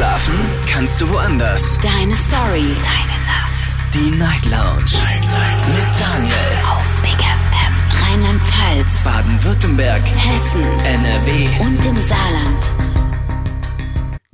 Schlafen kannst du woanders. Deine Story. Deine Nacht. Die Night Lounge. Night, Night. Mit Daniel. Auf Big FM. Rheinland-Pfalz. Baden-Württemberg. Hessen. NRW. Und im Saarland.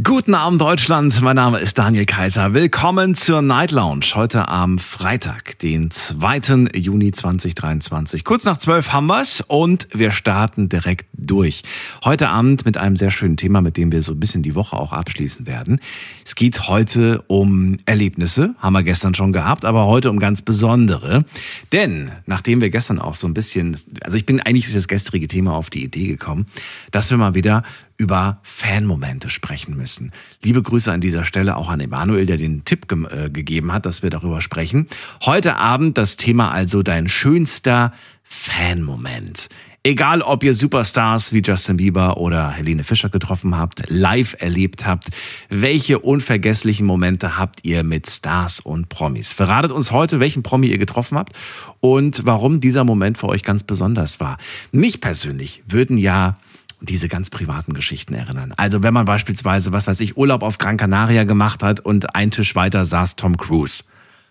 Guten Abend Deutschland, mein Name ist Daniel Kaiser. Willkommen zur Night Lounge heute am Freitag, den 2. Juni 2023. Kurz nach 12 haben wir's und wir starten direkt durch. Heute Abend mit einem sehr schönen Thema, mit dem wir so ein bisschen die Woche auch abschließen werden. Es geht heute um Erlebnisse, haben wir gestern schon gehabt, aber heute um ganz besondere. Denn nachdem wir gestern auch so ein bisschen, also ich bin eigentlich durch das gestrige Thema auf die Idee gekommen, dass wir mal wieder über Fanmomente sprechen müssen. Liebe Grüße an dieser Stelle auch an Emanuel, der den Tipp ge äh, gegeben hat, dass wir darüber sprechen. Heute Abend das Thema also dein schönster Fanmoment. Egal, ob ihr Superstars wie Justin Bieber oder Helene Fischer getroffen habt, live erlebt habt, welche unvergesslichen Momente habt ihr mit Stars und Promis? Verratet uns heute, welchen Promi ihr getroffen habt und warum dieser Moment für euch ganz besonders war. Mich persönlich würden ja diese ganz privaten Geschichten erinnern. Also wenn man beispielsweise, was weiß ich, Urlaub auf Gran Canaria gemacht hat und ein Tisch weiter saß Tom Cruise.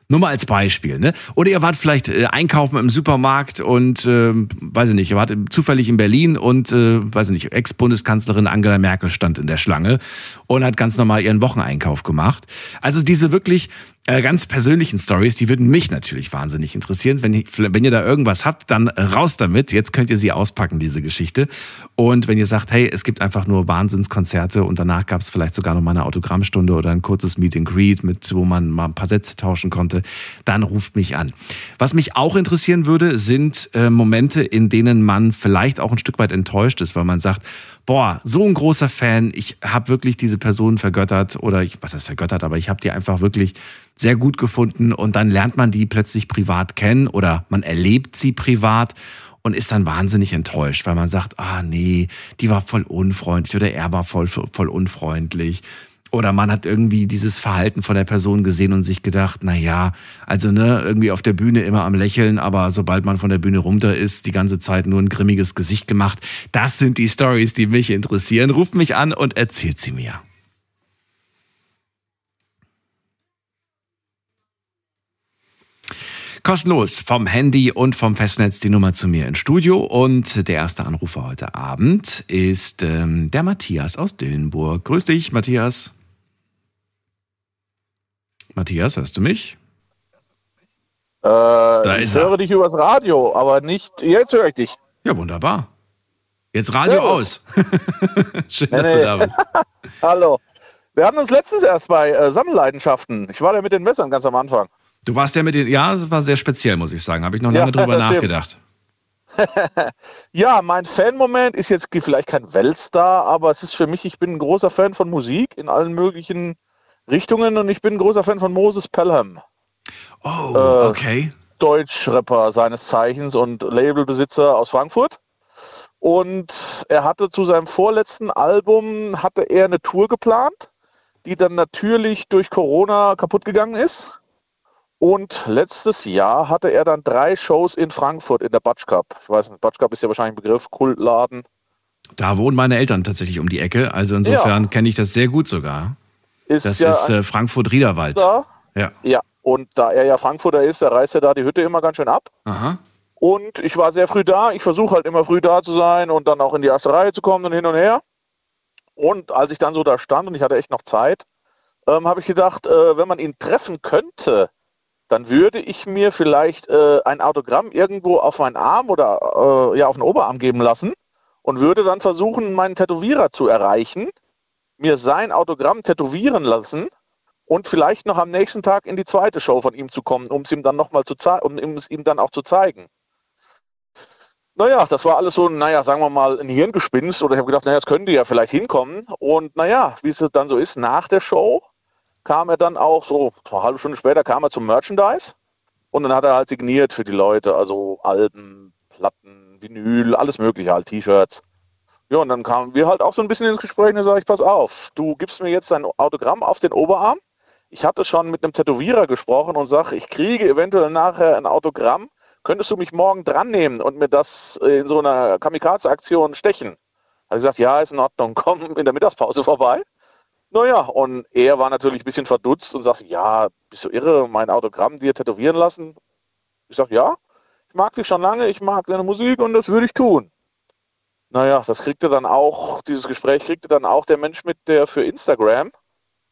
Nur mal als Beispiel, ne? Oder ihr wart vielleicht äh, einkaufen im Supermarkt und äh, weiß ich nicht, ihr wart zufällig in Berlin und äh, weiß ich nicht, Ex-Bundeskanzlerin Angela Merkel stand in der Schlange und hat ganz normal ihren Wocheneinkauf gemacht. Also diese wirklich äh, ganz persönlichen Stories, die würden mich natürlich wahnsinnig interessieren. Wenn, ihr, wenn ihr da irgendwas habt, dann raus damit. Jetzt könnt ihr sie auspacken, diese Geschichte. Und wenn ihr sagt, hey, es gibt einfach nur Wahnsinnskonzerte und danach gab es vielleicht sogar noch mal eine Autogrammstunde oder ein kurzes Meet and Greet, mit, wo man mal ein paar Sätze tauschen konnte, dann ruft mich an. Was mich auch interessieren würde, sind äh, Momente, in denen man vielleicht auch ein Stück weit enttäuscht ist, weil man sagt, boah, so ein großer Fan, ich habe wirklich diese Person vergöttert oder ich, was heißt vergöttert, aber ich habe die einfach wirklich sehr gut gefunden und dann lernt man die plötzlich privat kennen oder man erlebt sie privat und ist dann wahnsinnig enttäuscht, weil man sagt, ah nee, die war voll unfreundlich oder er war voll, voll unfreundlich. Oder man hat irgendwie dieses Verhalten von der Person gesehen und sich gedacht, na ja, also ne, irgendwie auf der Bühne immer am Lächeln, aber sobald man von der Bühne runter ist, die ganze Zeit nur ein grimmiges Gesicht gemacht. Das sind die Stories, die mich interessieren. Ruft mich an und erzählt sie mir. Kostenlos vom Handy und vom Festnetz die Nummer zu mir ins Studio. Und der erste Anrufer heute Abend ist ähm, der Matthias aus Dillenburg. Grüß dich, Matthias. Matthias, hörst du mich? Äh, ich höre er. dich übers Radio, aber nicht. Jetzt höre ich dich. Ja, wunderbar. Jetzt Radio Servus. aus. Schön, nee, dass nee. du da bist. Hallo. Wir hatten uns letztens erst bei äh, Sammelleidenschaften. Ich war da mit den Messern ganz am Anfang. Du warst ja mit den, ja, das war sehr speziell, muss ich sagen. Habe ich noch lange ja, drüber nachgedacht. ja, mein Fanmoment ist jetzt vielleicht kein Weltstar, aber es ist für mich, ich bin ein großer Fan von Musik in allen möglichen Richtungen und ich bin ein großer Fan von Moses Pelham. Oh, äh, okay. Deutschrapper seines Zeichens und Labelbesitzer aus Frankfurt. Und er hatte zu seinem vorletzten Album hatte er eine Tour geplant, die dann natürlich durch Corona kaputt gegangen ist. Und letztes Jahr hatte er dann drei Shows in Frankfurt in der Batsch Cup. Ich weiß nicht, Batsch Cup ist ja wahrscheinlich ein Begriff, Kultladen. Da wohnen meine Eltern tatsächlich um die Ecke. Also insofern ja. kenne ich das sehr gut sogar. Ist das ja ist äh, Frankfurt-Riederwald. Ja. ja. Und da er ja Frankfurter ist, da reißt er da die Hütte immer ganz schön ab. Aha. Und ich war sehr früh da. Ich versuche halt immer früh da zu sein und dann auch in die erste Reihe zu kommen und hin und her. Und als ich dann so da stand und ich hatte echt noch Zeit, ähm, habe ich gedacht, äh, wenn man ihn treffen könnte, dann würde ich mir vielleicht äh, ein Autogramm irgendwo auf meinen Arm oder äh, ja auf den Oberarm geben lassen und würde dann versuchen, meinen Tätowierer zu erreichen, mir sein Autogramm tätowieren lassen und vielleicht noch am nächsten Tag in die zweite Show von ihm zu kommen, um es ihm dann nochmal zu zeigen, um es ihm dann auch zu zeigen. Naja, das war alles so, naja, sagen wir mal, ein Hirngespinst. Oder ich habe gedacht, naja, das könnte ja vielleicht hinkommen. Und naja, wie es dann so ist, nach der Show kam er dann auch so eine halbe Stunde später kam er zum Merchandise und dann hat er halt signiert für die Leute, also Alben, Platten, Vinyl, alles mögliche, halt T-Shirts. Ja, und dann kamen wir halt auch so ein bisschen ins Gespräch und dann sage ich, pass auf, du gibst mir jetzt dein Autogramm auf den Oberarm. Ich hatte schon mit einem Tätowierer gesprochen und sage, ich kriege eventuell nachher ein Autogramm. Könntest du mich morgen dran nehmen und mir das in so einer Kamikaze-Aktion stechen? Hat gesagt, ja, ist in Ordnung, komm in der Mittagspause vorbei. Naja, und er war natürlich ein bisschen verdutzt und sagte, ja, bist du irre, mein Autogramm dir tätowieren lassen? Ich sag, ja, ich mag dich schon lange, ich mag deine Musik und das würde ich tun. Naja, das kriegte dann auch, dieses Gespräch kriegte dann auch der Mensch mit, der für Instagram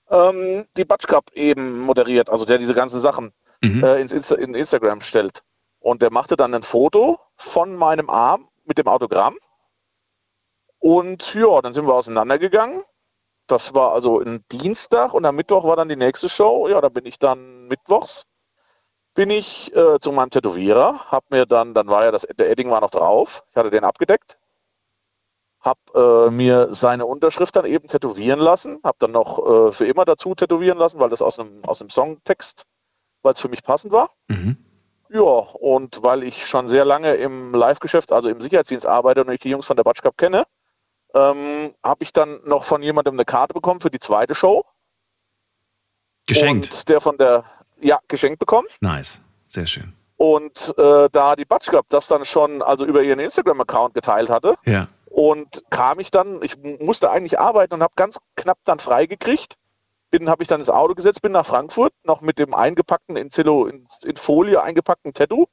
ähm, die Batsch Cup eben moderiert, also der diese ganzen Sachen Mhm. äh, ins Insta in Instagram stellt. Und der machte dann ein Foto von meinem Arm mit dem Autogramm. Und ja, dann sind wir auseinandergegangen. Das war also ein Dienstag und am Mittwoch war dann die nächste Show. Ja, da bin ich dann mittwochs bin ich äh, zu meinem Tätowierer, hab mir dann, dann war ja das, der Edding war noch drauf, ich hatte den abgedeckt, hab äh, mir seine Unterschrift dann eben tätowieren lassen, hab dann noch äh, für immer dazu tätowieren lassen, weil das aus einem aus dem Songtext, weil es für mich passend war. Mhm. Ja, und weil ich schon sehr lange im Live-Geschäft, also im Sicherheitsdienst arbeite und ich die Jungs von der Batsch Cup kenne, ähm, habe ich dann noch von jemandem eine Karte bekommen für die zweite Show. Geschenkt. Und der von der, ja, geschenkt bekommen. Nice. Sehr schön. Und äh, da die Batsch Cup das dann schon also über ihren Instagram-Account geteilt hatte Ja. Und kam ich dann, ich musste eigentlich arbeiten und habe ganz knapp dann freigekriegt. Bin, habe ich dann ins Auto gesetzt, bin nach Frankfurt, noch mit dem eingepackten, in, Zello, in, in Folie eingepackten Tattoo.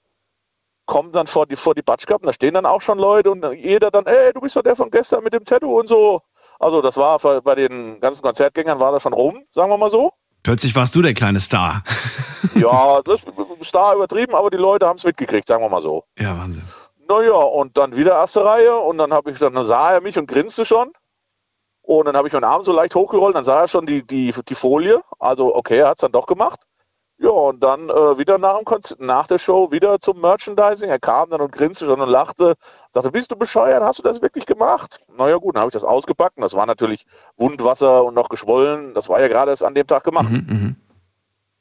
Kommen dann vor die, vor die Batsch Cup und da stehen dann auch schon Leute und jeder dann, ey, du bist doch der von gestern mit dem Tattoo und so. Also das war bei den ganzen Konzertgängern war das schon rum, sagen wir mal so. Plötzlich warst du der kleine Star. Ja, das ist Star übertrieben, aber die Leute haben es mitgekriegt, sagen wir mal so. Ja, Wahnsinn. Naja, und dann wieder erste Reihe und dann habe ich, dann sah er mich und grinste schon. Und dann habe ich meinen Arm so leicht hochgerollt, dann sah er schon die, die, die Folie. Also, okay, er hat es dann doch gemacht. Ja, und dann äh, wieder nach, dem nach der Show wieder zum Merchandising. Er kam dann und grinste schon und lachte. Sagte, bist du bescheuert? Hast du das wirklich gemacht? Naja, gut, dann habe ich das ausgepackt. und Das war natürlich Wundwasser und noch geschwollen. Das war ja gerade erst an dem Tag gemacht. Mhm, mhm.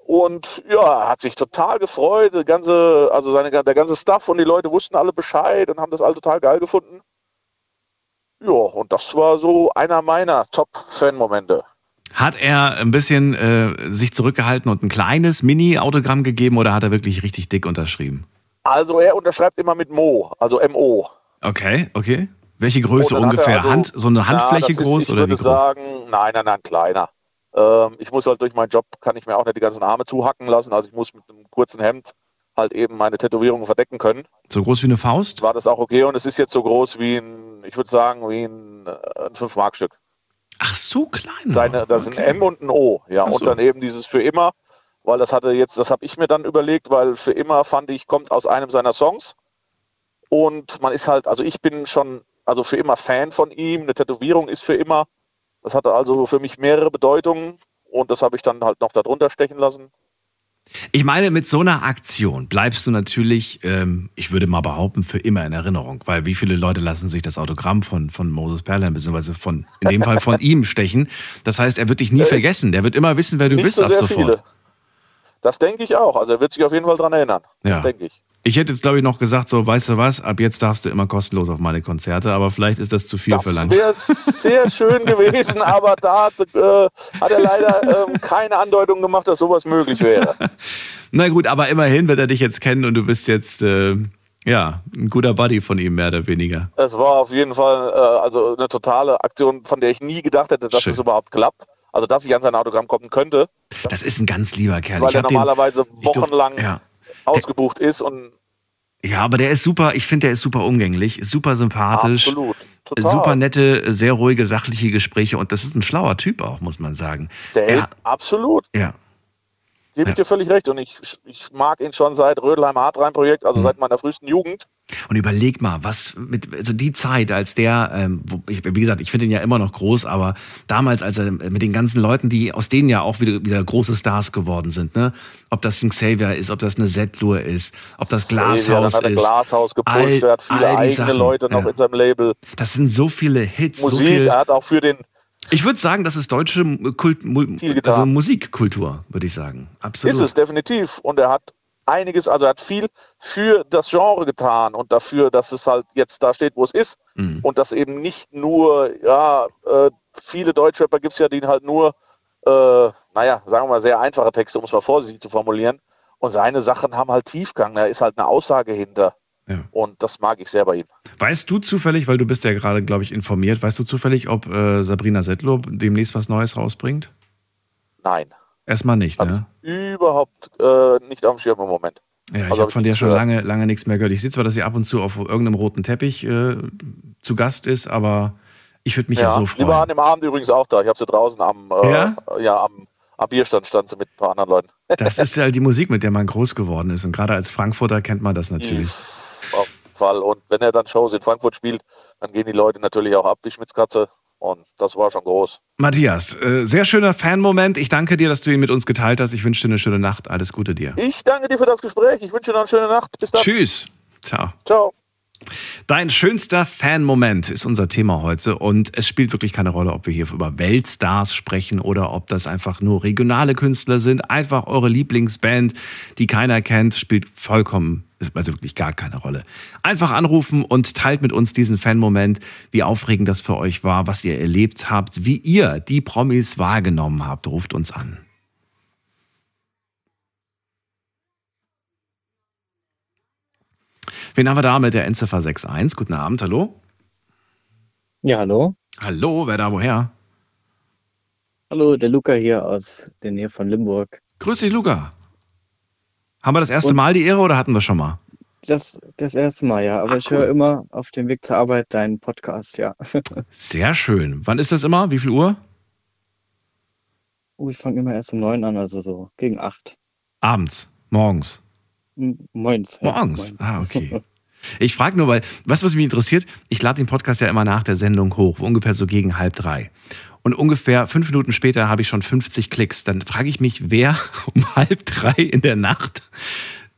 Und ja, hat sich total gefreut. Die ganze, also seine, der ganze Staff und die Leute wussten alle Bescheid und haben das alle total geil gefunden. Ja, und das war so einer meiner Top-Fan-Momente. Hat er ein bisschen äh, sich zurückgehalten und ein kleines Mini-Autogramm gegeben oder hat er wirklich richtig dick unterschrieben? Also er unterschreibt immer mit Mo, also MO. Okay, okay. Welche Größe ungefähr? also- Hand, so eine Handfläche Ja, groß ist, ich oder wie würde groß? sagen, nein, nein, nein, kleiner. Ähm, ich muss halt durch meinen Job, kann ich mir auch nicht die ganzen Arme zuhacken lassen. Also ich muss mit einem kurzen Hemd halt eben meine Tätowierungen verdecken können. So groß wie eine Faust? War das auch okay und es ist jetzt so groß wie ein, ich würde sagen, wie ein, äh, ein 5-Mark-Stück. Ach, so klein. Seine, das ist Okay. ein M und ein O. Ja, so. und dann eben dieses für immer, weil das hatte jetzt, das habe ich mir dann überlegt, weil für immer fand ich, kommt aus einem seiner Songs. Und man ist halt, also ich bin schon, also für immer Fan von ihm. Eine Tätowierung ist für immer. Das hatte also für mich mehrere Bedeutungen und das habe ich dann halt noch darunter stechen lassen. Ich meine, mit so einer Aktion bleibst du natürlich, ähm, ich würde mal behaupten, für immer in Erinnerung, weil wie viele Leute lassen sich das Autogramm von, von Moses Perlin, beziehungsweise von, in dem Fall von ihm stechen. Das heißt, er wird dich nie Echt? vergessen. Der wird immer wissen, wer du Nicht bist so ab sofort. viele. Das denke ich auch. Also er wird sich auf jeden Fall dran erinnern. Ja. Das denke ich. Ich hätte jetzt, glaube ich, noch gesagt, so, weißt du was, ab jetzt darfst du immer kostenlos auf meine Konzerte, aber vielleicht ist das zu viel Das verlangt. wäre sehr schön gewesen, aber da hat, äh, hat er leider ähm, keine Andeutung gemacht, dass sowas möglich wäre. Na gut, aber immerhin wird er dich jetzt kennen und du bist jetzt, äh, ja, ein guter Buddy von ihm, mehr oder weniger. Es war auf jeden Fall äh, also eine totale Aktion, von der ich nie gedacht hätte, dass Schön. es überhaupt klappt. Also dass ich an sein Autogramm kommen könnte, Das ist ein ganz lieber Kerl. weil ich er den, normalerweise durf- wochenlang ja. Ausgebucht ist und ja, aber der ist super, ich finde, der ist super umgänglich, ist super sympathisch. absolut. Total. Super nette, sehr ruhige, sachliche Gespräche und das ist ein schlauer Typ auch, muss man sagen. Der Er- ist absolut, Ja, gebe ich dir völlig recht. Und ich, ich mag ihn schon seit Rödelheim Hartrein Projekt, Mhm. also seit meiner frühesten Jugend. Und überleg mal, was mit, also die Zeit, als der, ähm, ich, wie gesagt, ich finde ihn ja immer noch groß, aber damals, als er mit den ganzen Leuten, die aus denen ja auch wieder, wieder große Stars geworden sind, ne? Ob das ein Xavier ist, ob das eine Settlur ist, ob das Glashaus Dann hat er ist. Glashaus gepusht, All- er hat viele eigene Sachen, Leute noch ja. in seinem Label. Das sind so viele Hits, so Musik, viel. er hat auch für den Ich würde sagen, das ist deutsche Kult, also Musikkultur, würde ich sagen. Absolut. Ist es definitiv. Und er hat einiges, also er hat viel für das Genre getan und dafür, dass es halt jetzt da steht, wo es ist. Mhm. Und dass eben nicht nur, ja, äh, viele Deutschrapper gibt es ja, die halt nur, äh, naja, sagen wir mal, sehr einfache Texte, um es mal vorsichtig zu formulieren. Und seine Sachen haben halt Tiefgang, da ist halt eine Aussage hinter. Ja. Und das mag ich sehr bei ihm. Weißt du zufällig, weil du bist ja gerade, glaube ich, informiert, weißt du zufällig, ob äh, Sabrina Settler demnächst was Neues rausbringt? Nein, Erstmal nicht, ne? überhaupt äh, nicht am Schirm im Moment. Ja, ich Also habe hab von nichts schon lange, lange nichts mehr gehört. Ich sehe zwar, dass sie ab und zu auf irgendeinem roten Teppich äh, zu Gast ist, aber ich würde mich ja, so Die waren freuen. im Abend übrigens auch da. Ich habe sie draußen am, äh, Ja? ja? am, am Bierstand stand sie mit ein paar anderen Leuten. Das ist halt die Musik, mit der man groß geworden ist. Und gerade als Frankfurter kennt man das natürlich. Auf jeden Fall. Und wenn er dann Shows in Frankfurt spielt, dann gehen die Leute natürlich auch ab wie Schmitzkatze. Und das war schon groß. Matthias, äh, sehr schöner Fan-Moment. Ich danke dir, dass du ihn mit uns geteilt hast. Ich wünsche dir eine schöne Nacht. Alles Gute dir. Ich danke dir für das Gespräch. Ich wünsche dir noch eine schöne Nacht. Bis dann. Tschüss. Ciao. Ciao. Dein schönster Fan-Moment ist unser Thema heute und es spielt wirklich keine Rolle, ob wir hier über Weltstars sprechen oder ob das einfach nur regionale Künstler sind. Einfach eure Lieblingsband, die keiner kennt, spielt vollkommen, also wirklich gar keine Rolle. Einfach anrufen und teilt mit uns diesen Fan-Moment, wie aufregend das für euch war, was ihr erlebt habt, wie ihr die Promis wahrgenommen habt. Ruft uns an. Wen haben wir da mit der Endziffer 61? Guten Abend, hallo? Ja, hallo. Hallo, wer da woher? Hallo, der Luca hier aus der Nähe von Limburg. Grüß dich, Luca. Haben wir das erste Und- Mal die Ehre oder hatten wir schon mal? Das, das erste Mal, ja. Aber Ach, ich cool. höre immer auf dem Weg zur Arbeit deinen Podcast, ja. Sehr schön. Wann ist das immer? Wie viel Uhr? Oh, ich fange immer erst um neun an, also so gegen acht. Abends, morgens. Hm, Moins. ja, Morgens. Ah, okay. Ich frage nur, weil, was, was mich interessiert, ich lade den Podcast ja immer nach der Sendung hoch, ungefähr so gegen halb drei. Und ungefähr fünf Minuten später habe ich schon 50 Klicks. Dann frage ich mich, wer um halb drei in der Nacht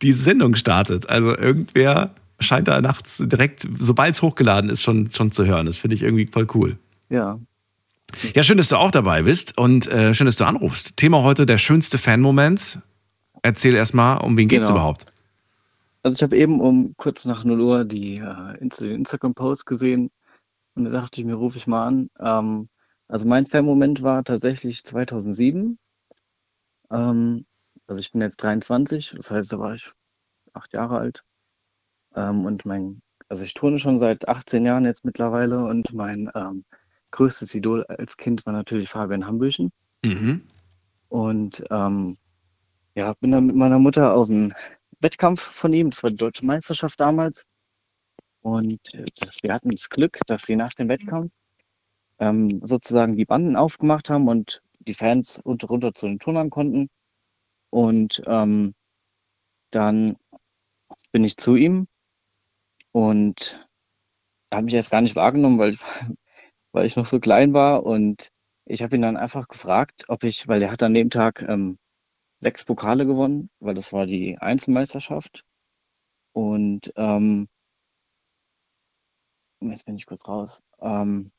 die Sendung startet. Also irgendwer scheint da nachts direkt, sobald es hochgeladen ist, schon, schon zu hören. Das finde ich irgendwie voll cool. Ja. Ja, schön, dass du auch dabei bist und äh, schön, dass du anrufst. Thema heute der schönste Fan-Moment. Erzähl erstmal, um wen geht's Genau. überhaupt? Also ich habe eben um kurz nach 0 Uhr die äh, Instagram-Post gesehen und da dachte ich mir, rufe ich mal an. Ähm, also mein Fan-Moment war tatsächlich 2007. Ähm, also ich bin jetzt 23, das heißt, da war ich acht Jahre alt. Ähm, und mein, also ich turne schon seit 18 Jahren jetzt mittlerweile und mein ähm, größtes Idol als Kind war natürlich Fabian Hambüchen. Mhm. Und ähm, ja, bin dann mit meiner Mutter auf einen Wettkampf von ihm, das war die deutsche Meisterschaft damals. Und äh, das, wir hatten das Glück, dass sie nach dem Wettkampf ähm, sozusagen die Banden aufgemacht haben und die Fans unter runter zu den Turnern konnten. Und ähm, dann bin ich zu ihm und habe mich erst gar nicht wahrgenommen, weil ich, weil ich noch so klein war. Und ich habe ihn dann einfach gefragt, ob ich, weil er hat an dem Tag ähm, sechs Pokale gewonnen, weil das war die Einzelmeisterschaft. Und ähm, jetzt bin ich kurz raus. Ähm,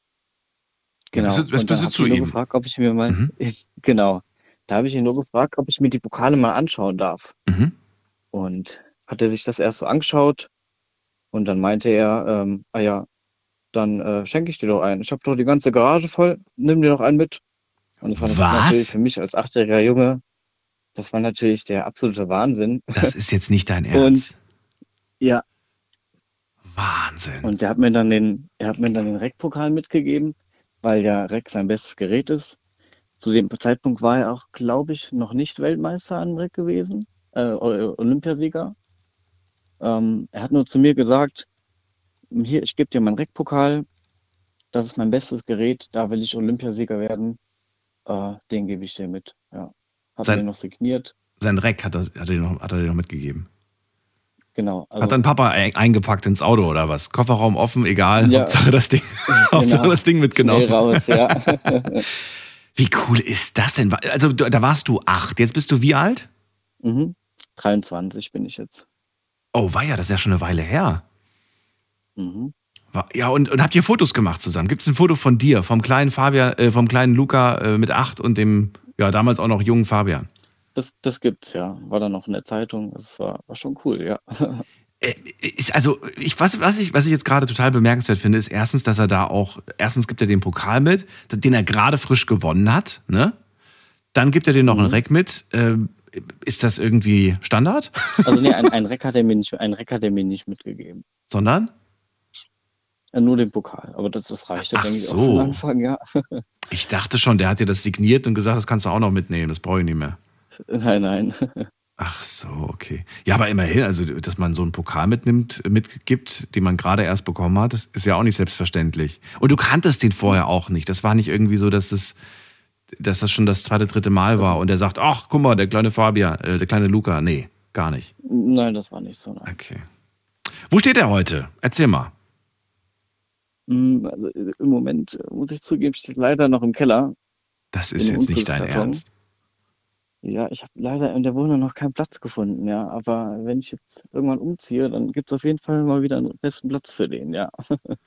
genau. Und dann bist du zu ich ihn nur ihm. gefragt, ob ich mir mal, Mhm. genau, da habe ich ihn nur gefragt, ob ich mir die Pokale mal anschauen darf. Mhm. Und hat er sich das erst so angeschaut und dann meinte er, ähm, ah ja, dann äh, schenke ich dir doch einen. Ich habe doch die ganze Garage voll, nimm dir doch einen mit. Und das war Was? natürlich für mich als achtjähriger Junge, das war natürlich der absolute Wahnsinn. Das ist jetzt nicht dein Ernst. Ja, Wahnsinn. und der hat mir dann den, er hat mir dann den Rec-Pokal mitgegeben, weil ja Rec sein bestes Gerät ist. Zu dem Zeitpunkt war er auch, glaube ich, noch nicht Weltmeister an Rec gewesen, äh, O- Olympiasieger. Ähm, er hat nur zu mir gesagt, hier, ich gebe dir meinen Rec-Pokal, das ist mein bestes Gerät, da will ich Olympiasieger werden, äh, den gebe ich dir mit. Ja. Hat Sein- mir noch signiert, Sein Reck hat, das, hat, er noch, hat er dir noch mitgegeben. Genau. Also, hat dein Papa ein- eingepackt ins Auto oder was? Kofferraum offen, egal. Ja. Hauptsache das Ding, Hauptsache genau, das Ding mitgenommen. schnell raus, ja. Wie cool ist das denn? Also da warst du acht. Jetzt bist du wie alt? mhm. 23 bin ich jetzt. Oh, war ja, das ist ja schon eine Weile her. Mhm. Ja, und, und habt ihr Fotos gemacht zusammen? Gibt es ein Foto von dir, vom kleinen Fabian, äh, vom kleinen Luca äh, mit acht und dem, ja, damals auch noch jungen Fabian? Das, das gibt's ja. War dann noch in der Zeitung. Das war, war schon cool, ja. Äh, Ist also, ich, was, was, ich, was ich jetzt gerade total bemerkenswert finde, ist erstens, dass er da auch, erstens gibt er den Pokal mit, den er gerade frisch gewonnen hat, ne? Dann gibt er dir noch einen Reck mit. Ähm, Ist das irgendwie Standard? Also nee, ein, ein Reck hat er mir nicht, ein Reck hat er mir nicht mitgegeben. Sondern? Ja, nur den Pokal. Aber das, das reicht ja, denke ich, auch von Anfang, ja. Ich dachte schon, der hat dir das signiert und gesagt, das kannst du auch noch mitnehmen, das brauche ich nicht mehr. nein, nein. Ach so, okay. Ja, aber immerhin, also dass man so einen Pokal mitnimmt, mitgibt, den man gerade erst bekommen hat, ist ja auch nicht selbstverständlich. Und du kanntest den vorher auch nicht. Das war nicht irgendwie so, dass das, dass das schon das zweite, dritte Mal war und er sagt, ach, guck mal, der kleine Fabian, äh, der kleine Luca. Nee, gar nicht. Nein, das war nicht so. Nein. Okay. Wo steht er heute? Erzähl mal. Mm, Also im Moment, äh, muss ich zugeben, steht leider noch im Keller. Das ist jetzt nicht dein. Ernst. Ja, ich habe leider in der Wohnung noch keinen Platz gefunden, ja. Aber wenn ich jetzt irgendwann umziehe, dann gibt es auf jeden Fall mal wieder einen besten Platz für den, ja.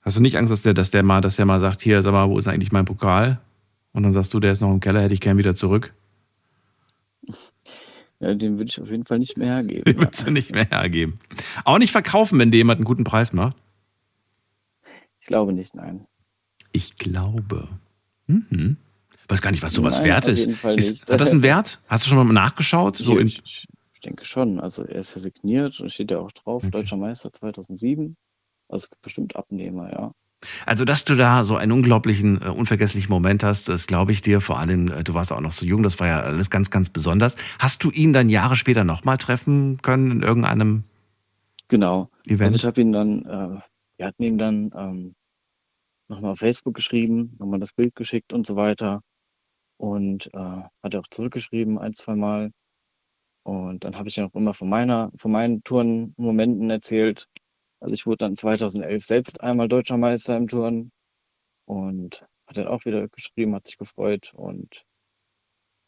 Hast du nicht Angst, dass der, dass der mal, dass der mal sagt, hier, sag mal, wo ist eigentlich mein Pokal? Und dann sagst du, der ist noch im Keller, hätte ich gern wieder zurück. Ja, den würde ich auf jeden Fall nicht mehr hergeben. Den Ja. würdest du nicht mehr hergeben. Auch nicht verkaufen, wenn dir jemand einen guten Preis macht. Ich glaube nicht, nein. Ich glaube. Mhm. Weiß gar nicht, was sowas Nein, wert ist. ist. Hat das einen Wert? Hast du schon mal nachgeschaut? So ich, ich, ich denke schon. Also er ist ja signiert und steht ja auch drauf, Okay. Deutscher Meister 2007. Also es gibt bestimmt Abnehmer, ja. also, dass du da so einen unglaublichen, äh, unvergesslichen Moment hast, das glaube ich dir. Vor allem, äh, du warst auch noch so jung, das war ja alles ganz, ganz besonders. Hast du ihn dann Jahre später nochmal treffen können in irgendeinem Genau. Event? Also ich habe ihn dann, äh, wir hatten ihm dann ähm, nochmal auf Facebook geschrieben, nochmal das Bild geschickt und so weiter. Und äh, hat er auch zurückgeschrieben, ein, zwei Mal. Und dann habe ich ja auch immer von meiner, von meinen Turnmomenten erzählt. Also ich wurde dann 2011 selbst einmal deutscher Meister im Turnen und hat dann auch wieder geschrieben, hat sich gefreut und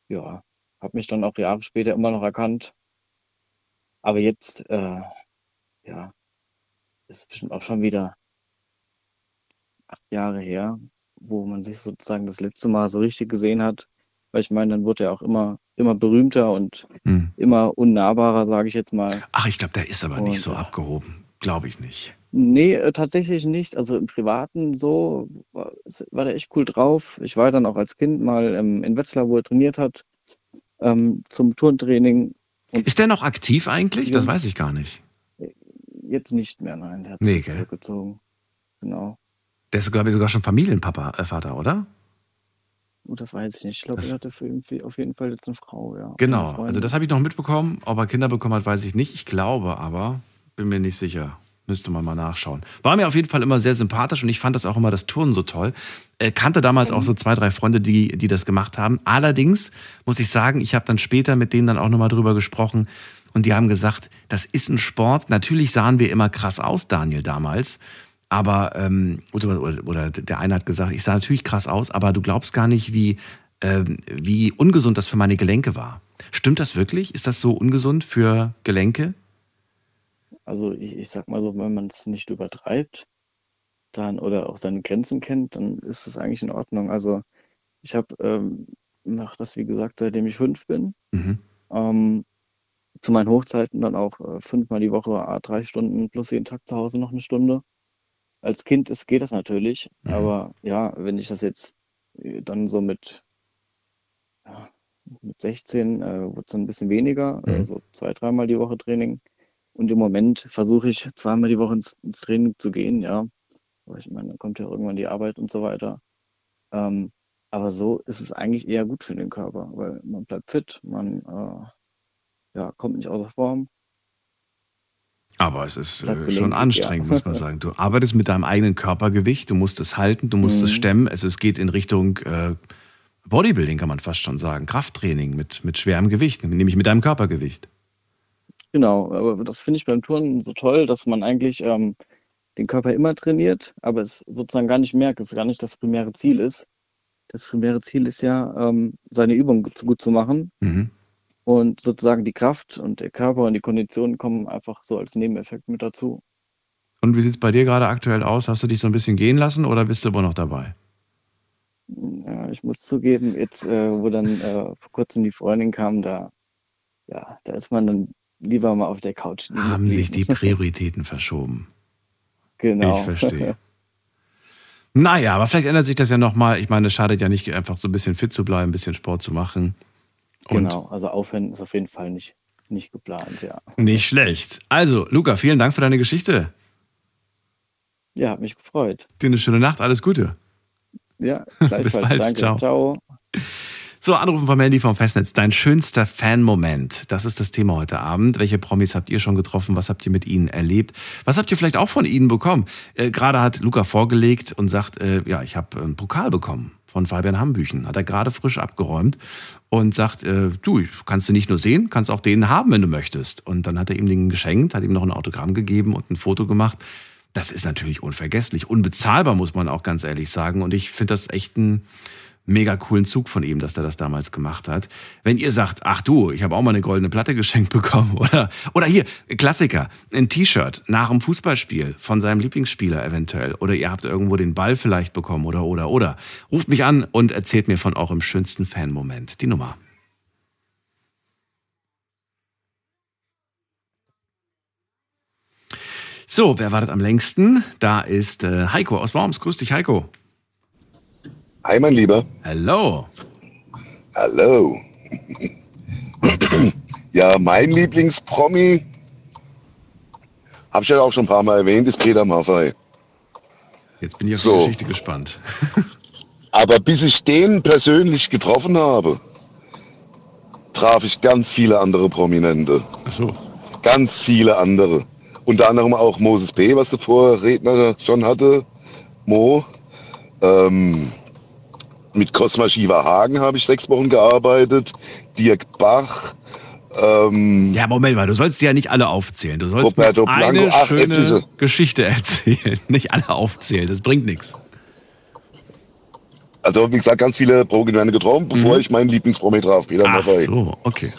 ja, habe mich dann auch Jahre später immer noch erkannt. Aber jetzt, äh, ja, ist bestimmt auch schon wieder acht Jahre her, wo man sich sozusagen das letzte Mal so richtig gesehen hat. Weil ich meine, dann wurde er auch immer, immer berühmter und Hm. immer unnahbarer, sage ich jetzt mal. Ach, ich glaube, der ist aber nicht Und, so äh, abgehoben. Glaube ich nicht. Nee, äh, tatsächlich nicht. Also im Privaten so war, war der echt cool drauf. Ich war dann auch als Kind mal ähm, in Wetzlar, wo er trainiert hat, ähm, zum Turntraining. Ist der noch aktiv eigentlich? Das weiß ich gar nicht. Jetzt nicht mehr, nein, der hat Nee, sich zurückgezogen. Genau. Der ist, glaube ich, sogar schon Familienpapa, äh, Vater, oder? Gut, das weiß ich nicht. Ich glaube, er hatte für auf jeden Fall jetzt eine Frau, ja. Genau. Also das habe ich noch mitbekommen. Ob er Kinder bekommen hat, weiß ich nicht. Ich glaube aber, bin mir nicht sicher. Müsste man mal nachschauen. War mir auf jeden Fall immer sehr sympathisch und ich fand das auch immer das Touren so toll. Äh, kannte damals auch so zwei, drei Freunde, die, die das gemacht haben. Allerdings muss ich sagen, ich habe dann später mit denen dann auch nochmal drüber gesprochen und die haben gesagt, das ist ein Sport. Natürlich sahen wir immer krass aus, Daniel, damals. Aber, ähm, oder, oder, der eine hat gesagt, ich sah natürlich krass aus, aber du glaubst gar nicht, wie, ähm, wie ungesund das für meine Gelenke war. Stimmt das wirklich? Ist das so ungesund für Gelenke? Also ich, ich sag mal so, wenn man es nicht übertreibt, dann oder auch seine Grenzen kennt, dann ist es eigentlich in Ordnung. Also ich habe ähm, mache das wie gesagt, seitdem ich fünf bin. Mhm. Ähm, zu meinen Hochzeiten dann auch äh, fünfmal die Woche, drei Stunden plus jeden Tag zu Hause noch eine Stunde. Als Kind ist, geht das natürlich, Mhm. aber ja, wenn ich das jetzt äh, dann so mit, ja, mit 16 äh, wurde es ein bisschen weniger, Mhm. so zwei, dreimal die Woche Training. Und im Moment versuche ich zweimal die Woche ins, ins Training zu gehen, ja. Aber ich meine, dann kommt ja irgendwann die Arbeit und so weiter. Ähm, aber so ist es eigentlich eher gut für den Körper, weil man bleibt fit, man äh, ja, kommt nicht außer Form. Aber es ist äh, schon anstrengend, ja. muss man sagen. Du arbeitest mit deinem eigenen Körpergewicht, du musst es halten, du musst es Mhm. stemmen. Also es geht in Richtung äh, Bodybuilding, kann man fast schon sagen. Krafttraining mit, mit schwerem Gewicht, nämlich mit deinem Körpergewicht. Genau, aber das finde ich beim Turnen so toll, dass man eigentlich ähm, den Körper immer trainiert, aber es sozusagen gar nicht merkt, dass es gar nicht das primäre Ziel ist. Das primäre Ziel ist ja, ähm, seine Übung gut, gut zu machen Mhm. Und sozusagen die Kraft und der Körper und die Kondition kommen einfach so als Nebeneffekt mit dazu. Und wie sieht es bei dir gerade aktuell aus? Hast du dich so ein bisschen gehen lassen oder bist du immer noch dabei? Ja, ich muss zugeben, jetzt, äh, wo dann äh, vor kurzem die Freundin kam, da, ja, da ist man dann lieber mal auf der Couch. Haben sich die. Prioritäten verschoben. Genau. Ich verstehe. Naja, aber vielleicht ändert sich das ja nochmal. Ich meine, es schadet ja nicht, einfach so ein bisschen fit zu bleiben, ein bisschen Sport zu machen. Und Genau, also aufhören ist auf jeden Fall nicht, nicht geplant, ja. nicht schlecht. Also, Luca, vielen Dank für deine Geschichte. Ja, hat mich gefreut. Dir eine schöne Nacht, alles Gute. Ja, gleichfalls. bald, Danke. ciao. Ciao. So, Anrufen vom Handy vom Festnetz. Dein schönster Fan-Moment. Das ist das Thema heute Abend. Welche Promis habt ihr schon getroffen? Was habt ihr mit ihnen erlebt? Was habt ihr vielleicht auch von ihnen bekommen? Äh, gerade hat Luca vorgelegt und sagt, äh, ja, ich habe einen Pokal bekommen von Fabian Hambüchen. Hat er gerade frisch abgeräumt und sagt, äh, du, kannst du nicht nur sehen, kannst auch den haben, wenn du möchtest. Und dann hat er ihm den geschenkt, hat ihm noch ein Autogramm gegeben und ein Foto gemacht. Das ist natürlich unvergesslich, unbezahlbar, muss man auch ganz ehrlich sagen. Und ich finde das echt ein mega coolen Zug von ihm, dass er das damals gemacht hat. Wenn ihr sagt, ach du, ich habe auch mal eine goldene Platte geschenkt bekommen oder oder hier Klassiker, ein T-Shirt nach dem Fußballspiel von seinem Lieblingsspieler eventuell oder ihr habt irgendwo den Ball vielleicht bekommen oder oder oder ruft mich an und erzählt mir von eurem schönsten Fan-Moment. Die Nummer. So, wer wartet am längsten? Da ist äh, Heiko aus Worms. Grüß dich, Heiko. Hi, mein Lieber. Hello. Hallo. ja, mein Lieblingspromi, habe ich ja auch schon ein paar Mal erwähnt, ist Peter Maffay. Jetzt bin ich auf So. die Geschichte gespannt. Aber bis ich den persönlich getroffen habe, traf ich ganz viele andere Prominente. Ach so. Ganz viele andere. Unter anderem auch Moses P., was der Vorredner schon hatte. Mo. Ähm, mit Cosma Shiva Hagen habe ich sechs Wochen gearbeitet. Dirk Bach. Ähm, Ja, Moment mal, du sollst die ja nicht alle aufzählen. Du sollst Roberto mir eine Blanco, ach, schöne etliche. Geschichte erzählen. Nicht alle aufzählen, das bringt nichts. Also wie gesagt, ganz viele Prominente getroffen, bevor ich meinen Lieblingspromi traf, Peter Mhm. Ach Maffay. so, okay.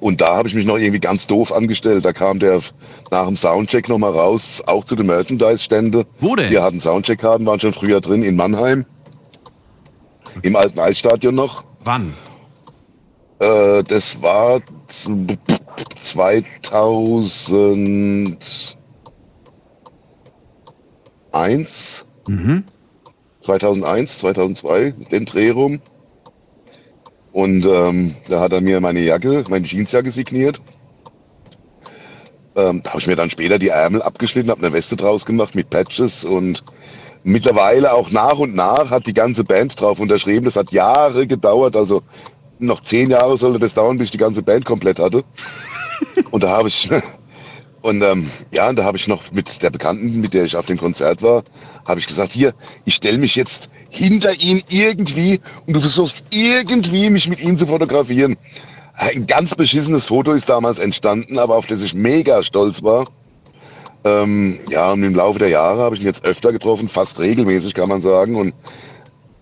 Und da habe ich mich noch irgendwie ganz doof angestellt. Da kam der nach dem Soundcheck nochmal raus, auch zu den Merchandise-Stände. Wo denn? Wir hatten Soundcheck-Karten, waren schon früher drin in Mannheim. Im alten Eisstadion noch. Wann? Äh, das war z- 2001, Mhm. 2001, 2002, den Dreh rum. Und ähm, da hat er mir meine Jacke, meine Jeansjacke signiert. Ähm, da habe ich mir dann später die Ärmel abgeschnitten, habe eine Weste draus gemacht mit Patches und mittlerweile auch nach und nach hat die ganze Band drauf unterschrieben. Das hat Jahre gedauert, also noch zehn Jahre sollte das dauern, bis ich die ganze Band komplett hatte. Und da habe ich und ähm, ja, und da habe ich noch mit der Bekannten, mit der ich auf dem Konzert war, habe ich gesagt, hier, ich stelle mich jetzt hinter ihn irgendwie und du versuchst irgendwie mich mit ihm zu fotografieren. Ein ganz beschissenes Foto ist damals entstanden, aber auf das ich mega stolz war. Ähm, ja, und im Laufe der Jahre habe ich ihn jetzt öfter getroffen, fast regelmäßig kann man sagen. Und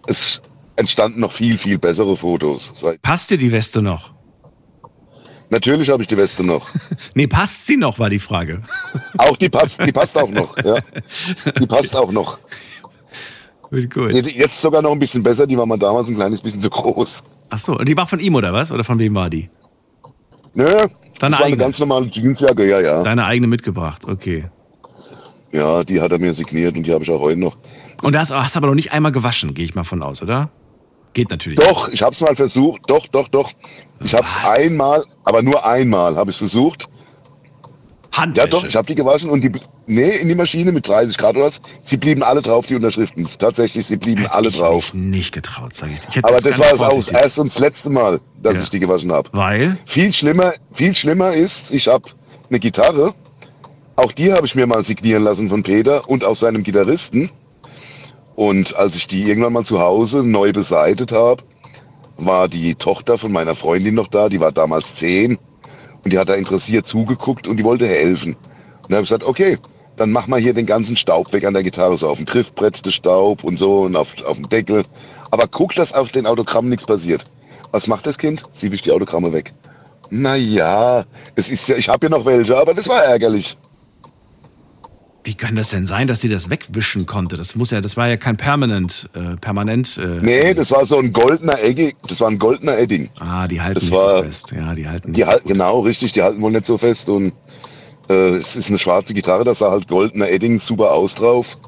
es entstanden noch viel, viel bessere Fotos. Passt dir die Weste noch? Natürlich habe ich die Weste noch. Nee, passt sie noch, war die Frage. Auch die passt, die passt auch noch. Ja. Die passt auch noch. Gut, gut. Jetzt sogar noch ein bisschen besser, die war mal damals ein kleines bisschen zu groß. Ach so, und die war von ihm oder was? Oder von wem war die? Nö, Deine das war eine ganz normale Jeansjacke, ja, ja. Deine eigene mitgebracht, okay. Ja, die hat er mir signiert und die habe ich auch heute noch. Und da hast, hast aber noch nicht einmal gewaschen, gehe ich mal von aus, oder? Geht natürlich. Doch, ich habe es mal versucht. Doch, doch, doch. Ich habe es einmal, aber nur einmal habe ich versucht. Handwäsche. Ja, doch, ich habe die gewaschen und die, nee, in die Maschine mit 30 Grad oder was. Sie blieben alle drauf, die Unterschriften. Tatsächlich, sie blieben Hätte alle ich drauf. mich nicht getraut, sage ich. ich Aber das war es auch das erste und das letzte Mal, dass Ja. ich die gewaschen habe. Weil? Viel schlimmer, viel schlimmer ist, ich habe eine Gitarre. Auch die habe ich mir mal signieren lassen von Peter und auch seinem Gitarristen. Und als ich die irgendwann mal zu Hause neu beseitet habe, war die Tochter von meiner Freundin noch da. Die war damals zehn und die hat da interessiert zugeguckt und die wollte helfen. Und da habe ich gesagt, okay, dann mach mal hier den ganzen Staub weg an der Gitarre, so auf dem Griffbrett der Staub und so und auf, auf dem Deckel. Aber guck, dass auf den Autogrammen nichts passiert. Was macht das Kind? Sie wischt die Autogramme weg. Naja, es ist ja, ich habe ja noch welche, aber das war ärgerlich. Wie kann das denn sein, dass sie das wegwischen konnte? Das muss ja, das war ja kein permanent, äh, permanent. Äh, Nee, das war so ein goldener Edding, das war ein goldener Edding. Ah, die halten das nicht war- so fest. Ja, die halten Die halten, genau, richtig, die halten wohl nicht so fest und äh, es ist eine schwarze Gitarre, da sah halt goldener Edding super aus drauf.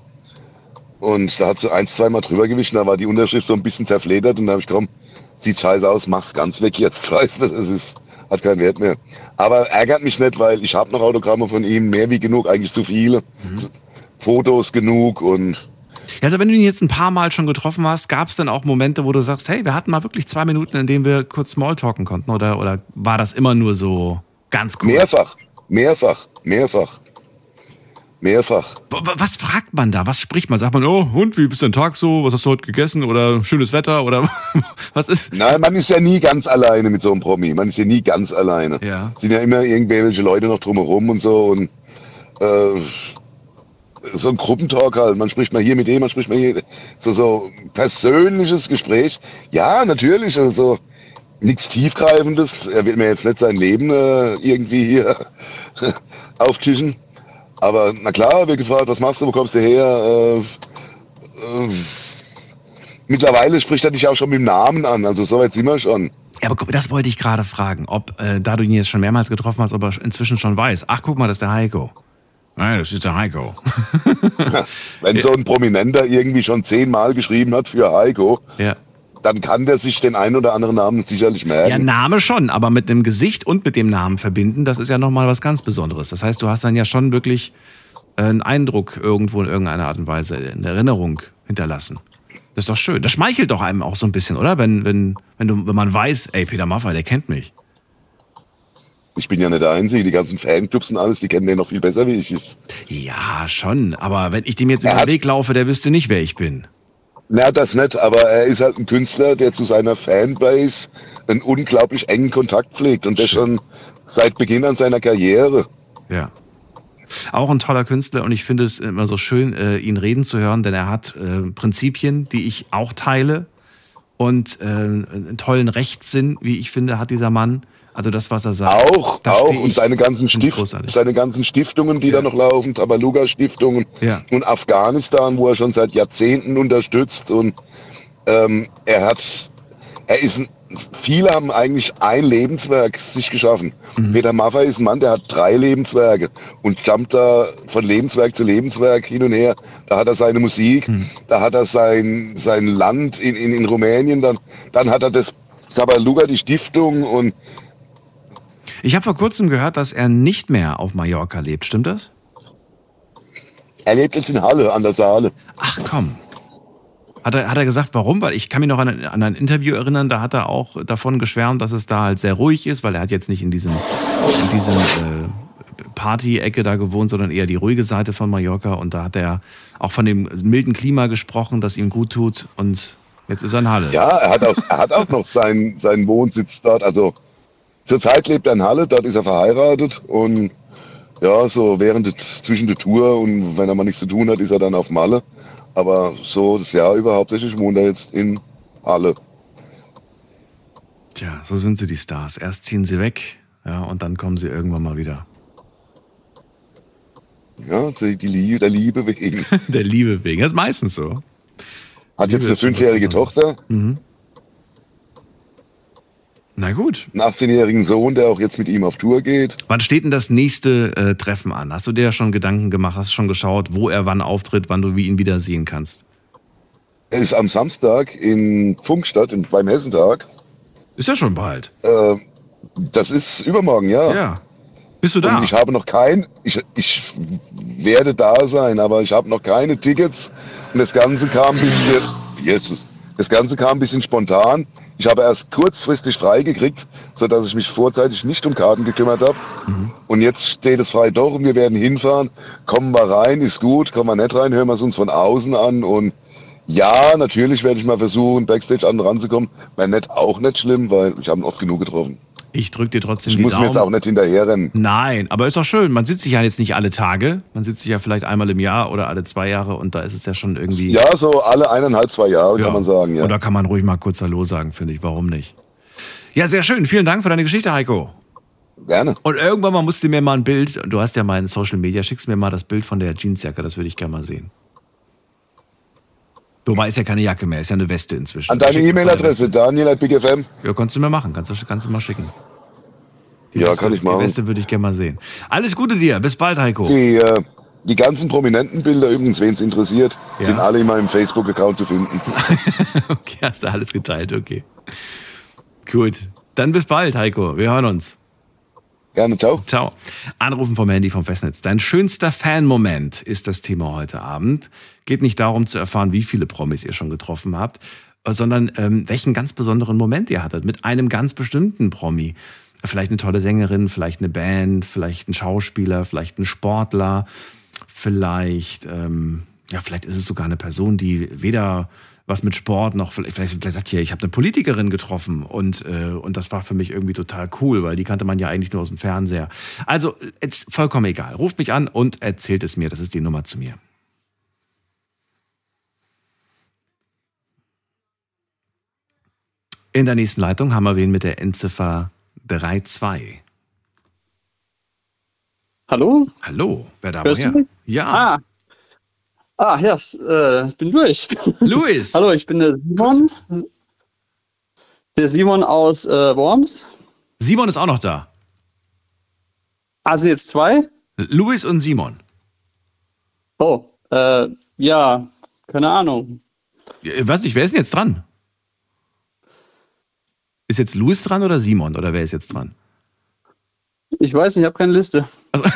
Und da hat sie ein, zwei Mal drüber gewischt, da war die Unterschrift so ein bisschen zerfledert und da habe ich komm, sieht scheiße aus, mach's ganz weg jetzt, weißt du, das ist, hat keinen Wert mehr. Aber ärgert mich nicht, weil ich habe noch Autogramme von ihm, mehr wie genug, eigentlich zu viele. Fotos genug und Ja, also wenn du ihn jetzt ein paar Mal schon getroffen hast, gab es dann auch Momente, wo du sagst, hey, wir hatten mal wirklich zwei Minuten, in denen wir kurz Smalltalken konnten? Oder, oder war das immer nur so ganz kurz? mehrfach, mehrfach, mehrfach, mehrfach. Was fragt man da? Was spricht man? Sagt man, oh, Hund, wie bist dein Tag so? Was hast du heute gegessen? Oder schönes Wetter? Oder was ist? Nein, man ist ja nie ganz alleine mit so einem Promi. Man ist ja nie ganz alleine. Ja. Sind ja immer irgendwelche Leute noch drumherum und so und äh, so ein Gruppentalk halt. Man spricht mal hier mit dem, man spricht mal hier. So, so persönliches Gespräch. Ja, natürlich. Also nichts Tiefgreifendes. Er wird mir jetzt nicht sein Leben äh, irgendwie hier auftischen. Aber na klar, wird gefragt, was machst du, wo kommst du her? Äh, äh, mittlerweile spricht er dich auch schon mit dem Namen an. Also so weit sind wir schon. Ja, aber guck, das wollte ich gerade fragen, ob, äh, da du ihn jetzt schon mehrmals getroffen hast, ob er inzwischen schon weiß. Ach, guck mal, das ist der Heiko. Nein, das ist der Heiko. Wenn so ein Prominenter irgendwie schon zehnmal geschrieben hat für Heiko, ja. Dann kann der sich den einen oder anderen Namen sicherlich merken. Ja, Name schon, aber mit dem Gesicht und mit dem Namen verbinden, das ist ja nochmal was ganz Besonderes. Das heißt, du hast dann ja schon wirklich äh, einen Eindruck irgendwo in irgendeiner Art und Weise in Erinnerung hinterlassen. Das ist doch schön. Das schmeichelt doch einem auch so ein bisschen, oder? Wenn, wenn, wenn, du, wenn man weiß, ey, Peter Maffay, der kennt mich. Ich bin ja nicht der Einzige, die ganzen Fanclubs und alles, die kennen den noch viel besser wie ich es. Ja, schon. Aber wenn ich dem jetzt Er über den Weg laufe, der wüsste nicht, wer ich bin. Na, das nicht, aber er ist halt ein Künstler, der zu seiner Fanbase einen unglaublich engen Kontakt pflegt und das schon seit Beginn an seiner Karriere. Ja. Auch ein toller Künstler und ich finde es immer so schön, äh, ihn reden zu hören, denn er hat äh, Prinzipien, die ich auch teile und äh, einen tollen Rechtssinn, wie ich finde, hat dieser Mann. Also das, was er sagt. Auch, auch und seine ganzen, Stift, seine ganzen Stiftungen, die da noch laufen, Tabaluga-Stiftungen Ja. und Afghanistan, wo er schon seit Jahrzehnten unterstützt und ähm, er hat, er ist, ein, viele haben eigentlich ein Lebenswerk sich geschaffen. Mhm. Peter Maffay ist ein Mann, der hat drei Lebenswerke und jumpt da von Lebenswerk zu Lebenswerk hin und her. Da hat er seine Musik, Mhm. da hat er sein, sein Land in, in, in Rumänien, dann, dann hat er das Tabaluga, die Stiftung und Ich habe vor kurzem gehört, dass er nicht mehr auf Mallorca lebt. Stimmt das? er lebt jetzt in Halle an der Saale. Ach komm. Hat er, hat er gesagt, warum? Weil ich kann mich noch an, ein- an ein Interview erinnern, da hat er auch davon geschwärmt, dass es da halt sehr ruhig ist, weil er hat jetzt nicht in diesem, in diesem äh, Party-Ecke da gewohnt, sondern eher die ruhige Seite von Mallorca. Und da hat er auch von dem milden Klima gesprochen, das ihm gut tut. Und jetzt ist er in Halle. Ja, er hat auch, er hat auch noch seinen, seinen Wohnsitz dort. Also zurzeit lebt er in Halle, dort ist er verheiratet und ja, so während der, zwischen der Tour und wenn er mal nichts zu tun hat, ist er dann auf Malle. Aber so das Jahr über hauptsächlich wohnt er jetzt in Halle. Tja, so sind sie die Stars. Erst ziehen sie weg, ja, und dann kommen sie irgendwann mal wieder. Ja, die, die Liebe, der Liebe wegen. Der Liebe wegen. Das ist meistens so. Hat jetzt Liebe eine schon was fünfjährige. Tochter, Na gut. einen 18-jährigen Sohn, der auch jetzt mit ihm auf Tour geht. Wann steht denn das nächste äh, Treffen an? Hast du dir ja schon Gedanken gemacht? Hast du schon geschaut, wo er wann auftritt, wann du wie ihn wieder sehen kannst? Er ist am Samstag in Funkstadt im, beim Hessentag. Ist ja schon bald. Äh, das ist übermorgen, ja. Ja. Bist du da? Und ich habe noch kein, ich, ich werde da sein, aber ich habe noch keine Tickets. Und das Ganze kam ein bisschen, Jesus, das Ganze kam ein bisschen spontan. Ich habe erst kurzfristig freigekriegt, sodass ich mich vorzeitig nicht um Karten gekümmert habe. Und jetzt steht es frei doch und wir werden hinfahren. Kommen wir rein, ist gut. Kommen wir nicht rein, hören wir es uns von außen an. Und ja, natürlich werde ich mal versuchen, Backstage an ranzukommen. Wäre nicht auch nicht schlimm, weil ich habe ihn oft genug getroffen. Ich drücke dir trotzdem Ich die muss mir Daumen. jetzt auch nicht hinterherrennen. Nein, aber ist doch schön. Man sitzt sich ja jetzt nicht alle Tage. Man sitzt sich ja vielleicht einmal im Jahr oder alle zwei Jahre und da ist es ja schon irgendwie. Ja, so alle eineinhalb, zwei Jahre Ja. kann man sagen, ja. Und da kann man ruhig mal kurz Hallo sagen, finde ich. Warum nicht? Ja, sehr schön. Vielen Dank für deine Geschichte, Heiko. Gerne. Und irgendwann mal musst du mir mal ein Bild, du hast ja mein Social Media, schickst mir mal das Bild von der Jeansjacke, das würde ich gerne mal sehen. Wobei ist ja keine Jacke mehr, ist ja eine Weste inzwischen. An deine E-Mail-Adresse, Daniel at BigFM. Ja, kannst du mir machen, kannst du, kannst du mal schicken. Die Ja, Weste, kann ich Die machen. Weste würde ich gerne mal sehen. Alles Gute dir, bis bald, Heiko. Die, äh, die ganzen prominenten Bilder übrigens, wen es interessiert, Ja. sind alle in meinem Facebook-Account zu finden. Okay, hast du alles geteilt, okay. Gut. Dann bis bald, Heiko. Wir hören uns. Gerne, ciao. Ciao. Anrufen vom Handy vom Festnetz. Dein schönster Fan-Moment ist das Thema heute Abend. Geht nicht darum zu erfahren, wie viele Promis ihr schon getroffen habt, sondern ähm, welchen ganz besonderen Moment ihr hattet mit einem ganz bestimmten Promi. Vielleicht eine tolle Sängerin, vielleicht eine Band, vielleicht ein Schauspieler, vielleicht ein Sportler, vielleicht, ähm, ja, vielleicht ist es sogar eine Person, die weder was mit Sport noch, vielleicht, vielleicht sagt ihr, ich habe eine Politikerin getroffen und, äh, und das war für mich irgendwie total cool, weil die kannte man ja eigentlich nur aus dem Fernseher. Also, jetzt vollkommen egal. Ruft mich an und erzählt es mir. Das ist die Nummer zu mir. In der nächsten Leitung haben wir wen mit der Endziffer 32. Hallo? Hallo, wer da mich? Ja, Ah. Ah, ja, s- äh, ich bin durch. Luis. Hallo, ich bin der Simon. Der Simon aus äh, Worms. Simon ist auch noch da. Also jetzt zwei? Luis und Simon. Oh, äh, ja, keine Ahnung. Ich weiß nicht, wer ist denn jetzt dran? Ist jetzt Luis dran oder Simon oder wer ist jetzt dran? Ich weiß nicht, ich habe keine Liste.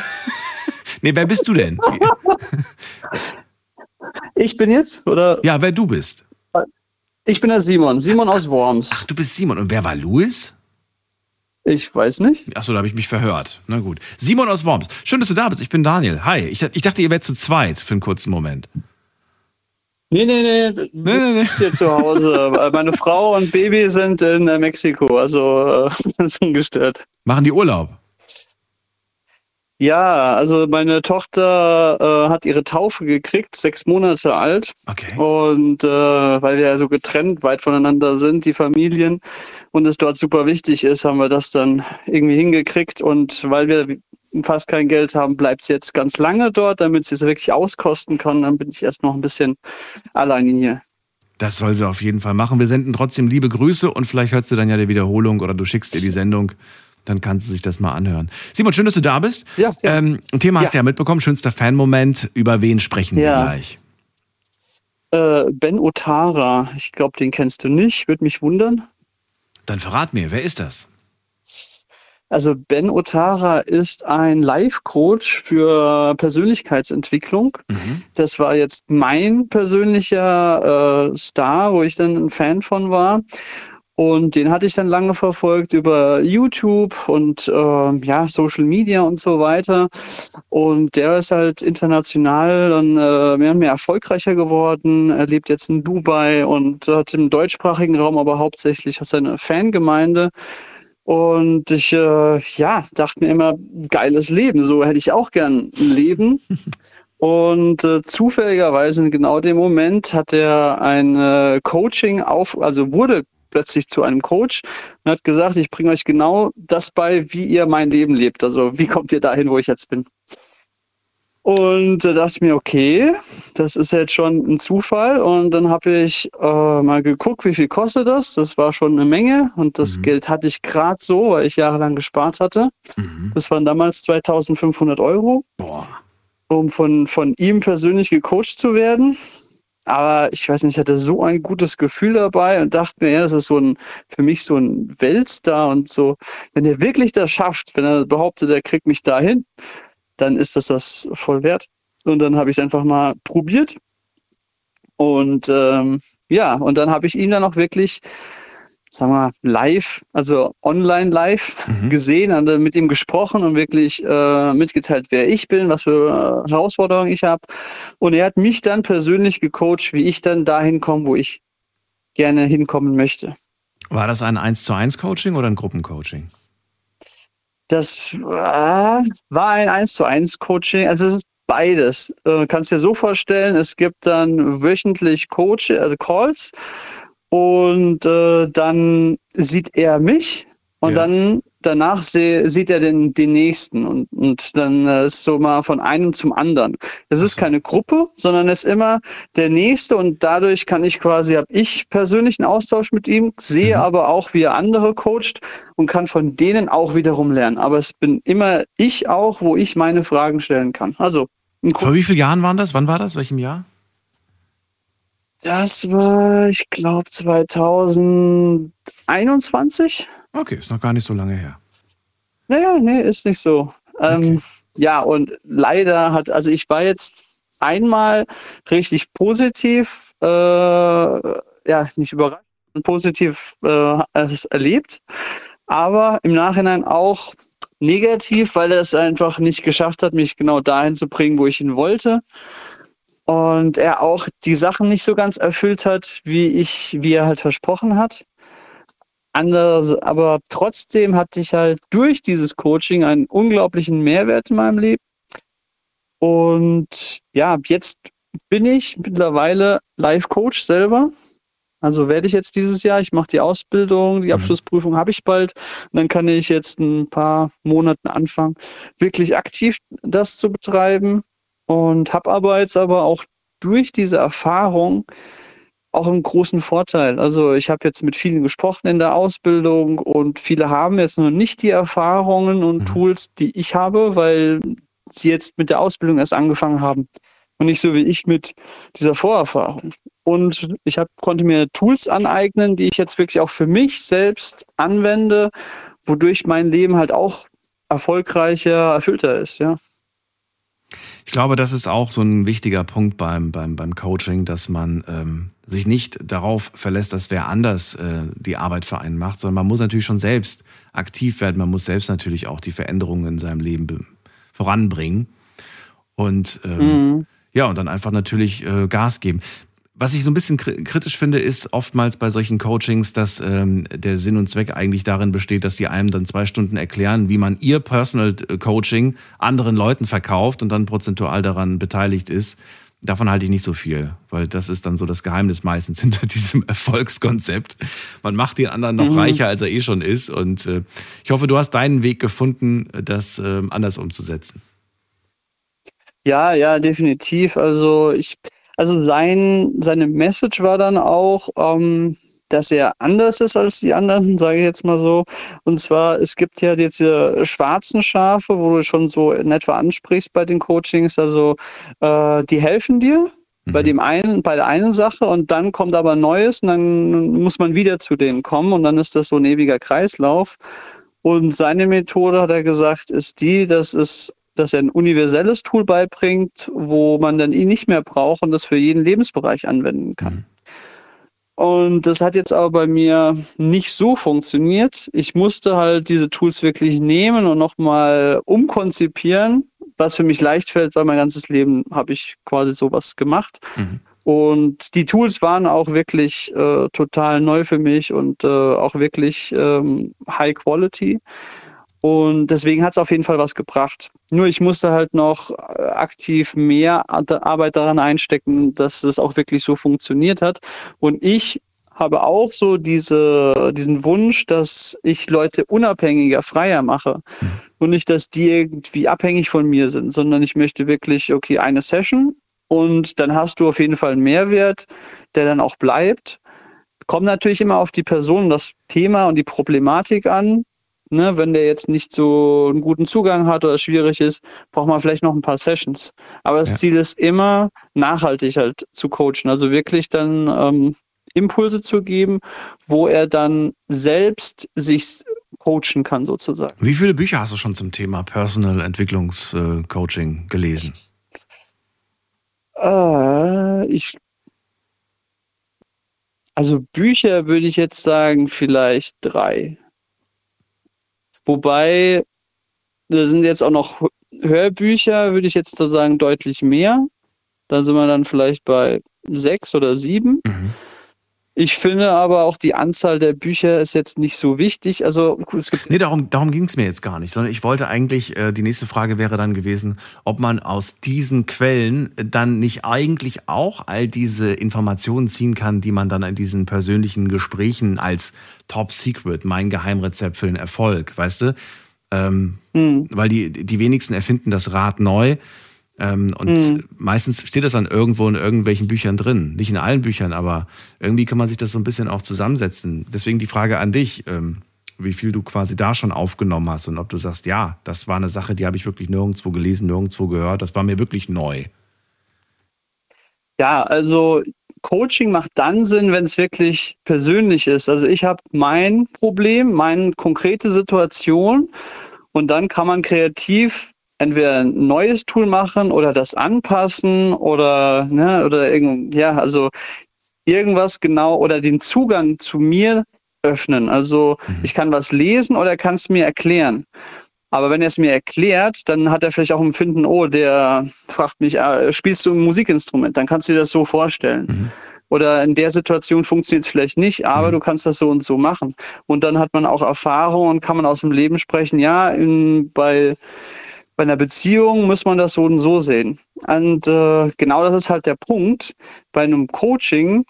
Nee, wer bist du denn? Ich bin jetzt, oder? Ja, wer du bist. Ich bin der Simon. Simon aus Worms. Ach, du bist Simon. Und wer war Luis? Ich weiß nicht. Achso, da habe ich mich verhört. Na gut. Simon aus Worms. Schön, dass du da bist. Ich bin Daniel. Hi. Ich, ich dachte, ihr wärt zu zweit für einen kurzen Moment. Nee, nee, nee. Nee, nee, nee. Hier zu Hause. Meine Frau und Baby sind in äh, Mexiko. Also, äh, das ist ungestört. Machen die Urlaub? Ja, also meine Tochter äh, hat ihre Taufe gekriegt, sechs Monate alt. Okay. Und äh, weil wir ja so getrennt weit voneinander sind, die Familien, und es dort super wichtig ist, haben wir das dann irgendwie hingekriegt. Und weil wir fast kein Geld haben, bleibt sie jetzt ganz lange dort, damit sie es wirklich auskosten kann. Dann bin ich erst noch ein bisschen alleine hier. Das soll sie auf jeden Fall machen. Wir senden trotzdem liebe Grüße und vielleicht hörst du dann ja die Wiederholung oder du schickst ihr die Sendung. Dann kannst du sich das mal anhören. Simon, schön, dass du da bist. Ja, ja. Ähm, ein Thema hast Ja. du ja mitbekommen, schönster Fan-Moment. Über wen sprechen wir Ja. gleich? Äh, ben Otara, ich glaube, den kennst du nicht, würde mich wundern. Dann verrat mir, wer ist das? Also Ben Otara ist ein Life-Coach für Persönlichkeitsentwicklung. Das war jetzt mein persönlicher äh, Star, wo ich dann ein Fan von war. Und den hatte ich dann lange verfolgt über YouTube und äh, ja, Social Media und so weiter. Und der ist halt international dann äh, mehr und mehr erfolgreicher geworden. Er lebt jetzt in Dubai und hat im deutschsprachigen Raum aber hauptsächlich seine Fangemeinde. Und ich äh, ja, dachte mir immer, geiles Leben, so hätte ich auch gern ein Leben. Und äh, zufälligerweise in genau dem Moment hat er ein äh, Coaching auf, also wurde plötzlich zu einem Coach und hat gesagt, ich bringe euch genau das bei, wie ihr mein Leben lebt. Also wie kommt ihr dahin, wo ich jetzt bin? Und da dachte ich mir, okay, das ist jetzt schon ein Zufall. Und dann habe ich äh, mal geguckt, wie viel kostet das. Das war schon eine Menge. Und das Geld hatte ich gerade so, weil ich jahrelang gespart hatte. Das waren damals 2500 Euro, Boah. um von, von ihm persönlich gecoacht zu werden. Aber ich weiß nicht, ich hatte so ein gutes Gefühl dabei und dachte mir, ja, das ist so ein, für mich so ein Weltstar und so. Wenn er wirklich das schafft, wenn er behauptet, er kriegt mich dahin, dann ist das das voll wert. Und dann habe ich es einfach mal probiert. Und ähm, ja, und dann habe ich ihn dann auch wirklich, sagen wir, live, also online live gesehen, und dann mit ihm gesprochen und wirklich äh, mitgeteilt, wer ich bin, was für Herausforderungen ich habe. Und er hat mich dann persönlich gecoacht, wie ich dann dahin komme, wo ich gerne hinkommen möchte. War das ein 1 zu 1 Coaching oder ein Gruppencoaching? Das war, war ein 1 zu 1 Coaching. Also es ist beides. Äh, kannst dir so vorstellen, es gibt dann wöchentlich Coach, also Calls und äh, dann sieht er mich und Ja. dann danach seh, sieht er den, den nächsten und, und dann äh, ist so mal von einem zum anderen. Es ist keine Gruppe, sondern es ist immer der nächste und dadurch kann ich quasi, habe ich persönlichen Austausch mit ihm, sehe aber auch, wie er andere coacht und kann von denen auch wiederum lernen. Aber es bin immer ich auch, wo ich meine Fragen stellen kann. Also Vor wie vielen Jahren waren das? Wann war das? Welchem Jahr? Das war, ich glaube, 2021. Okay, ist noch gar nicht so lange her. Naja, nee, ist nicht so. Ähm, ja, und leider hat, also ich war jetzt einmal richtig positiv, äh, ja, nicht überrascht, positiv äh, erlebt, aber im Nachhinein auch negativ, weil er es einfach nicht geschafft hat, mich genau dahin zu bringen, wo ich ihn wollte. Und er auch die Sachen nicht so ganz erfüllt hat, wie ich, wie er halt versprochen hat. Anders, aber trotzdem hatte ich halt durch dieses Coaching einen unglaublichen Mehrwert in meinem Leben. Und ja, jetzt bin ich mittlerweile Life-Coach selber. Also werde ich jetzt dieses Jahr, ich mache die Ausbildung, die mhm. Abschlussprüfung habe ich bald. Und dann kann ich jetzt ein paar Monaten anfangen, wirklich aktiv das zu betreiben. Und habe aber jetzt aber auch durch diese Erfahrung auch einen großen Vorteil. Also ich habe jetzt mit vielen gesprochen in der Ausbildung und viele haben jetzt noch nicht die Erfahrungen und mhm. Tools, die ich habe, weil sie jetzt mit der Ausbildung erst angefangen haben und nicht so wie ich mit dieser Vorerfahrung. Und ich hab, konnte mir Tools aneignen, die ich jetzt wirklich auch für mich selbst anwende, wodurch mein Leben halt auch erfolgreicher, erfüllter ist, ja. Ich glaube, das ist auch so ein wichtiger Punkt beim, beim, beim Coaching, dass man ähm, sich nicht darauf verlässt, dass wer anders äh, die Arbeit für einen macht, sondern man muss natürlich schon selbst aktiv werden. Man muss selbst natürlich auch die Veränderungen in seinem Leben voranbringen. Und ähm, mhm. ja, und dann einfach natürlich äh, Gas geben. Was ich so ein bisschen kritisch finde, ist oftmals bei solchen Coachings, dass ähm, der Sinn und Zweck eigentlich darin besteht, dass sie einem dann zwei Stunden erklären, wie man ihr Personal Coaching anderen Leuten verkauft und dann prozentual daran beteiligt ist. Davon halte ich nicht so viel, weil das ist dann so das Geheimnis meistens hinter diesem Erfolgskonzept. Man macht den anderen noch mhm. reicher, als er eh schon ist. Und äh, ich hoffe, du hast deinen Weg gefunden, das äh, anders umzusetzen. Ja, ja, definitiv. Also ich, also sein, seine Message war dann auch, ähm, dass er anders ist als die anderen, sage ich jetzt mal so. Und zwar, es gibt ja diese schwarzen Schafe, wo du schon so in etwa ansprichst bei den Coachings, also äh, die helfen dir bei mhm. dem einen, bei der einen Sache und dann kommt aber Neues und dann muss man wieder zu denen kommen und dann ist das so ein ewiger Kreislauf. Und seine Methode, hat er gesagt, ist die, dass es dass er ein universelles Tool beibringt, wo man dann ihn nicht mehr braucht und das für jeden Lebensbereich anwenden kann. Mhm. Und das hat jetzt aber bei mir nicht so funktioniert. Ich musste halt diese Tools wirklich nehmen und nochmal umkonzipieren, was für mich leicht fällt, weil mein ganzes Leben habe ich quasi sowas gemacht. Mhm. Und die Tools waren auch wirklich äh, total neu für mich und äh, auch wirklich ähm, High Quality. Und deswegen hat es auf jeden Fall was gebracht. Nur ich musste halt noch äh, aktiv mehr Arbeit daran einstecken, dass es auch wirklich so funktioniert hat. Und ich habe auch so diese, diesen Wunsch, dass ich Leute unabhängiger, freier mache. Mhm. Und nicht, dass die irgendwie abhängig von mir sind, sondern ich möchte wirklich, okay, eine Session und dann hast du auf jeden Fall einen Mehrwert, der dann auch bleibt. Kommt natürlich immer auf die Person, das Thema und die Problematik an. Ne, wenn der jetzt nicht so einen guten Zugang hat oder schwierig ist, braucht man vielleicht noch ein paar Sessions. Aber das ja. Ziel ist immer, nachhaltig halt zu coachen. Also wirklich dann ähm, Impulse zu geben, wo er dann selbst sich coachen kann, sozusagen. Wie viele Bücher hast du schon zum Thema Personal Entwicklungscoaching gelesen? Äh, ich also Bücher würde ich jetzt sagen, vielleicht drei. Wobei, da sind jetzt auch noch Hörbücher, würde ich jetzt so sagen, deutlich mehr. Da sind wir dann vielleicht bei sechs oder sieben. Mhm. Ich finde aber auch die Anzahl der Bücher ist jetzt nicht so wichtig. Also es gibt nee, darum, darum ging es mir jetzt gar nicht, sondern ich wollte eigentlich, äh, die nächste Frage wäre dann gewesen, ob man aus diesen Quellen dann nicht eigentlich auch all diese Informationen ziehen kann, die man dann in diesen persönlichen Gesprächen als Top Secret, mein Geheimrezept für den Erfolg, weißt du? Ähm, hm. Weil die, die wenigsten erfinden das Rad neu. Ähm, und mhm. meistens steht das dann irgendwo in irgendwelchen Büchern drin. Nicht in allen Büchern, aber irgendwie kann man sich das so ein bisschen auch zusammensetzen. Deswegen die Frage an dich, ähm, wie viel du quasi da schon aufgenommen hast und ob du sagst, ja, das war eine Sache, die habe ich wirklich nirgendwo gelesen, nirgendwo gehört, das war mir wirklich neu. Ja, also Coaching macht dann Sinn, wenn es wirklich persönlich ist. Also ich habe mein Problem, meine konkrete Situation und dann kann man kreativ entweder ein neues Tool machen oder das anpassen oder, ne, oder irgend, ja, also irgendwas genau oder den Zugang zu mir öffnen. Also mhm. ich kann was lesen oder er kann es mir erklären. Aber wenn er es mir erklärt, dann hat er vielleicht auch Empfinden, oh, der fragt mich, äh, spielst du ein Musikinstrument? Dann kannst du dir das so vorstellen. Mhm. Oder in der Situation funktioniert es vielleicht nicht, aber mhm. du kannst das so und so machen. Und dann hat man auch Erfahrung und kann man aus dem Leben sprechen. Ja, in, bei, bei einer Beziehung muss man das so und so sehen. Und äh, genau das ist halt der Punkt. Bei einem Coaching,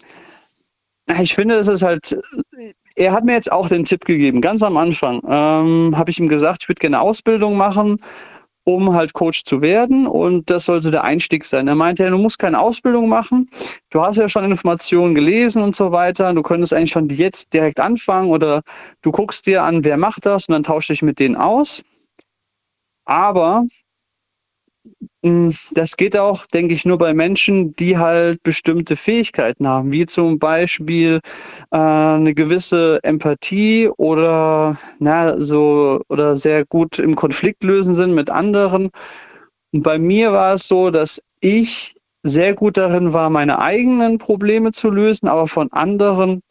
ich finde, es ist halt, er hat mir jetzt auch den Tipp gegeben, ganz am Anfang ähm, habe ich ihm gesagt, ich würde gerne Ausbildung machen, um halt Coach zu werden und das sollte der Einstieg sein. Er meinte, du musst keine Ausbildung machen, du hast ja schon Informationen gelesen und so weiter, du könntest eigentlich schon jetzt direkt anfangen oder du guckst dir an, wer macht das und dann tausche dich mit denen aus. Aber Mm, das geht auch, denke ich, nur bei Menschen, die halt bestimmte Fähigkeiten haben, wie zum Beispiel äh, eine gewisse Empathie oder na, so oder sehr gut im Konflikt lösen sind mit anderen. Und bei mir war es so, dass ich sehr gut darin war, meine eigenen Probleme zu lösen, aber von anderen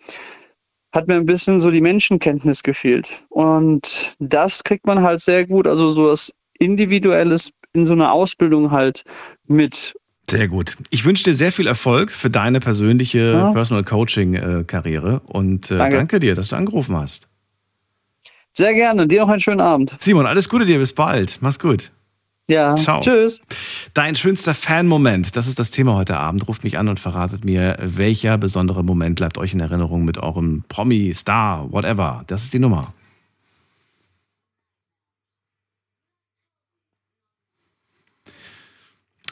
hat mir ein bisschen so die Menschenkenntnis gefehlt. Und das kriegt man halt sehr gut, also so das individuelles in so einer Ausbildung halt mit. Sehr gut. Ich wünsche dir sehr viel Erfolg für deine persönliche ja. Personal Coaching äh, Karriere und äh, danke. danke dir, dass du angerufen hast. Sehr gerne. Dir noch einen schönen Abend. Simon, alles Gute dir. Bis bald. Mach's gut. Ja, Ciao. tschüss. Dein schönster Fan-Moment, das ist das Thema heute Abend. Ruft mich an und verratet mir, welcher besondere Moment bleibt euch in Erinnerung mit eurem Promi, Star, whatever. Das ist die Nummer.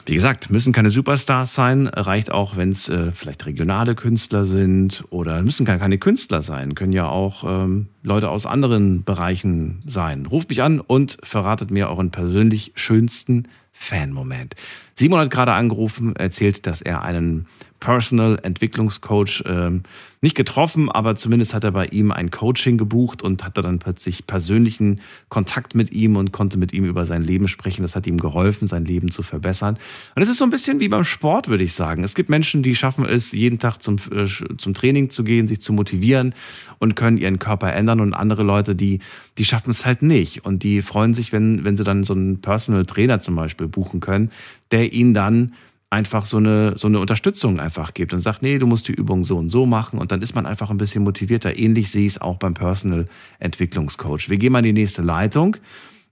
Wie gesagt, müssen keine Superstars sein, reicht auch, wenn es äh, vielleicht regionale Künstler sind oder müssen gar keine Künstler sein, können ja auch ähm, Leute aus anderen Bereichen sein. Ruft mich an und verratet mir euren persönlich schönsten Fan-Moment. Simon hat gerade angerufen, erzählt, dass er einen Personal Entwicklungscoach ähm, nicht getroffen, aber zumindest hat er bei ihm ein Coaching gebucht und hatte dann plötzlich persönlichen Kontakt mit ihm und konnte mit ihm über sein Leben sprechen. Das hat ihm geholfen, sein Leben zu verbessern. Und es ist so ein bisschen wie beim Sport, würde ich sagen. Es gibt Menschen, die schaffen es, jeden Tag zum, äh, zum Training zu gehen, sich zu motivieren und können ihren Körper ändern. Und andere Leute, die, die schaffen es halt nicht. Und die freuen sich, wenn, wenn sie dann so einen Personal Trainer zum Beispiel buchen können, der ihnen dann einfach so eine, so eine Unterstützung einfach gibt und sagt, nee, du musst die Übung so und so machen und dann ist man einfach ein bisschen motivierter. Ähnlich sehe ich es auch beim Personal Entwicklungscoach. Wir gehen mal in die nächste Leitung.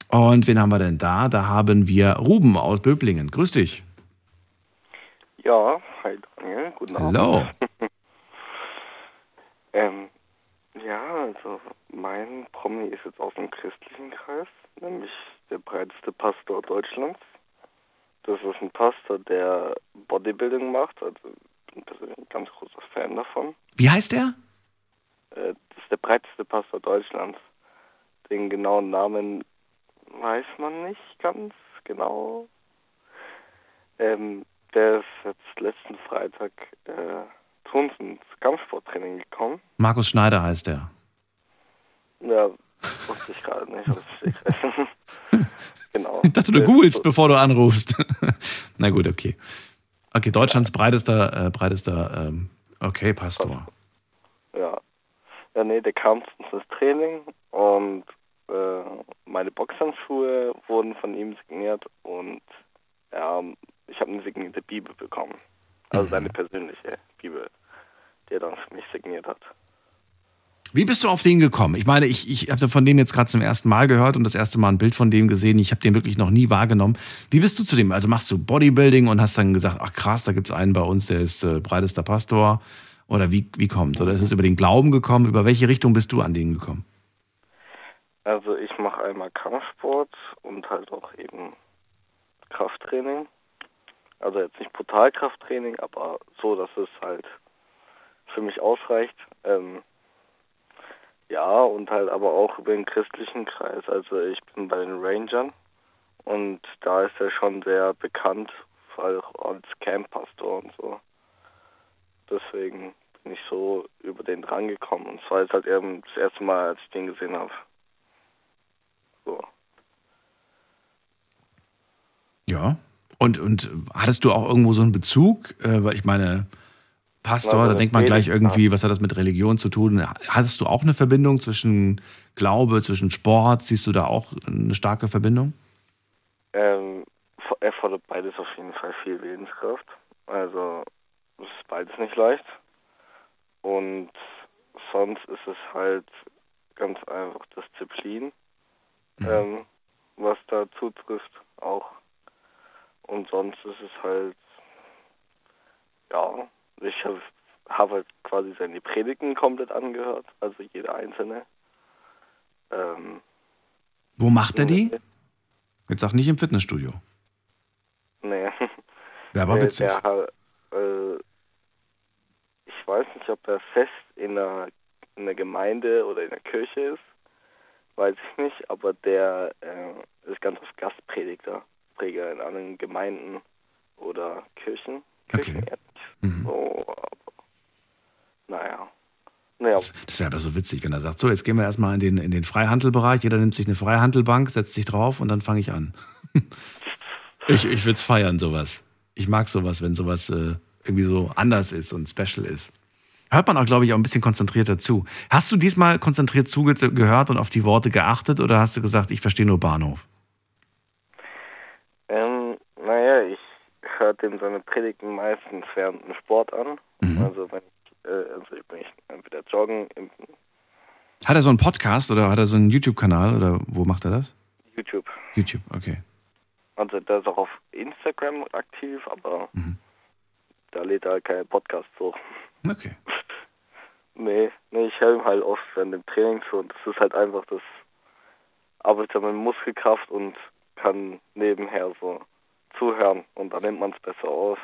Und wen haben wir denn da? Da haben wir Ruben aus Böblingen. Grüß dich. Ja, hi Daniel, guten Abend. Hallo. ähm, ja, also mein Promi ist jetzt aus dem christlichen Kreis, nämlich der breiteste Pastor Deutschlands. Das ist ein Pastor, der Bodybuilding macht. Also ich bin persönlich ein ganz großer Fan davon. Wie heißt der? Äh, das ist der breiteste Pastor Deutschlands. Den genauen Namen weiß man nicht ganz genau. Ähm, der ist jetzt letzten Freitag äh, zu uns ins Kampfsporttraining gekommen. Markus Schneider heißt er. Ja, wusste ich gerade nicht. Genau. Ich dachte, du googelst, bevor du anrufst. Na gut, okay. Okay, Deutschlands breitester, äh, breitester, ähm, okay, Pastor. Ja. Ja, nee, der kam ins Training und äh, meine Boxhandschuhe wurden von ihm signiert und ja, ich habe eine signierte Bibel bekommen. Also mhm. seine persönliche Bibel, die er dann für mich signiert hat. Wie bist du auf den gekommen? Ich meine, ich, ich habe von dem jetzt gerade zum ersten Mal gehört und das erste Mal ein Bild von dem gesehen. Ich habe den wirklich noch nie wahrgenommen. Wie bist du zu dem? Also machst du Bodybuilding und hast dann gesagt, ach krass, da gibt es einen bei uns, der ist äh, breitester Pastor. Oder wie, wie kommt? Oder ist es über den Glauben gekommen? Über welche Richtung bist du an den gekommen? Also ich mache einmal Kampfsport und halt auch eben Krafttraining. Also jetzt nicht Brutalkrafttraining, aber so, dass es halt für mich ausreicht. Ähm, ja, und halt aber auch über den christlichen Kreis. Also ich bin bei den Rangern und da ist er schon sehr bekannt, vor allem als Camppastor und so. deswegen bin ich so über den dran gekommen. Und zwar ist halt eben das erste Mal, als ich den gesehen habe. So. Ja. Und, und hattest du auch irgendwo so einen Bezug? Äh, weil ich meine, Pastor, Also da denkt man gleich irgendwie, was hat das mit Religion zu tun? Hattest du auch eine Verbindung zwischen Glaube, zwischen Sport? Siehst du da auch eine starke Verbindung? Ähm, f- er fordert beides auf jeden Fall viel Willenskraft. Also es ist beides nicht leicht. Und sonst ist es halt ganz einfach Disziplin, ähm, was da zutrifft auch. Und sonst ist es halt, ja, ich habe hab halt quasi seine Predigten komplett angehört, also jede einzelne. Ähm, Wo macht er die? Jetzt sag nicht im Fitnessstudio. Nee. Wäre aber witzig. Der, äh, ich weiß nicht, ob er fest in einer, in einer Gemeinde oder in der Kirche ist. Weiß ich nicht, aber der äh, ist ganz oft Gastprediger Prediger in anderen Gemeinden oder Kirchen. Kirchen Okay. Mhm. so, aber naja. Naja, Das wäre aber so witzig, wenn er sagt, so, jetzt gehen wir erstmal in den, in den Freihandelbereich, jeder nimmt sich eine Freihandelbank, setzt sich drauf und dann fange ich an. ich ich würde es feiern, sowas. Ich mag sowas, wenn sowas äh, irgendwie so anders ist und special ist. Hört man auch, glaube ich, auch ein bisschen konzentrierter zu. Hast du diesmal konzentriert zugehört und auf die Worte geachtet oder hast du gesagt, ich verstehe nur Bahnhof? Ähm, naja, ich höre dem seine Predigten meistens während dem Sport an. Mhm. Also wenn ich, äh, also bin ich entweder joggen im Hat er so einen Podcast oder hat er so einen YouTube-Kanal oder wo macht er das? YouTube. YouTube, okay. Also der ist auch auf Instagram aktiv, aber Mhm. da lädt er keine Podcasts hoch. Okay. Nee, nee, ich höre ihm halt oft während dem Training zu und das ist halt einfach das arbeitet mit Muskelkraft und kann nebenher so zuhören und dann nimmt man es besser auf.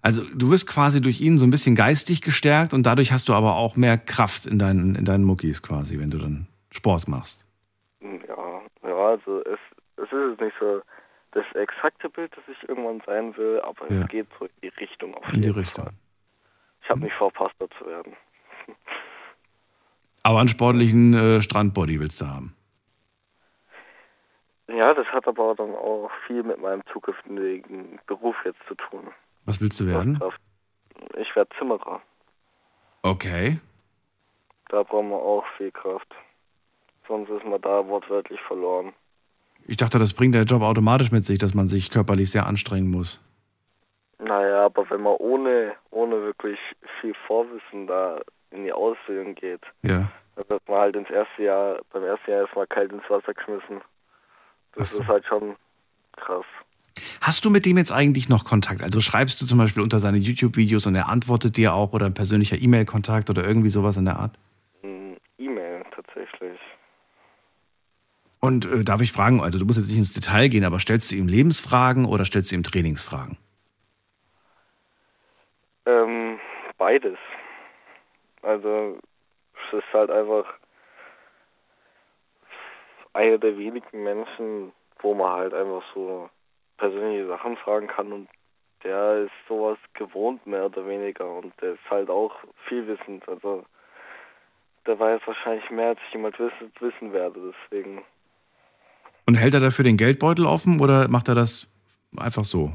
Also du wirst quasi durch ihn so ein bisschen geistig gestärkt und dadurch hast du aber auch mehr Kraft in deinen, in deinen Muckis quasi, wenn du dann Sport machst. Ja, ja, also es, es ist nicht so das exakte Bild, das ich irgendwann sein will, aber Ja. es geht so in die Richtung auf In die Richtung. Fall. Ich habe nicht vor, Pastor zu werden. Aber einen sportlichen äh, Strandbody willst du haben. Ja, das hat aber dann auch viel mit meinem zukünftigen Beruf jetzt zu tun. Was willst du werden? Ich werde Zimmerer. Okay. Da brauchen wir auch viel Kraft. Sonst ist man da wortwörtlich verloren. Ich dachte, das bringt der Job automatisch mit sich, dass man sich körperlich sehr anstrengen muss. Naja, aber wenn man ohne, ohne wirklich viel Vorwissen da in die Ausbildung geht, Ja. dann wird man halt ins erste Jahr, beim ersten Jahr erstmal kalt ins Wasser geschmissen. Das ist halt schon krass. Hast du mit dem jetzt eigentlich noch Kontakt? Also schreibst du zum Beispiel unter seine YouTube-Videos und er antwortet dir auch oder ein persönlicher E-Mail-Kontakt oder irgendwie sowas in der Art? E-Mail tatsächlich. Und äh, darf ich fragen, also du musst jetzt nicht ins Detail gehen, aber stellst du ihm Lebensfragen oder stellst du ihm Trainingsfragen? Ähm, beides. Also, es ist halt einfach einer der wenigen Menschen, wo man halt einfach so persönliche Sachen fragen kann und der ist sowas gewohnt, mehr oder weniger. Und der ist halt auch vielwissend. Also, der weiß wahrscheinlich mehr, als ich jemals wissen, wissen werde. Deswegen, Und hält er dafür den Geldbeutel offen oder macht er das einfach so?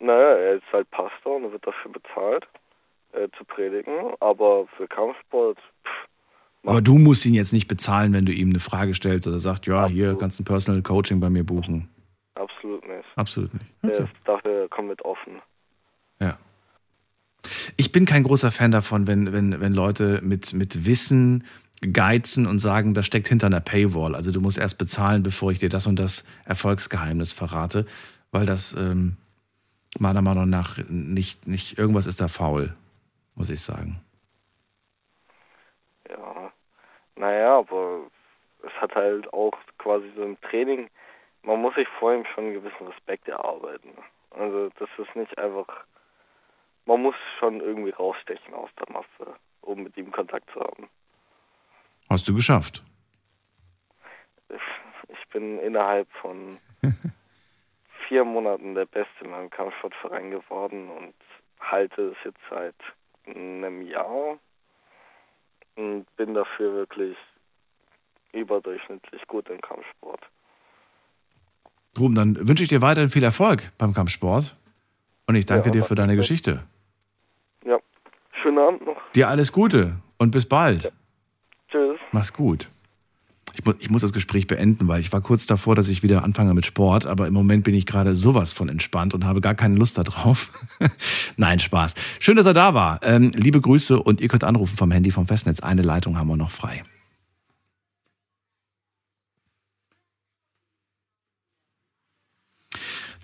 naja, er ist halt Pastor und er wird dafür bezahlt, äh, zu predigen. Aber für Kampfsport, Aber du musst ihn jetzt nicht bezahlen, wenn du ihm eine Frage stellst oder sagst, ja, hier kannst du ein Personal Coaching bei mir buchen. absolut nicht. Absolut nicht. Der ist dafür komplett offen. Ja. Ich bin kein großer Fan davon, wenn, wenn, wenn Leute mit, mit Wissen geizen und sagen, das steckt hinter einer Paywall. Also du musst erst bezahlen, bevor ich dir das und das Erfolgsgeheimnis verrate, weil das ähm, meiner Meinung nach nicht, nicht, irgendwas ist da faul, muss ich sagen. Ja. Naja, aber es hat halt auch quasi so im Training, man muss sich vor ihm schon einen gewissen Respekt erarbeiten. Also das ist nicht einfach, man muss schon irgendwie rausstechen aus der Masse, um mit ihm Kontakt zu haben. Hast du geschafft. Ich bin innerhalb von vier Monaten der Beste in meinem Kampfsportverein geworden und halte es jetzt seit einem Jahr und bin dafür wirklich überdurchschnittlich gut im Kampfsport. Ruben, dann wünsche ich dir weiterhin viel Erfolg beim Kampfsport. Und ich danke Ja, dir für deine. Geschichte. Ja, schönen Abend noch. Dir alles Gute und bis bald. Tschüss. Mach's gut. Ich, mu ich muss das Gespräch beenden, weil ich war kurz davor, dass ich wieder anfange mit Sport, aber im Moment bin ich gerade sowas von entspannt und habe gar keine Lust darauf. Nein, Spaß. Schön, dass er da war. Ähm, liebe Grüße und ihr könnt anrufen vom Handy vom Festnetz. Eine Leitung haben wir noch frei.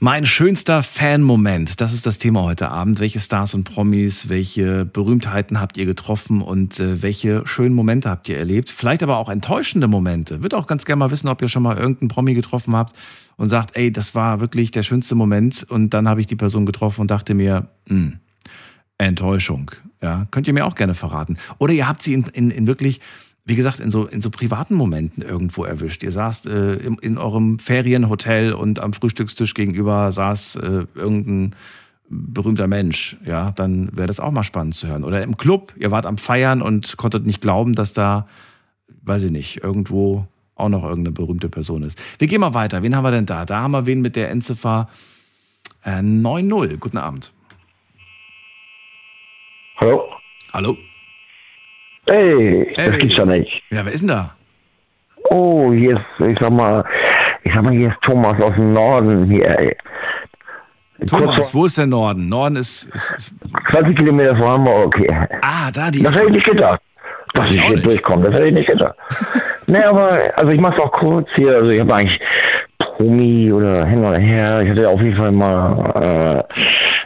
Mein schönster Fan-Moment, das ist das Thema heute Abend. Welche Stars und Promis, welche Berühmtheiten habt ihr getroffen und äh, welche schönen Momente habt ihr erlebt? Vielleicht aber auch enttäuschende Momente. Würde auch ganz gerne mal wissen, ob ihr schon mal irgendeinen Promi getroffen habt und sagt, ey, das war wirklich der schönste Moment und dann habe ich die Person getroffen und dachte mir, hm, Enttäuschung. Ja, könnt ihr mir auch gerne verraten. Oder ihr habt sie in, in, in wirklich, wie gesagt, in so, in so privaten Momenten irgendwo erwischt. Ihr saßt äh, in, in eurem Ferienhotel und am Frühstückstisch gegenüber saß äh, irgendein berühmter Mensch. Ja, dann wäre das auch mal spannend zu hören. Oder im Club, ihr wart am Feiern und konntet nicht glauben, dass da, weiß ich nicht, irgendwo auch noch irgendeine berühmte Person ist. Wir gehen mal weiter. Wen haben wir denn da? Da haben wir wen mit der Endziffer äh, 9-0. Guten Abend. Hallo? Hallo? Hey. das gibt's ja nicht. Ja, wer ist denn da? Oh, hier ist, ich sag mal, ich sag mal, hier ist Thomas aus dem Norden hier, ey. Thomas, Kurz wo ist der Norden? Norden ist. ist, ist vor 20 Kilometer von Hamburg hier. ah, da die. Das hätte ich nicht gedacht. Dass Ich ich auch hier nicht. durchkomme, das hätte ich nicht gedacht. nee, aber, also ich mach's auch kurz hier, also ich habe eigentlich Promi oder hin oder her. Ich hatte auf jeden Fall mal äh,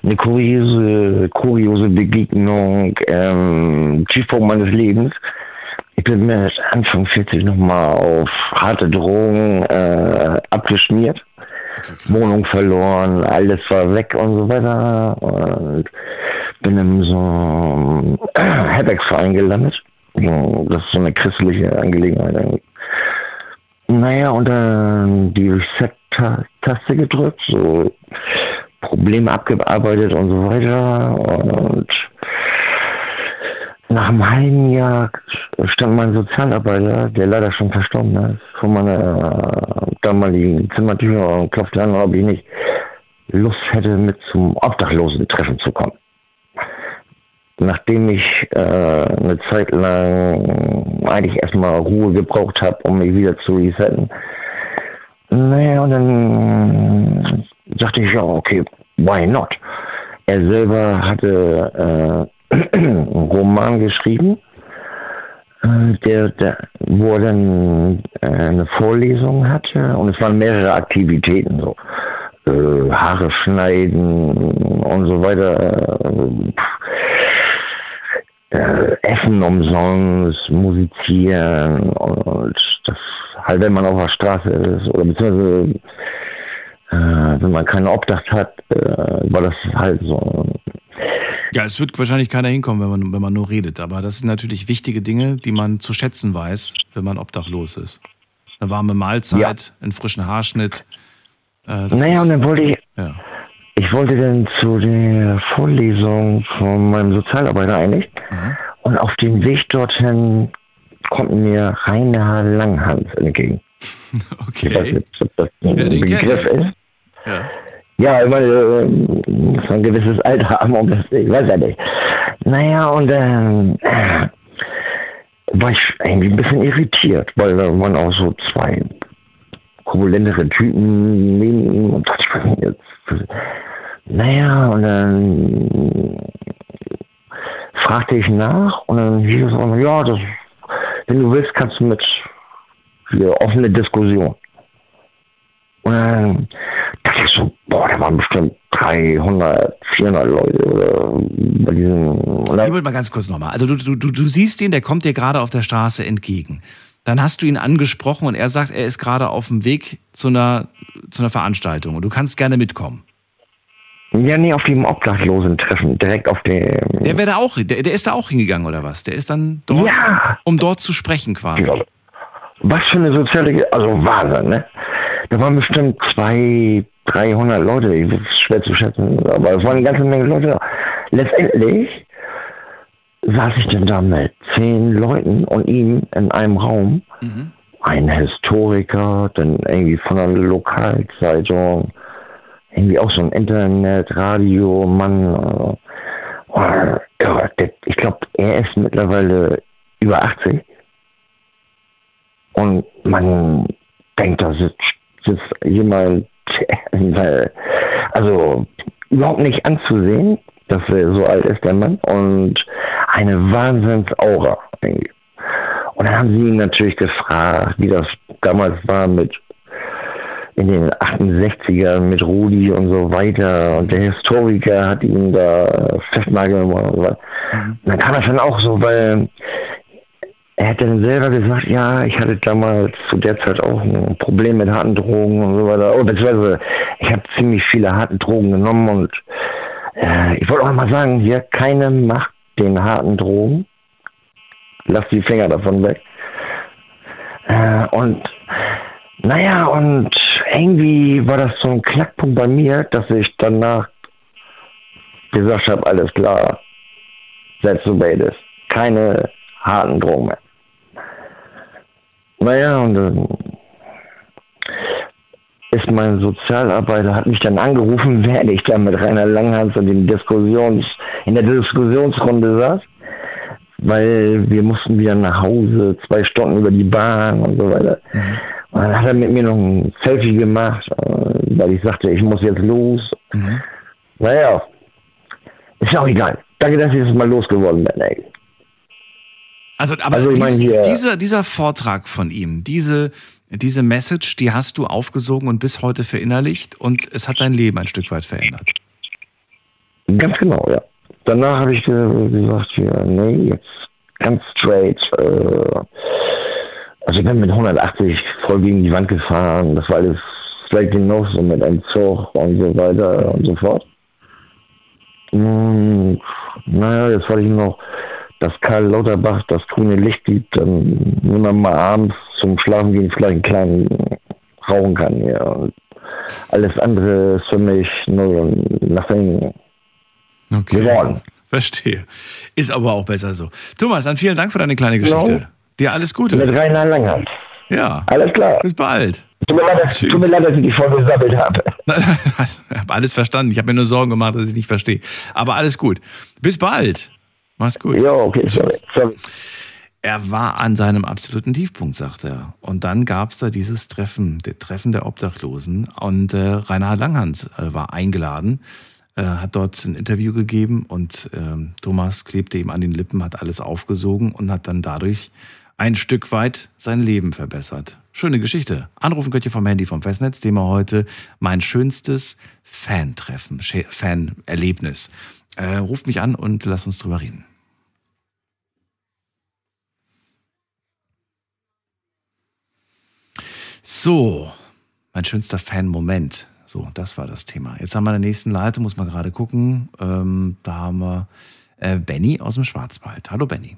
eine kuriose, kuriose Begegnung, ähm, Tiefpunkt meines Lebens. Ich bin mit Anfang 40 nochmal auf harte Drogen äh, abgeschmiert. Wohnung verloren, alles war weg und so weiter. Und bin in so einem Herbergsverein gelandet. Das ist so eine christliche Angelegenheit eigentlich. Naja, und dann die Reset-Taste gedrückt, so Probleme abgearbeitet und so weiter. Und nach einem halben Jahr stand mein Sozialarbeiter, der leider schon verstorben ist, vor meiner damaligen Zimmertür und klopfte an, ob ich nicht Lust hätte, mit zum Obdachlosentreffen zu kommen. Nachdem ich äh, eine Zeit lang eigentlich erstmal Ruhe gebraucht habe, um mich wieder zu resetten. Naja, und dann dachte ich, ja, okay, why not? Er selber hatte äh, einen Roman geschrieben, äh, der, der, wo er dann äh, eine Vorlesung hatte und es waren mehrere Aktivitäten so. Äh, Haare schneiden und so weiter. Äh, äh, Essen umsonst, musizieren und das halt, wenn man auf der Straße ist oder beziehungsweise wenn man keinen Obdach hat, äh, war das halt so. Ja, es wird wahrscheinlich keiner hinkommen, wenn man, wenn man nur redet. Aber das sind natürlich wichtige Dinge, die man zu schätzen weiß, wenn man obdachlos ist. Eine warme Mahlzeit, einen frischen Haarschnitt. Äh, Naja, ist- und dann wollte ich, ja. ich wollte dann zu der Vorlesung von meinem Sozialarbeiter eigentlich. Mhm. Und auf dem Weg dorthin kommt mir Rainer Langhans entgegen. Ich weiß Okay. nicht, ob das ein Ja, Begriff ist. Ja. Ich meine, äh, muss ein gewisses Alter haben, um das, ich weiß ja nicht. Naja, und dann äh, war ich irgendwie ein bisschen irritiert, weil da waren auch so zwei korpulentere Typen neben ihm und dachte ich, denn jetzt? Naja, und dann fragte ich nach und dann hieß es auch, ja, das, wenn du willst, kannst du mit hier offene Diskussion. Und dachte ich so, boah, da waren bestimmt 300, 400 Leute oder bei diesem. Wollte mal ganz kurz nochmal. Also du, du, du, siehst ihn, der kommt dir gerade auf der Straße entgegen. Dann hast du ihn angesprochen und er sagt, er ist gerade auf dem Weg zu einer, zu einer Veranstaltung und du kannst gerne mitkommen. ja, nee, auf dem Obdachlosen-Treffen, direkt auf dem. Der wäre da auch, der, der ist da auch hingegangen oder was? Der ist dann dort, Ja. um dort zu sprechen quasi. Was für eine soziale, also Wahnsinn, ne? Da waren bestimmt zwei, 300 Leute, ich- ist schwer zu schätzen, aber es waren eine ganze Menge Leute. letztendlich saß ich dann da mit zehn Leuten und ihm in einem Raum. Mhm. Ein Historiker, dann irgendwie von einer Lokalzeitung, irgendwie auch so ein Internet, Radio, Mann. Ja, der, ich glaube, er ist mittlerweile über 80. Und man denkt, da sitzt, sitzt jemand, also überhaupt nicht anzusehen, dass er so alt ist, der Mann. Und eine Wahnsinnsaura. Irgendwie. Und dann haben sie ihn natürlich gefragt, wie das damals war mit in den 68ern mit Rudi und so weiter. Und der Historiker hat ihn da festnageln. Und. Mhm. Und dann kam das dann auch so, weil er hat dann selber gesagt, ja, ich hatte damals zu der Zeit auch ein Problem mit harten Drogen und so weiter. Oh, beziehungsweise ich habe ziemlich viele harte Drogen genommen und äh, ich wollte auch mal sagen, hier, keine Macht den harten Drogen. Lass die Finger davon weg. Äh, und naja, und irgendwie war das so ein Knackpunkt bei mir, dass ich danach gesagt habe, alles klar, setz du beides. Keine harten Drogen. Naja, und dann ist mein Sozialarbeiter, hat mich dann angerufen, während ich da mit Rainer Langhans in, den Diskussions, in der Diskussionsrunde saß, weil wir mussten wieder nach Hause, zwei Stunden über die Bahn und so weiter. Mhm. Und dann hat er mit mir noch ein Selfie gemacht, weil ich sagte, ich muss jetzt los. Mhm. Naja, ist ja auch egal. Danke, dass ich jetzt mal losgeworden bin, ey. Also, aber Also, ich dies, hier- dieser, dieser Vortrag von ihm, diese, diese Message, die hast du aufgesogen und bis heute verinnerlicht und es hat dein Leben ein Stück weit verändert. Ganz genau, ja. Danach habe ich ge- gesagt, ja, nee, jetzt ganz straight. Äh, also ich bin mit 180 voll gegen die Wand gefahren. Das war alles vielleicht noch so mit Entzug und so weiter und so fort. Und, naja, jetzt wollte ich noch, dass Karl Lauterbach das grüne Licht gibt, dann wenn man mal abends zum Schlafen gehen vielleicht einen kleinen rauchen kann. Ja. Und alles andere ist für mich nur nothing Okay. geworden. Verstehe. Ist aber auch besser so. Thomas, dann vielen Dank für deine kleine Geschichte. Genau. Dir alles Mit Gute. Rainer Langhand. Ja. Alles klar. Bis bald. Tut mir leid, tut mir leid, dass ich die voll gesammelt habe. Ich habe alles verstanden. Ich habe mir nur Sorgen gemacht, dass ich nicht verstehe. Aber alles gut. Bis bald. Mach's gut. Ja, okay, sorry. sorry. Er war an seinem absoluten Tiefpunkt, sagt er. Und dann gab es da dieses Treffen, das Treffen der Obdachlosen. Und äh, Reinhard Langhans äh, war eingeladen, äh, hat dort ein Interview gegeben und ähm, Thomas klebte ihm an den Lippen, hat alles aufgesogen und hat dann dadurch ein Stück weit sein Leben verbessert. Schöne Geschichte. Anrufen könnt ihr vom Handy vom Festnetz, Thema heute mein schönstes Fan-Treffen, Fan-Erlebnis. Äh, ruft mich an und lasst uns drüber reden. So, mein schönster Fan-Moment. So, das war das Thema. Jetzt haben wir in der nächsten Leitung, muss man gerade gucken. Ähm, da haben wir äh, Benny aus dem Schwarzwald. Hallo Benny.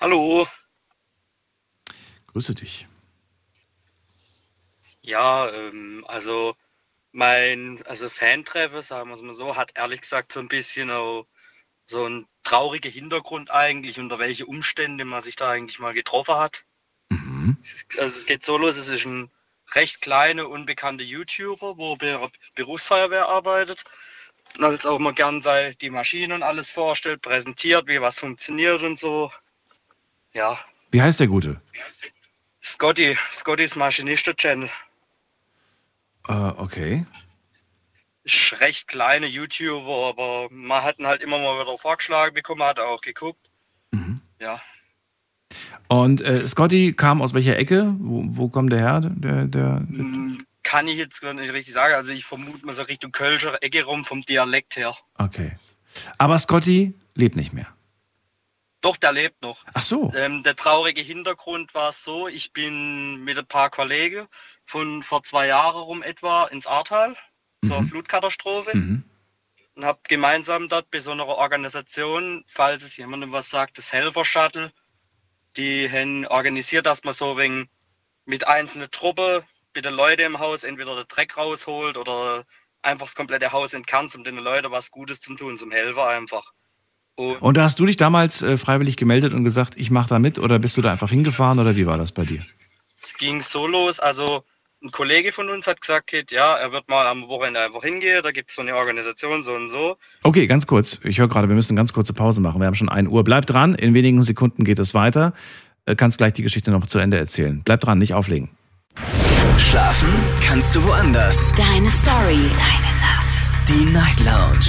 Hallo. Grüße dich. Ja, ähm, also mein, also Fantreffen, sagen wir es mal so, hat ehrlich gesagt so ein bisschen auch so einen traurigen Hintergrund eigentlich, unter welche Umstände man sich da eigentlich mal getroffen hat. Mhm. Also es geht so los, es ist ein recht kleiner, unbekannter YouTuber, wo bei der Berufsfeuerwehr arbeitet. Und als auch mal gern sei die Maschinen und alles vorstellt, präsentiert, wie was funktioniert und so. Ja, Wie heißt der Gute? Scotty, Scottys Maschinisten-Channel. Äh, okay. ist recht kleine YouTuber, aber man hat ihn halt immer mal wieder vorgeschlagen bekommen, hat auch geguckt. Mhm. Ja, Und äh, Scotty kam aus welcher Ecke? Wo, wo kommt der her? Der, der, Hm, kann ich jetzt gar nicht richtig sagen. Also ich vermute mal so Richtung Kölscher Ecke rum vom Dialekt her. okay. Aber Scotty lebt nicht mehr. Doch, der lebt noch. Ach so. Ähm, der traurige Hintergrund war so, ich bin mit ein paar Kollegen von vor zwei Jahren rum etwa ins Ahrtal zur Mhm. Flutkatastrophe Mhm. und habe gemeinsam dort bei so einer Organisation, falls es jemandem was sagt, das Helfer-Shuttle, die haben organisiert, dass man so wegen mit einzelnen Truppen bei den Leuten im Haus entweder den Dreck rausholt oder einfach das komplette Haus entkernt, um den Leuten was Gutes zu tun, zum Helfer einfach. Und, Und da hast du dich damals äh, freiwillig gemeldet und gesagt, ich mache da mit oder bist du da einfach hingefahren oder wie war das bei dir? es ging so los, also ein Kollege von uns hat gesagt, ja, er wird mal am Wochenende einfach hingehen, da gibt es so eine Organisation, so und so. Okay, ganz kurz. Ich höre gerade, wir müssen eine ganz kurze Pause machen. Wir haben schon 1 Uhr. Bleib dran, in wenigen Sekunden geht es weiter. Äh, Kannst gleich die Geschichte noch zu Ende erzählen. Bleib dran, nicht auflegen. Schlafen kannst du woanders. Deine Story. Deine Nacht. Die Night Lounge.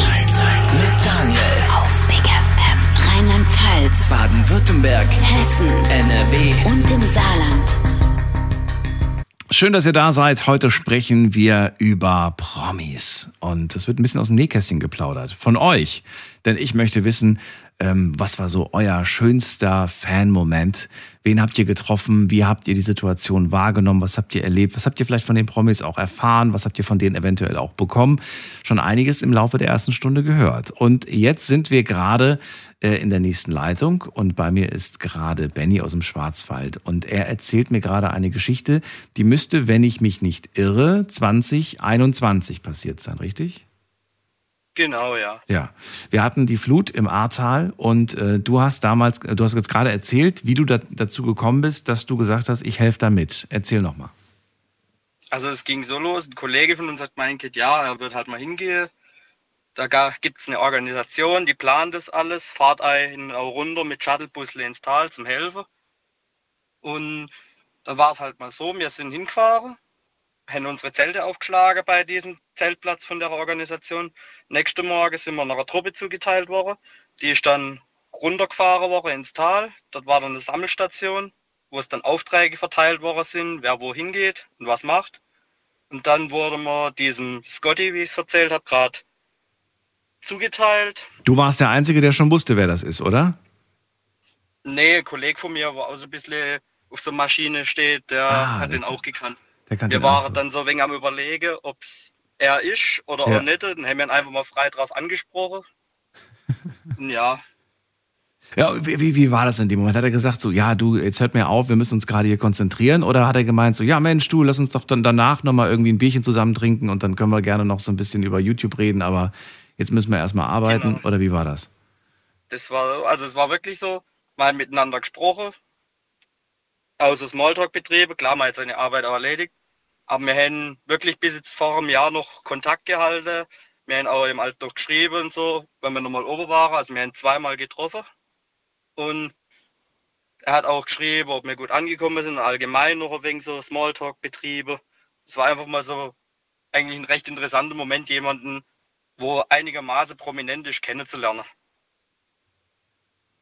Mit Daniel. Auf Big FM. Rheinland-Pfalz. Baden-Württemberg. Hessen. NRW. Und im Saarland. Schön, dass ihr da seid. Heute sprechen wir über Promis. Und es wird ein bisschen aus dem Nähkästchen geplaudert. Von euch. Denn ich möchte wissen, ähm, was war so euer schönster Fan-Moment? Wen habt ihr getroffen? Wie habt ihr die Situation wahrgenommen? Was habt ihr erlebt? Was habt ihr vielleicht von den Promis auch erfahren? Was habt ihr von denen eventuell auch bekommen? Schon einiges im Laufe der ersten Stunde gehört. Und jetzt sind wir gerade äh, in der nächsten Leitung und bei mir ist gerade Benny aus dem Schwarzwald und er erzählt mir gerade eine Geschichte, die müsste, wenn ich mich nicht irre, 2021 passiert sein, richtig? Genau, ja. Ja, wir hatten die Flut im Ahrtal und äh, du hast damals, äh, du hast jetzt gerade erzählt, wie du da, dazu gekommen bist, dass du gesagt hast, ich helfe da mit. Erzähl nochmal. Also es ging so los, ein Kollege von uns hat gemeint, ja, er wird halt mal hingehen. Da gibt es eine Organisation, die plant das alles, fahrt einen auch runter mit Shuttlebusle ins Tal zum Helfen. Und da war es halt mal so, wir sind hingefahren, haben unsere Zelte aufgeschlagen bei diesem Zeltplatz von der Organisation. Nächsten Morgen sind wir einer Truppe zugeteilt worden. Die ist dann runtergefahren worden ins Tal. Dort war dann eine Sammelstation, wo es dann Aufträge verteilt worden sind, wer wohin geht und was macht. Und dann wurde mir diesem Scotty, wie ich es erzählt habe, gerade zugeteilt. Du warst der Einzige, der schon wusste, wer das ist, oder? Nee, ein Kollege von mir, wo auch so ein bisschen auf so einer Maschine steht, der Ah, hat der den auch gekannt. Der Wir waren so. dann so ein wenig am überlegen, ob es er ist oder Ja. auch nicht. Dann haben wir ihn einfach mal frei drauf angesprochen. Ja, Ja, wie, wie, wie war das in dem Moment? Hat er gesagt, so, ja, du, jetzt hört mir auf, wir müssen uns gerade hier konzentrieren? Oder hat er gemeint, so, ja, Mensch, du, lass uns doch dann danach nochmal irgendwie ein Bierchen zusammen trinken und dann können wir gerne noch so ein bisschen über YouTube reden, aber jetzt müssen wir erstmal arbeiten? Genau. Oder wie war das? das war, also es war wirklich so, mal miteinander gesprochen, außer Smalltalk betrieben, klar, man hat seine Arbeit auch erledigt, aber wir haben wirklich bis jetzt vor einem Jahr noch Kontakt gehalten. Wir haben auch im Alt noch geschrieben und so, wenn wir nochmal oben waren. Also wir haben zweimal getroffen. Und er hat auch geschrieben, ob wir gut angekommen sind, allgemein noch ein wenig so Smalltalk betrieben. Es war einfach mal so eigentlich ein recht interessanter Moment, jemanden, wo einigermaßen prominent ist, kennenzulernen.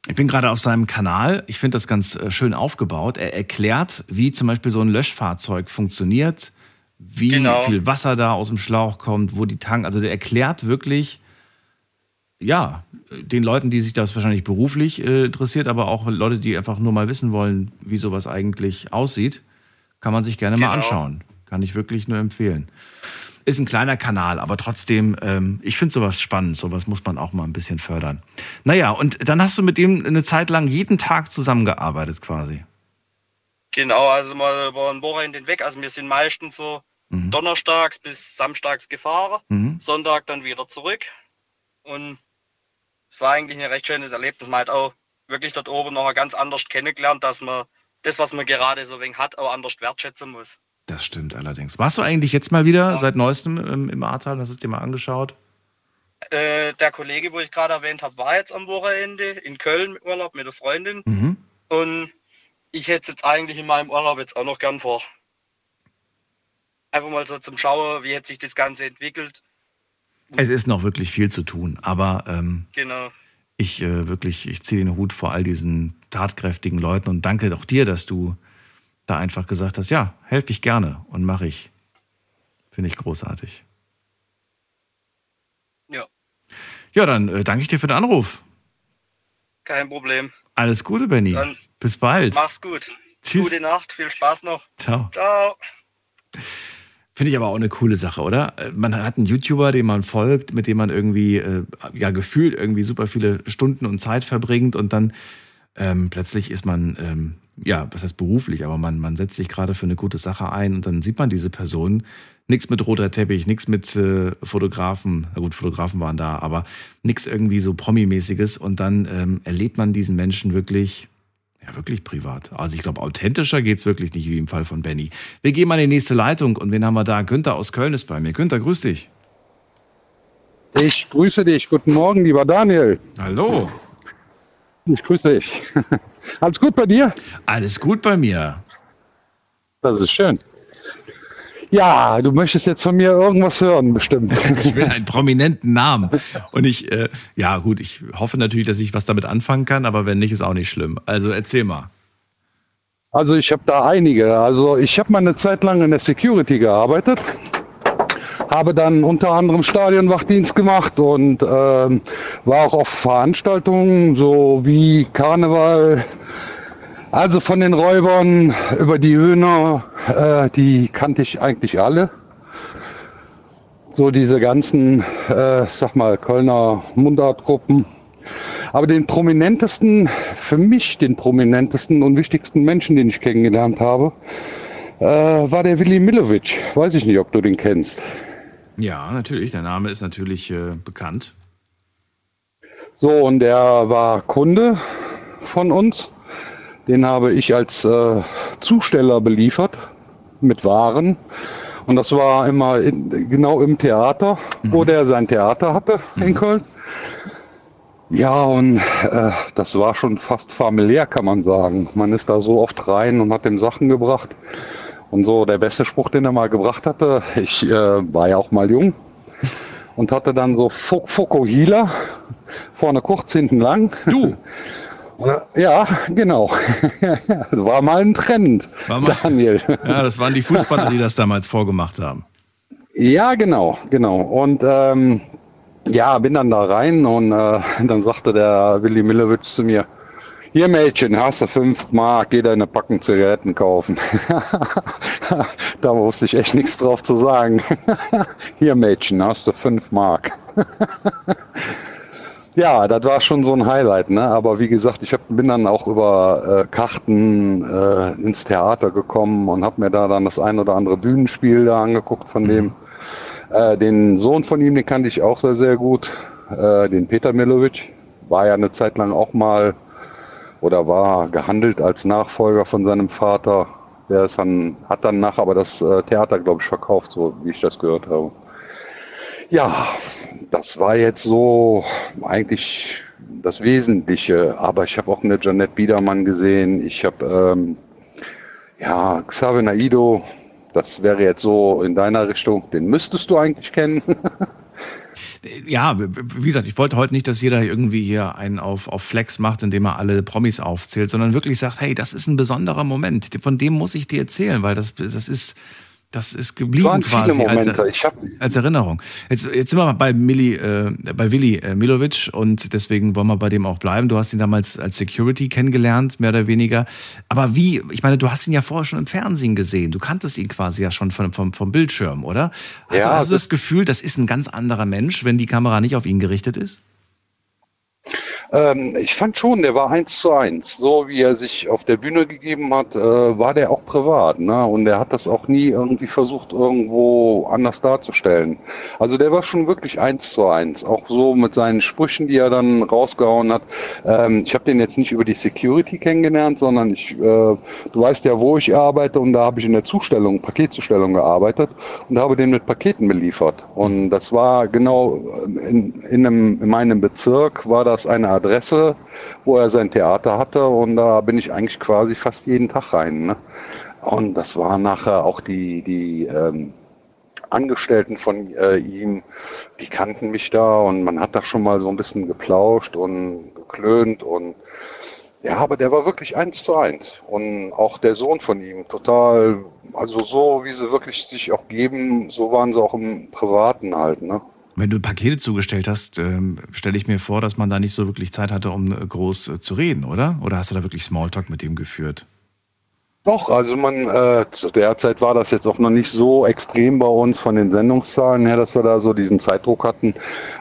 Ich bin gerade auf seinem Kanal. Ich finde das ganz äh, schön aufgebaut. Er erklärt, wie zum Beispiel so ein Löschfahrzeug funktioniert, wie Genau. viel Wasser da aus dem Schlauch kommt, wo die Tank. Also der erklärt wirklich, ja, den Leuten, die sich das wahrscheinlich beruflich äh, interessiert, aber auch Leute, die einfach nur mal wissen wollen, wie sowas eigentlich aussieht, kann man sich gerne mal Genau. anschauen. Kann ich wirklich nur empfehlen. Ist ein kleiner Kanal, aber trotzdem, ähm, ich finde sowas spannend. Sowas muss man auch mal ein bisschen fördern. Naja, und dann hast du mit dem eine Zeit lang jeden Tag zusammengearbeitet quasi. Genau, also mal über ein Wochenende hinweg. Also wir sind meistens so Mhm. donnerstags bis samstags gefahren, Mhm. Sonntag dann wieder zurück. Und es war eigentlich ein recht schönes Erlebnis. Man hat auch wirklich dort oben noch ganz anders kennengelernt, dass man das, was man gerade so wenig hat, auch anders wertschätzen muss. Das stimmt allerdings. Warst du eigentlich jetzt mal wieder seit neuestem im, im Ahrtal? Hast du es dir mal angeschaut? Äh, der Kollege, wo ich gerade erwähnt habe, war jetzt am Wochenende in Köln im Urlaub mit der Freundin. Mhm. Und ich hätte es jetzt eigentlich in meinem Urlaub jetzt auch noch gern vor. Einfach mal so zum Schauen, wie hat sich das Ganze entwickelt. Es ist noch wirklich viel zu tun, aber ähm, Genau. ich äh, wirklich, ich ziehe den Hut vor all diesen tatkräftigen Leuten und danke auch dir, dass du da einfach gesagt hast, ja, helfe ich gerne und mache ich. Finde ich großartig. Ja, Ja, dann äh, danke ich dir für den Anruf. kein Problem. Alles Gute, Benny. Dann Bis bald. Mach's gut. Tschüss. Gute Nacht, viel Spaß noch. Ciao. Ciao. Finde ich aber auch eine coole Sache, oder? Äh, Man hat einen YouTuber, dem man folgt, mit dem man irgendwie, äh, ja, gefühlt irgendwie super viele Stunden und Zeit verbringt und dann ähm, plötzlich ist man ähm, ja, was heißt beruflich, aber man, man setzt sich gerade für eine gute Sache ein und dann sieht man diese Person. Nichts mit roter Teppich, nichts mit äh, Fotografen. Na gut, Fotografen waren da, aber nichts irgendwie so Promi-mäßiges. Und dann ähm, erlebt man diesen Menschen wirklich, ja, wirklich privat. Also ich glaube, authentischer geht's wirklich nicht, wie im Fall von Benny. Wir gehen mal in die nächste Leitung und wen haben wir da? Günther aus Köln ist bei mir. Günther, grüß dich. Ich grüße dich. Guten Morgen, lieber Daniel. Hallo. Ich grüße dich. Alles gut bei dir? Alles gut bei mir. Das ist schön. Ja, du möchtest jetzt von mir irgendwas hören, bestimmt. Ich will einen prominenten Namen. Und ich, äh, ja gut, ich hoffe natürlich, dass ich was damit anfangen kann, aber wenn nicht, ist auch nicht schlimm. Also erzähl mal. Also ich habe da einige. Also ich habe mal eine Zeit lang in der Security gearbeitet, habe dann unter anderem Stadionwachdienst gemacht und ähm, war auch auf Veranstaltungen, so wie Karneval, also von den Räubern über die Hühner, äh, die kannte ich eigentlich alle. So diese ganzen, äh, sag mal, Kölner Mundartgruppen. Aber den prominentesten, für mich den prominentesten und wichtigsten Menschen, den ich kennengelernt habe, äh, war der Willi Milovic. Weiß ich nicht, ob du den kennst. Ja, natürlich. Der Name ist natürlich äh, bekannt. So, und der war Kunde von uns. Den habe ich als äh, Zusteller beliefert mit Waren. Und das war immer in, genau im Theater, wo der sein Theater hatte in Köln. Ja, und äh, das war schon fast familiär, kann man sagen. Man ist da so oft rein und hat ihm Sachen gebracht. Und so der beste Spruch, den er mal gebracht hatte, ich äh, war ja auch mal jung und hatte dann so Fo- Fokuhila, vorne kurz, hinten lang. Du? Ja, genau. Das war mal ein Trend, War mal- Daniel. Ja, das waren die Fußballer, die das damals vorgemacht haben. Ja, genau, genau. Und ähm, ja, bin dann da rein und äh, dann sagte der Willi Millewitsch zu mir, hier Mädchen, hast du fünf Mark, geh deine Packung Zigaretten kaufen. da wusste ich echt nichts drauf zu sagen. hier Mädchen, hast du fünf Mark. Ja, das war schon so ein Highlight, ne? Aber wie gesagt, ich hab, bin dann auch über äh, Karten äh, ins Theater gekommen und habe mir da dann das ein oder andere Bühnenspiel da angeguckt von dem. Äh, den Sohn von ihm, den kannte ich auch sehr, sehr gut. Äh, den Peter Milovic. War ja eine Zeit lang auch mal oder war gehandelt als Nachfolger von seinem Vater. Der ist dann, hat dann nach aber das äh, Theater, glaube ich, verkauft, so wie ich das gehört habe. Ja, das war jetzt so eigentlich das Wesentliche. Aber ich habe auch eine Janette Biedermann gesehen. Ich habe ähm, ja Xavier Naido. Das wäre jetzt so in deiner Richtung. Den müsstest du eigentlich kennen. Ja, wie gesagt, ich wollte heute nicht, dass jeder irgendwie hier einen auf, auf Flex macht, indem er alle Promis aufzählt, sondern wirklich sagt, hey, das ist ein besonderer Moment. Von dem muss ich dir erzählen, weil das, das ist, das ist geblieben waren viele quasi als, Momente. Ich hab- als Erinnerung. Jetzt, jetzt sind wir bei Milli, äh, bei Willi äh, Milovic und deswegen wollen wir bei dem auch bleiben. Du hast ihn damals als Security kennengelernt, mehr oder weniger. Aber wie, ich meine, du hast ihn ja vorher schon im Fernsehen gesehen. Du kanntest ihn quasi ja schon vom, vom, vom Bildschirm, oder? Hast, Ja, du- hast du das- das Gefühl, das ist ein ganz anderer Mensch, wenn die Kamera nicht auf ihn gerichtet ist? Ähm, ich fand schon, der war eins zu eins. So wie er sich auf der Bühne gegeben hat, äh, war der auch privat. Ne? Und er hat das auch nie irgendwie versucht, irgendwo anders darzustellen. Also der war schon wirklich eins zu eins. Auch so mit seinen Sprüchen, die er dann rausgehauen hat. Ähm, ich habe den jetzt nicht über die Security kennengelernt, sondern ich, äh, du weißt ja, wo ich arbeite und da habe ich in der Zustellung, Paketzustellung gearbeitet und habe den mit Paketen beliefert. Und das war genau in, in, einem, in meinem Bezirk war das eine Adresse, wo er sein Theater hatte und da bin ich eigentlich quasi fast jeden Tag rein. Ne? Und das war nachher auch die, die ähm, Angestellten von äh, ihm, die kannten mich da und man hat da schon mal so ein bisschen geplauscht und geklönt und ja, aber der war wirklich eins zu eins. Und auch der Sohn von ihm, total, also so, wie sie wirklich sich auch geben, so waren sie auch im Privaten halt, ne? Wenn du Pakete zugestellt hast, ähm, stelle ich mir vor, dass man da nicht so wirklich Zeit hatte, um äh, groß äh, zu reden, oder? Oder hast du da wirklich Smalltalk mit ihm geführt? Doch, also man, äh, zu der Zeit war das jetzt auch noch nicht so extrem bei uns von den Sendungszahlen her, dass wir da so diesen Zeitdruck hatten.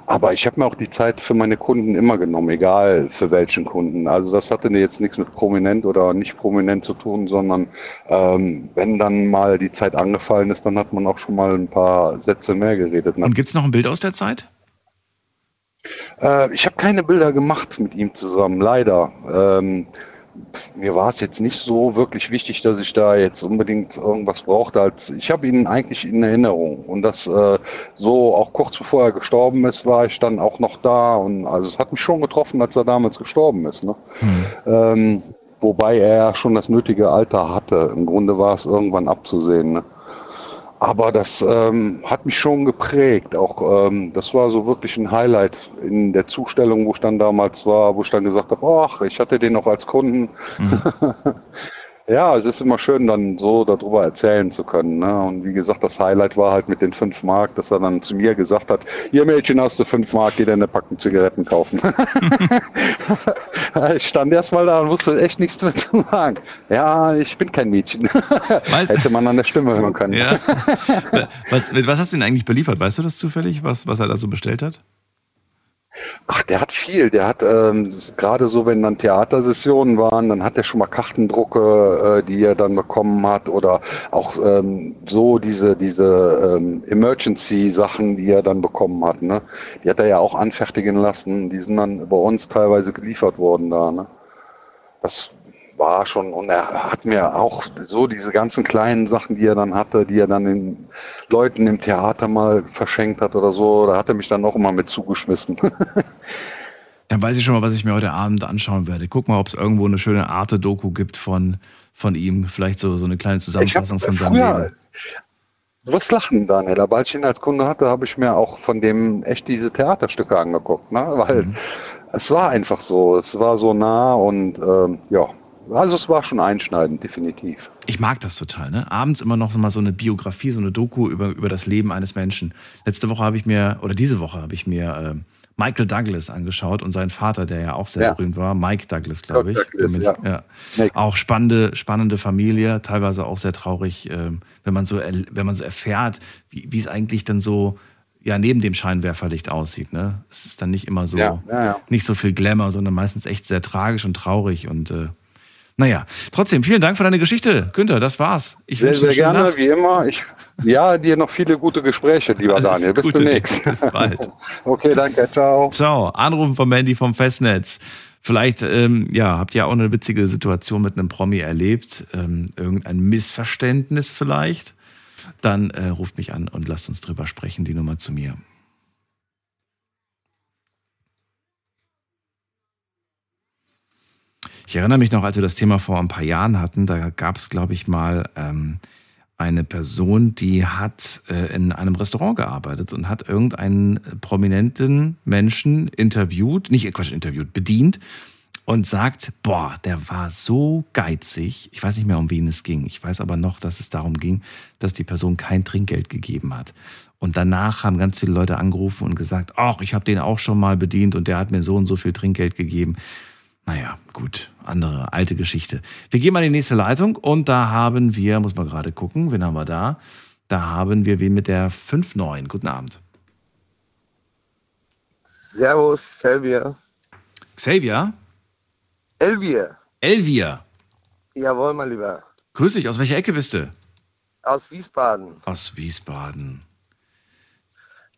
Aber ich habe mir auch die Zeit für meine Kunden immer genommen, egal für welchen Kunden. Also das hatte jetzt nichts mit prominent oder nicht prominent zu tun, sondern ähm, wenn dann mal die Zeit angefallen ist, dann hat man auch schon mal ein paar Sätze mehr geredet. Und gibt es noch ein Bild aus der Zeit? Äh, ich habe keine Bilder gemacht mit ihm zusammen, leider. Ähm, mir war es jetzt nicht so wirklich wichtig, dass ich da jetzt unbedingt irgendwas brauchte. Als ich habe ihn eigentlich in Erinnerung und das äh, so auch kurz bevor er gestorben ist, war ich dann auch noch da und also es hat mich schon getroffen, als er damals gestorben ist. Ne? Mhm. Ähm, wobei er schon das nötige Alter hatte. Im Grunde war es irgendwann abzusehen. Ne? Aber das ähm, hat mich schon geprägt. Auch ähm, das war so wirklich ein Highlight in der Zustellung, wo ich dann damals war, wo ich dann gesagt habe, ach, ich hatte den noch als Kunden. Mhm. ja, es ist immer schön, dann so darüber erzählen zu können. Ne? Und wie gesagt, das Highlight war halt mit den fünf Mark, dass er dann zu mir gesagt hat, ihr Mädchen hast du fünf Mark, geh dir eine Packung Zigaretten kaufen. ich stand erst mal da und wusste echt nichts mehr zu sagen. Ja, ich bin kein Mädchen. Hätte man an der Stimme hören können. Ja. Was, mit was hast du ihn eigentlich beliefert? Weißt du das zufällig, was, was er da so bestellt hat? Ach, der hat viel. Der hat ähm, gerade so, wenn dann Theatersessionen waren, dann hat er schon mal Kartendrucke, äh, die er dann bekommen hat oder auch ähm, so diese diese ähm, Emergency-Sachen, die er dann bekommen hat. Ne? Die hat er ja auch anfertigen lassen. Die sind dann bei uns teilweise geliefert worden da. Ne? Das war schon, und er hat mir auch so diese ganzen kleinen Sachen, die er dann hatte, die er dann den Leuten im Theater mal verschenkt hat oder so, da hat er mich dann auch immer mit zugeschmissen. Dann weiß ich schon mal, was ich mir heute Abend anschauen werde. Guck mal, ob es irgendwo eine schöne Arte-Doku gibt von, von ihm. Vielleicht so, so eine kleine Zusammenfassung von seinem früher, Leben. Du wirst lachen, Daniel. Aber als ich ihn als Kunde hatte, habe ich mir auch von dem echt diese Theaterstücke angeguckt. Ne? Weil Mhm. es war einfach so. Es war so nah und ähm, ja. Also es war schon einschneidend, definitiv. Ich mag das total, ne? Abends immer noch mal so eine Biografie, so eine Doku über, über das Leben eines Menschen. Letzte Woche habe ich mir, oder diese Woche habe ich mir äh, Michael Douglas angeschaut und seinen Vater, der ja auch sehr Ja. berühmt war, Mike Douglas, glaube ich. Douglas, Bin ja. ja. Auch spannende, spannende Familie, teilweise auch sehr traurig, ähm, wenn man so, wenn man so erfährt, wie, wie es eigentlich dann so ja neben dem Scheinwerferlicht aussieht. Ne? Es ist dann nicht immer so, Ja, ja, ja. nicht so viel Glamour, sondern meistens echt sehr tragisch und traurig und äh, naja, trotzdem, vielen Dank für deine Geschichte, Günther, das war's. Ich sehr, sehr gerne, Nacht. wie immer. Ich, ja, dir noch viele gute Gespräche, lieber Alles Daniel. Bis Gute, demnächst. Bis bald. Okay, danke. Ciao. Ciao. Anrufen vom Mandy vom Festnetz. Vielleicht, ähm, ja, habt ihr auch eine witzige Situation mit einem Promi erlebt, ähm, irgendein Missverständnis vielleicht. Dann äh, ruft mich an und lasst uns drüber sprechen, die Nummer zu mir. Ich erinnere mich noch, als wir das Thema vor ein paar Jahren hatten, da gab es, glaube ich, mal ähm, eine Person, die hat äh, in einem Restaurant gearbeitet und hat irgendeinen prominenten Menschen interviewt, nicht Quatsch, interviewt, bedient und sagt, boah, der war so geizig. Ich weiß nicht mehr, um wen es ging. Ich weiß aber noch, dass es darum ging, dass die Person kein Trinkgeld gegeben hat. Und danach haben ganz viele Leute angerufen und gesagt, ach, ich habe den auch schon mal bedient und der hat mir so und so viel Trinkgeld gegeben. Naja, gut, andere alte Geschichte. Wir gehen mal in die nächste Leitung und da haben wir, muss man gerade gucken, wen haben wir da? Da haben wir wen mit der 5-9. Guten Abend. Servus, Selvier. Xavier? Elvier. Elvia. Jawohl, mein Lieber. Grüß dich, aus welcher Ecke bist du? Aus Wiesbaden. Aus Wiesbaden.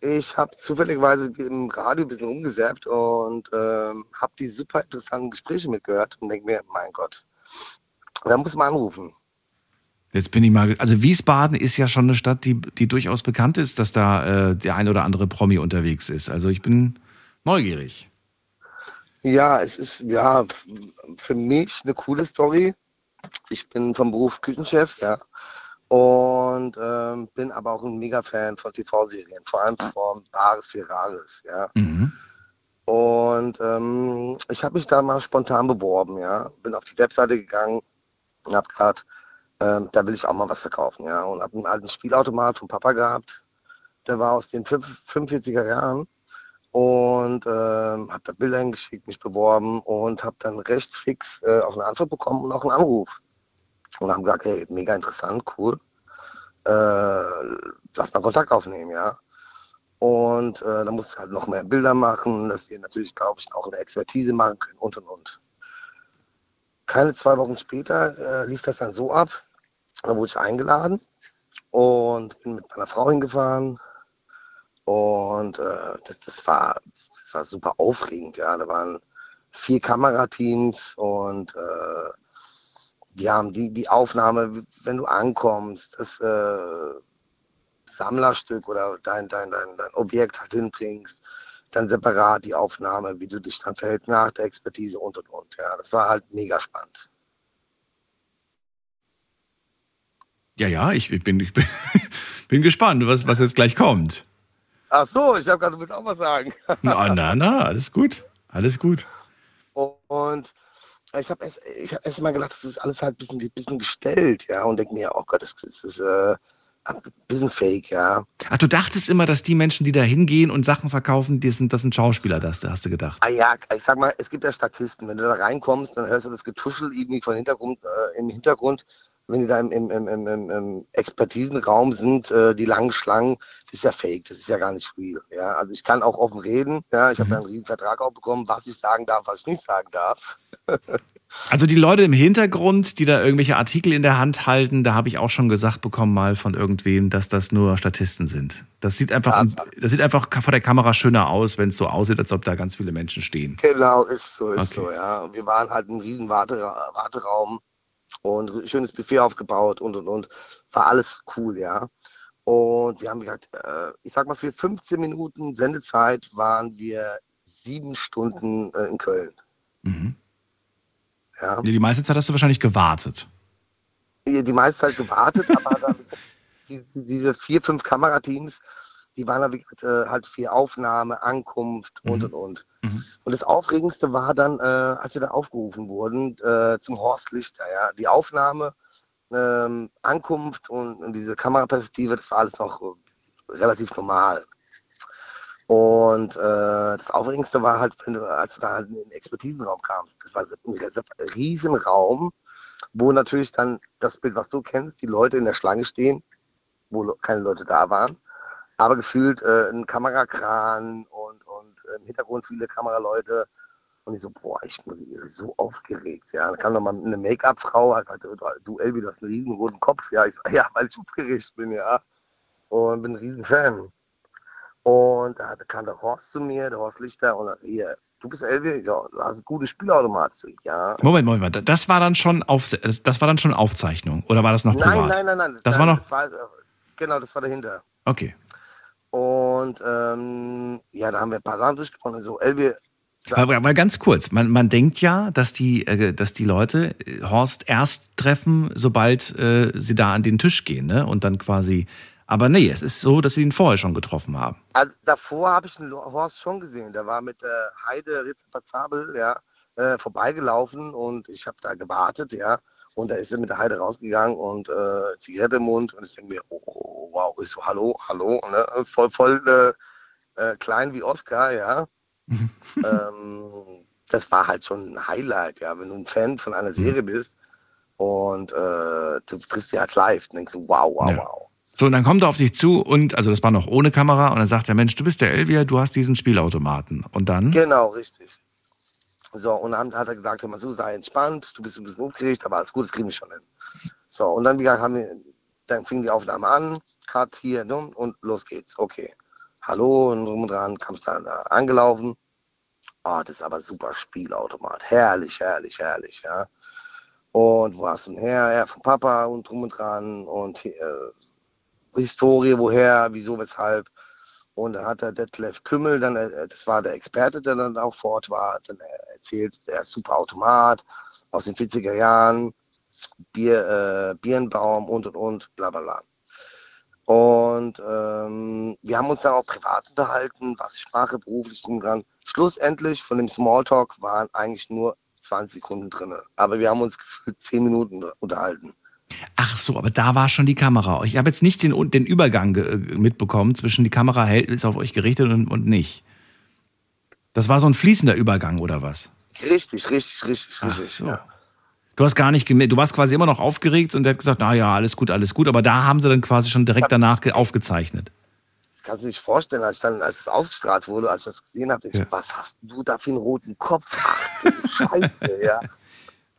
Ich habe zufälligerweise im Radio ein bisschen rumgesäppt und ähm, habe die super interessanten Gespräche mitgehört und denke mir, mein Gott, da muss man anrufen. Jetzt bin ich mal, also Wiesbaden ist ja schon eine Stadt, die, die durchaus bekannt ist, dass da äh, der ein oder andere Promi unterwegs ist. Also ich bin neugierig. Ja, es ist ja für mich eine coole Story. Ich bin vom Beruf Küchenchef, ja. Und ähm, bin aber auch ein Mega-Fan von TV-Serien, vor allem von Bares für Rares, ja. Mhm. Und ähm, ich habe mich da mal spontan beworben, ja. Bin auf die Webseite gegangen und habe gerade, ähm, da will ich auch mal was verkaufen, ja. Und habe einen alten Spielautomat vom Papa gehabt. Der war aus den fünf- 45er Jahren. Und ähm, habe da Bilder hingeschickt, mich beworben und habe dann recht fix äh, auch eine Antwort bekommen und auch einen Anruf. Und haben gesagt, hey, mega interessant, cool. Äh, lass mal Kontakt aufnehmen, ja. Und äh, dann musste ich halt noch mehr Bilder machen, dass die natürlich, glaube ich, auch eine Expertise machen können und und und. Keine zwei Wochen später äh, lief das dann so ab, da wurde ich eingeladen und bin mit meiner Frau hingefahren. Und äh, das, das, war, das war super aufregend, ja. Da waren vier Kamerateams und äh, die haben die, die Aufnahme, wenn du ankommst, das äh, Sammlerstück oder dein, dein, dein, dein Objekt halt hinbringst, dann separat die Aufnahme, wie du dich dann verhältst nach der Expertise und und und. Ja, das war halt mega spannend. Ja, ja, ich, ich, bin, ich bin, bin gespannt, was, was jetzt gleich kommt. Ach so, ich habe gerade, du willst auch was sagen. Na, na, na, alles gut. Alles gut. Und ich habe erst, ich hab erst mal gedacht, das ist alles halt ein bisschen, bisschen gestellt, ja, und denke mir, oh Gott, das, das ist äh, ein bisschen fake, ja. Ach, du dachtest immer, dass die Menschen, die da hingehen und Sachen verkaufen, die sind, das sind Schauspieler, das hast du gedacht. Ah ja, ich sag mal, es gibt ja Statisten. Wenn du da reinkommst, dann hörst du das Getuschel irgendwie von Hintergrund, äh, im Hintergrund. Wenn die da im, im, im, im, Expertisenraum sind, äh, die langen Schlangen, das ist ja fake, das ist ja gar nicht real. Ja? Also ich kann auch offen reden, ja, ich habe ja einen riesen Vertrag auch bekommen, was ich sagen darf, was ich nicht sagen darf. Also die Leute im Hintergrund, die da irgendwelche Artikel in der Hand halten, da habe ich auch schon gesagt bekommen mal von irgendwem, dass das nur Statisten sind. Das sieht einfach, das sieht einfach vor der Kamera schöner aus, wenn es so aussieht, als ob da ganz viele Menschen stehen. Genau, ist so, ist Okay. so, ja. Und wir waren halt im riesen Warteraum und schönes Buffet aufgebaut und und und. War alles cool, ja. Und wir haben gesagt, äh, ich sag mal, für 15 Minuten Sendezeit waren wir sieben Stunden äh, in Köln. Mhm. Ja. Die meiste Zeit hast du wahrscheinlich gewartet. Die die meiste Zeit gewartet, aber dann, die, die, diese vier, fünf Kamerateams, die waren wirklich, äh, halt für Aufnahme, Ankunft und und und. Und das Aufregendste war dann, äh, als wir da aufgerufen wurden äh, zum Horst Lichter. Ja? Die Aufnahme, ähm, Ankunft und, und diese Kameraperspektive, das war alles noch äh, relativ normal. Und äh, das Aufregendste war halt, du, als du da halt in den Expertisenraum kamst. Das war ein riesen Raum, wo natürlich dann das Bild, was du kennst, die Leute in der Schlange stehen, wo keine Leute da waren, aber gefühlt äh, ein Kamerakran und im Hintergrund viele Kameraleute. Und ich so, boah, ich bin so aufgeregt. Ja, dann kam noch mal eine Make-up-Frau, hat gesagt, du Elvi, du hast einen riesen roten Kopf. Ja, ich so, ja, weil ich aufgeregt bin, ja. Und bin ein riesen Fan. Und da kam der Horst zu mir, der Horst Lichter, und sagt, hier, du bist Elvi, ja, du hast ein gutes Spielautomat. Ja. Moment, Moment, Moment. Das war dann schon auf, das war dann schon Aufzeichnung oder war das noch nein, privat? nein, nein, nein. Das nein, war noch. Das war, äh, genau, das war dahinter. Okay. Und ähm, ja, da haben wir ein paar Sachen durchgesprochen. So, Elvi, Aber, aber ganz kurz, man, man denkt ja, dass die, äh, dass die Leute äh, Horst erst treffen, sobald äh, sie da an den Tisch gehen, ne? Und dann quasi. Aber nee, es ist so, dass sie ihn vorher schon getroffen haben. Also davor habe ich den Horst schon gesehen. Der war mit der Heide Ritzpazabel ja, äh, vorbeigelaufen und ich habe da gewartet, ja. Und da ist er mit der Heide rausgegangen und äh, Zigarette im Mund und ich denke mir, oh, oh, wow, ich so, hallo, hallo, ne? voll, voll äh, äh, klein wie Oscar, ja. ähm, das war halt schon ein Highlight, ja, wenn du ein Fan von einer Serie bist und äh, du triffst sie halt live und denkst so, wow, wow, Ja. wow. So, und dann kommt er auf dich zu und, also das war noch ohne Kamera, und dann sagt er, Mensch, du bist der Elvia, du hast diesen Spielautomaten. Und dann? Genau, richtig. So, und dann hat er gesagt, hör mal so, sei entspannt, du bist ein bisschen aufgeregt, aber alles gut, das kriegen wir schon hin. So, und dann, wie gesagt, haben wir, dann fing die Aufnahme an, Cut hier, ne, und los geht's. Okay. Hallo, und drum und dran, kamst dann da angelaufen. Oh, das ist aber super Spielautomat. Herrlich, herrlich, herrlich, ja. Und wo hast du denn her? Ja, von Papa und drum und dran und äh, Historie, woher, wieso, weshalb. Und dann hat der Detlef Kümmel, dann, äh, das war der Experte, der dann auch vor Ort war, dann äh, erzählt, der ist super Automat aus den 40er Jahren, Bier, äh, Birnbaum und und und, bla bla bla. Und ähm, wir haben uns dann auch privat unterhalten, was Sprache beruflich drum dran. Schlussendlich von dem Smalltalk waren eigentlich nur 20 Sekunden drin. Aber wir haben uns gefühlt 10 Minuten unterhalten. Ach so, aber da war schon die Kamera. Ich habe jetzt nicht den, den Übergang mitbekommen zwischen die Kamera hält, ist auf euch gerichtet und, und nicht. Das war so ein fließender Übergang oder was? Richtig, richtig, richtig, richtig. so. Ja. Du hast gar nicht gemerkt, du warst quasi immer noch aufgeregt und der hat gesagt, na ja, alles gut, alles gut. Aber da haben sie dann quasi schon direkt danach ge- aufgezeichnet. Kannst du dir nicht vorstellen, als, ich dann, als es ausgestrahlt wurde, als ich das gesehen habe, Ja. was hast du da für einen roten Kopf? Ach Scheiße, ja.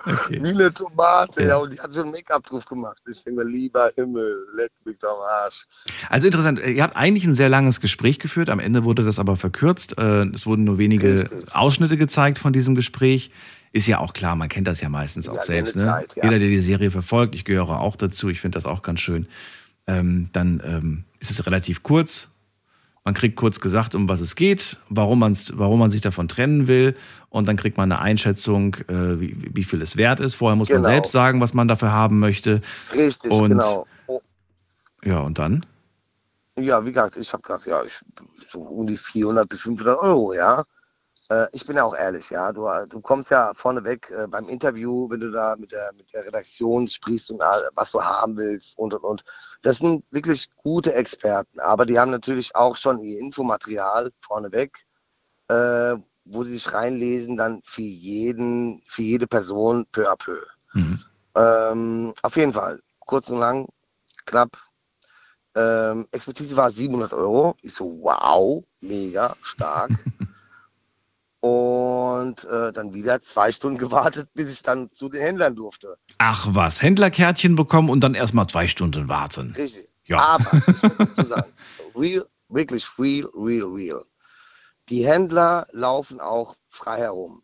Okay. Wie eine Tomate, ja. Und die hat schon Make-up drauf gemacht. Ich denke lieber Himmel, leck mich doch am Arsch. Also interessant, ihr habt eigentlich ein sehr langes Gespräch geführt, am Ende wurde das aber verkürzt. Äh, Es wurden nur wenige Ausschnitte gezeigt von diesem Gespräch. Ist ja auch klar, man kennt das ja meistens auch Ja, selbst. eine Ne? Zeit, ja. Jeder, der die Serie verfolgt, ich gehöre auch dazu, ich finde das auch ganz schön. Ähm, dann ähm, ist es relativ kurz. Man kriegt kurz gesagt, um was es geht, warum, man's, warum man sich davon trennen will. Und dann kriegt man eine Einschätzung, äh, wie, wie viel es wert ist. Vorher muss man Genau. selbst sagen, was man dafür haben möchte. Richtig, Und- genau. Oh, Ja, und dann? ja, wie gesagt, ich habe gesagt, ja, ich, so um die 400 bis 500 Euro, ja. Äh, ich bin ja auch ehrlich, ja. Du, du kommst ja vorneweg äh, beim Interview, wenn du da mit der, mit der Redaktion sprichst und was du haben willst und und und. Das sind wirklich gute Experten, aber die haben natürlich auch schon ihr Infomaterial vorneweg, äh, wo sie sich reinlesen, dann für jeden, für jede Person peu à peu. Ähm, auf jeden Fall, kurz und lang, knapp. Ähm, Expertise war 700 Euro. Ich so, wow, mega stark. und äh, dann wieder zwei Stunden gewartet, bis ich dann zu den Händlern durfte. Ach was, Händlerkärtchen bekommen und dann erstmal zwei Stunden warten. Richtig. Ja. Aber ich muss dazu sagen, real, wirklich real, real, real. Die Händler laufen auch frei herum.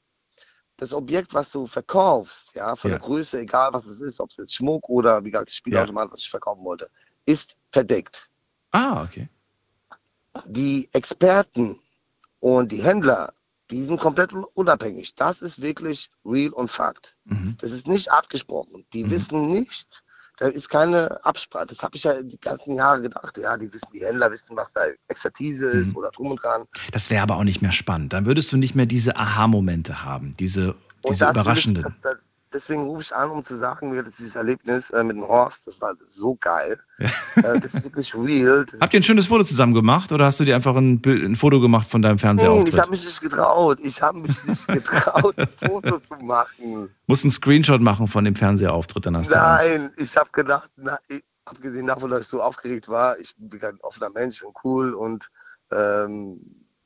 Das Objekt, was du verkaufst, ja, von Ja. der Größe, egal was es ist, ob es jetzt Schmuck oder wie gesagt, das Spielautomat, was ich verkaufen wollte, ist verdeckt. Ah, okay. Die Experten und die Händler, die sind komplett un- unabhängig. Das ist wirklich real und Fakt. Das ist nicht abgesprochen. Die wissen nicht, da ist keine Absprache. Das habe ich ja die ganzen Jahre gedacht. Ja, die wissen, die Händler wissen, was da Expertise ist oder drum und dran. Das wäre aber auch nicht mehr spannend. Dann würdest du nicht mehr diese Aha-Momente haben, diese, diese überraschenden. Ich, das, das, deswegen rufe ich an, um zu sagen, mir dieses Erlebnis äh, mit dem Horst, das war so geil. Äh, das ist wirklich real. Das Habt ihr ein schönes Foto zusammen gemacht oder hast du dir einfach ein, Bild, ein Foto gemacht von deinem Hm, Fernsehauftritt? ich habe mich nicht getraut. Ich habe mich nicht getraut, ein Foto zu machen. Musst einen Screenshot machen von dem Fernsehauftritt, dann hast. Nein, ich habe gedacht, na, ich, abgesehen davon, dass ich so aufgeregt war, ich bin ein offener Mensch und cool und ähm,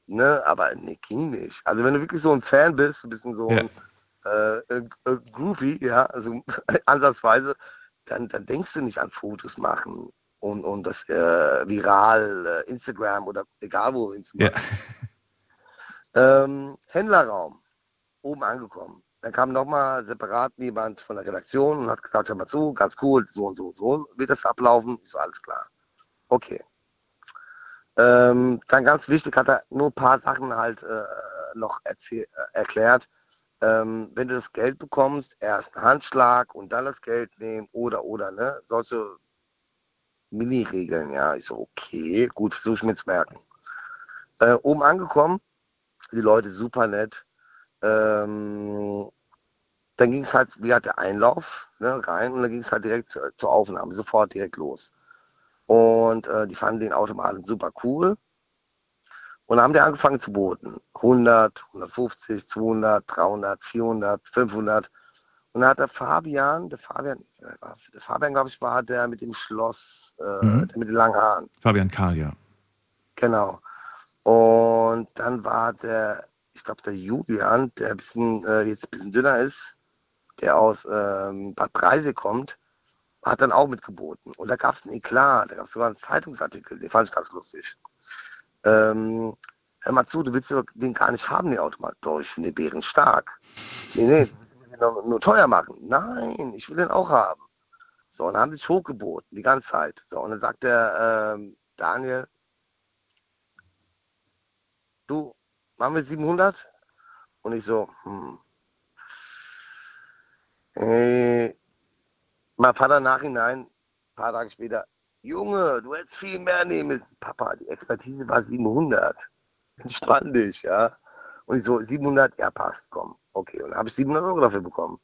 ne, aber nee, ging nicht. Also wenn du wirklich so ein Fan bist, ein bisschen so ein äh, äh, äh, Groupie, ja, also ansatzweise, dann, dann denkst du nicht an Fotos machen und, und das äh, viral, äh, Instagram oder egal wohin zu machen. Ähm, Händlerraum, oben angekommen. Dann kam nochmal separat jemand von der Redaktion und hat gesagt, hör mal zu, ganz cool, so und so und so wird das ablaufen. Ich so, alles klar. Okay. Ähm, dann ganz wichtig hat er nur ein paar Sachen halt äh, noch äh, erklärt. Ähm, wenn du das Geld bekommst, erst einen Handschlag und dann das Geld nehmen oder oder ne, solche Mini-Regeln, ja. Ich so, okay, gut, versuche ich mir zu merken. Äh, oben angekommen, die Leute super nett. Ähm, dann ging es halt, wie hat der Einlauf ne, rein und dann ging es halt direkt zur, zur Aufnahme, sofort direkt los. Und äh, die fanden den Automaten super cool. Und dann haben die angefangen zu boten. 100, 150, 200, 300, 400, 500. Und dann hat der Fabian, der Fabian, der Fabian, glaube ich, war der mit dem Schloss, äh, Mhm. der mit den langen Haaren. Fabian Karl, ja. Genau. Und dann war der, ich glaube, der Julian, der ein bisschen, äh, jetzt ein bisschen dünner ist, der aus ähm, Bad Breise kommt, hat dann auch mitgeboten. Und da gab es einen Eklat, da gab es sogar einen Zeitungsartikel, den fand ich ganz lustig. Ähm, hör mal zu, du willst den gar nicht haben, den Automat. Doch, ich finde den Bären stark. Nee, nee, nur, nur teuer machen. Nein, ich will den auch haben. So, und dann haben sie sich hochgeboten, die ganze Zeit. So, und dann sagt der ähm, Daniel, du, machen wir 700? Und ich so, hm. Äh, mein Vater nachhinein, ein paar Tage später, Junge, du hättest viel mehr nehmen müssen. Papa, die Expertise war 700. Entspann dich, ja. Und ich so, 700, ja, passt, komm. Okay, und dann habe ich 700 Euro dafür bekommen.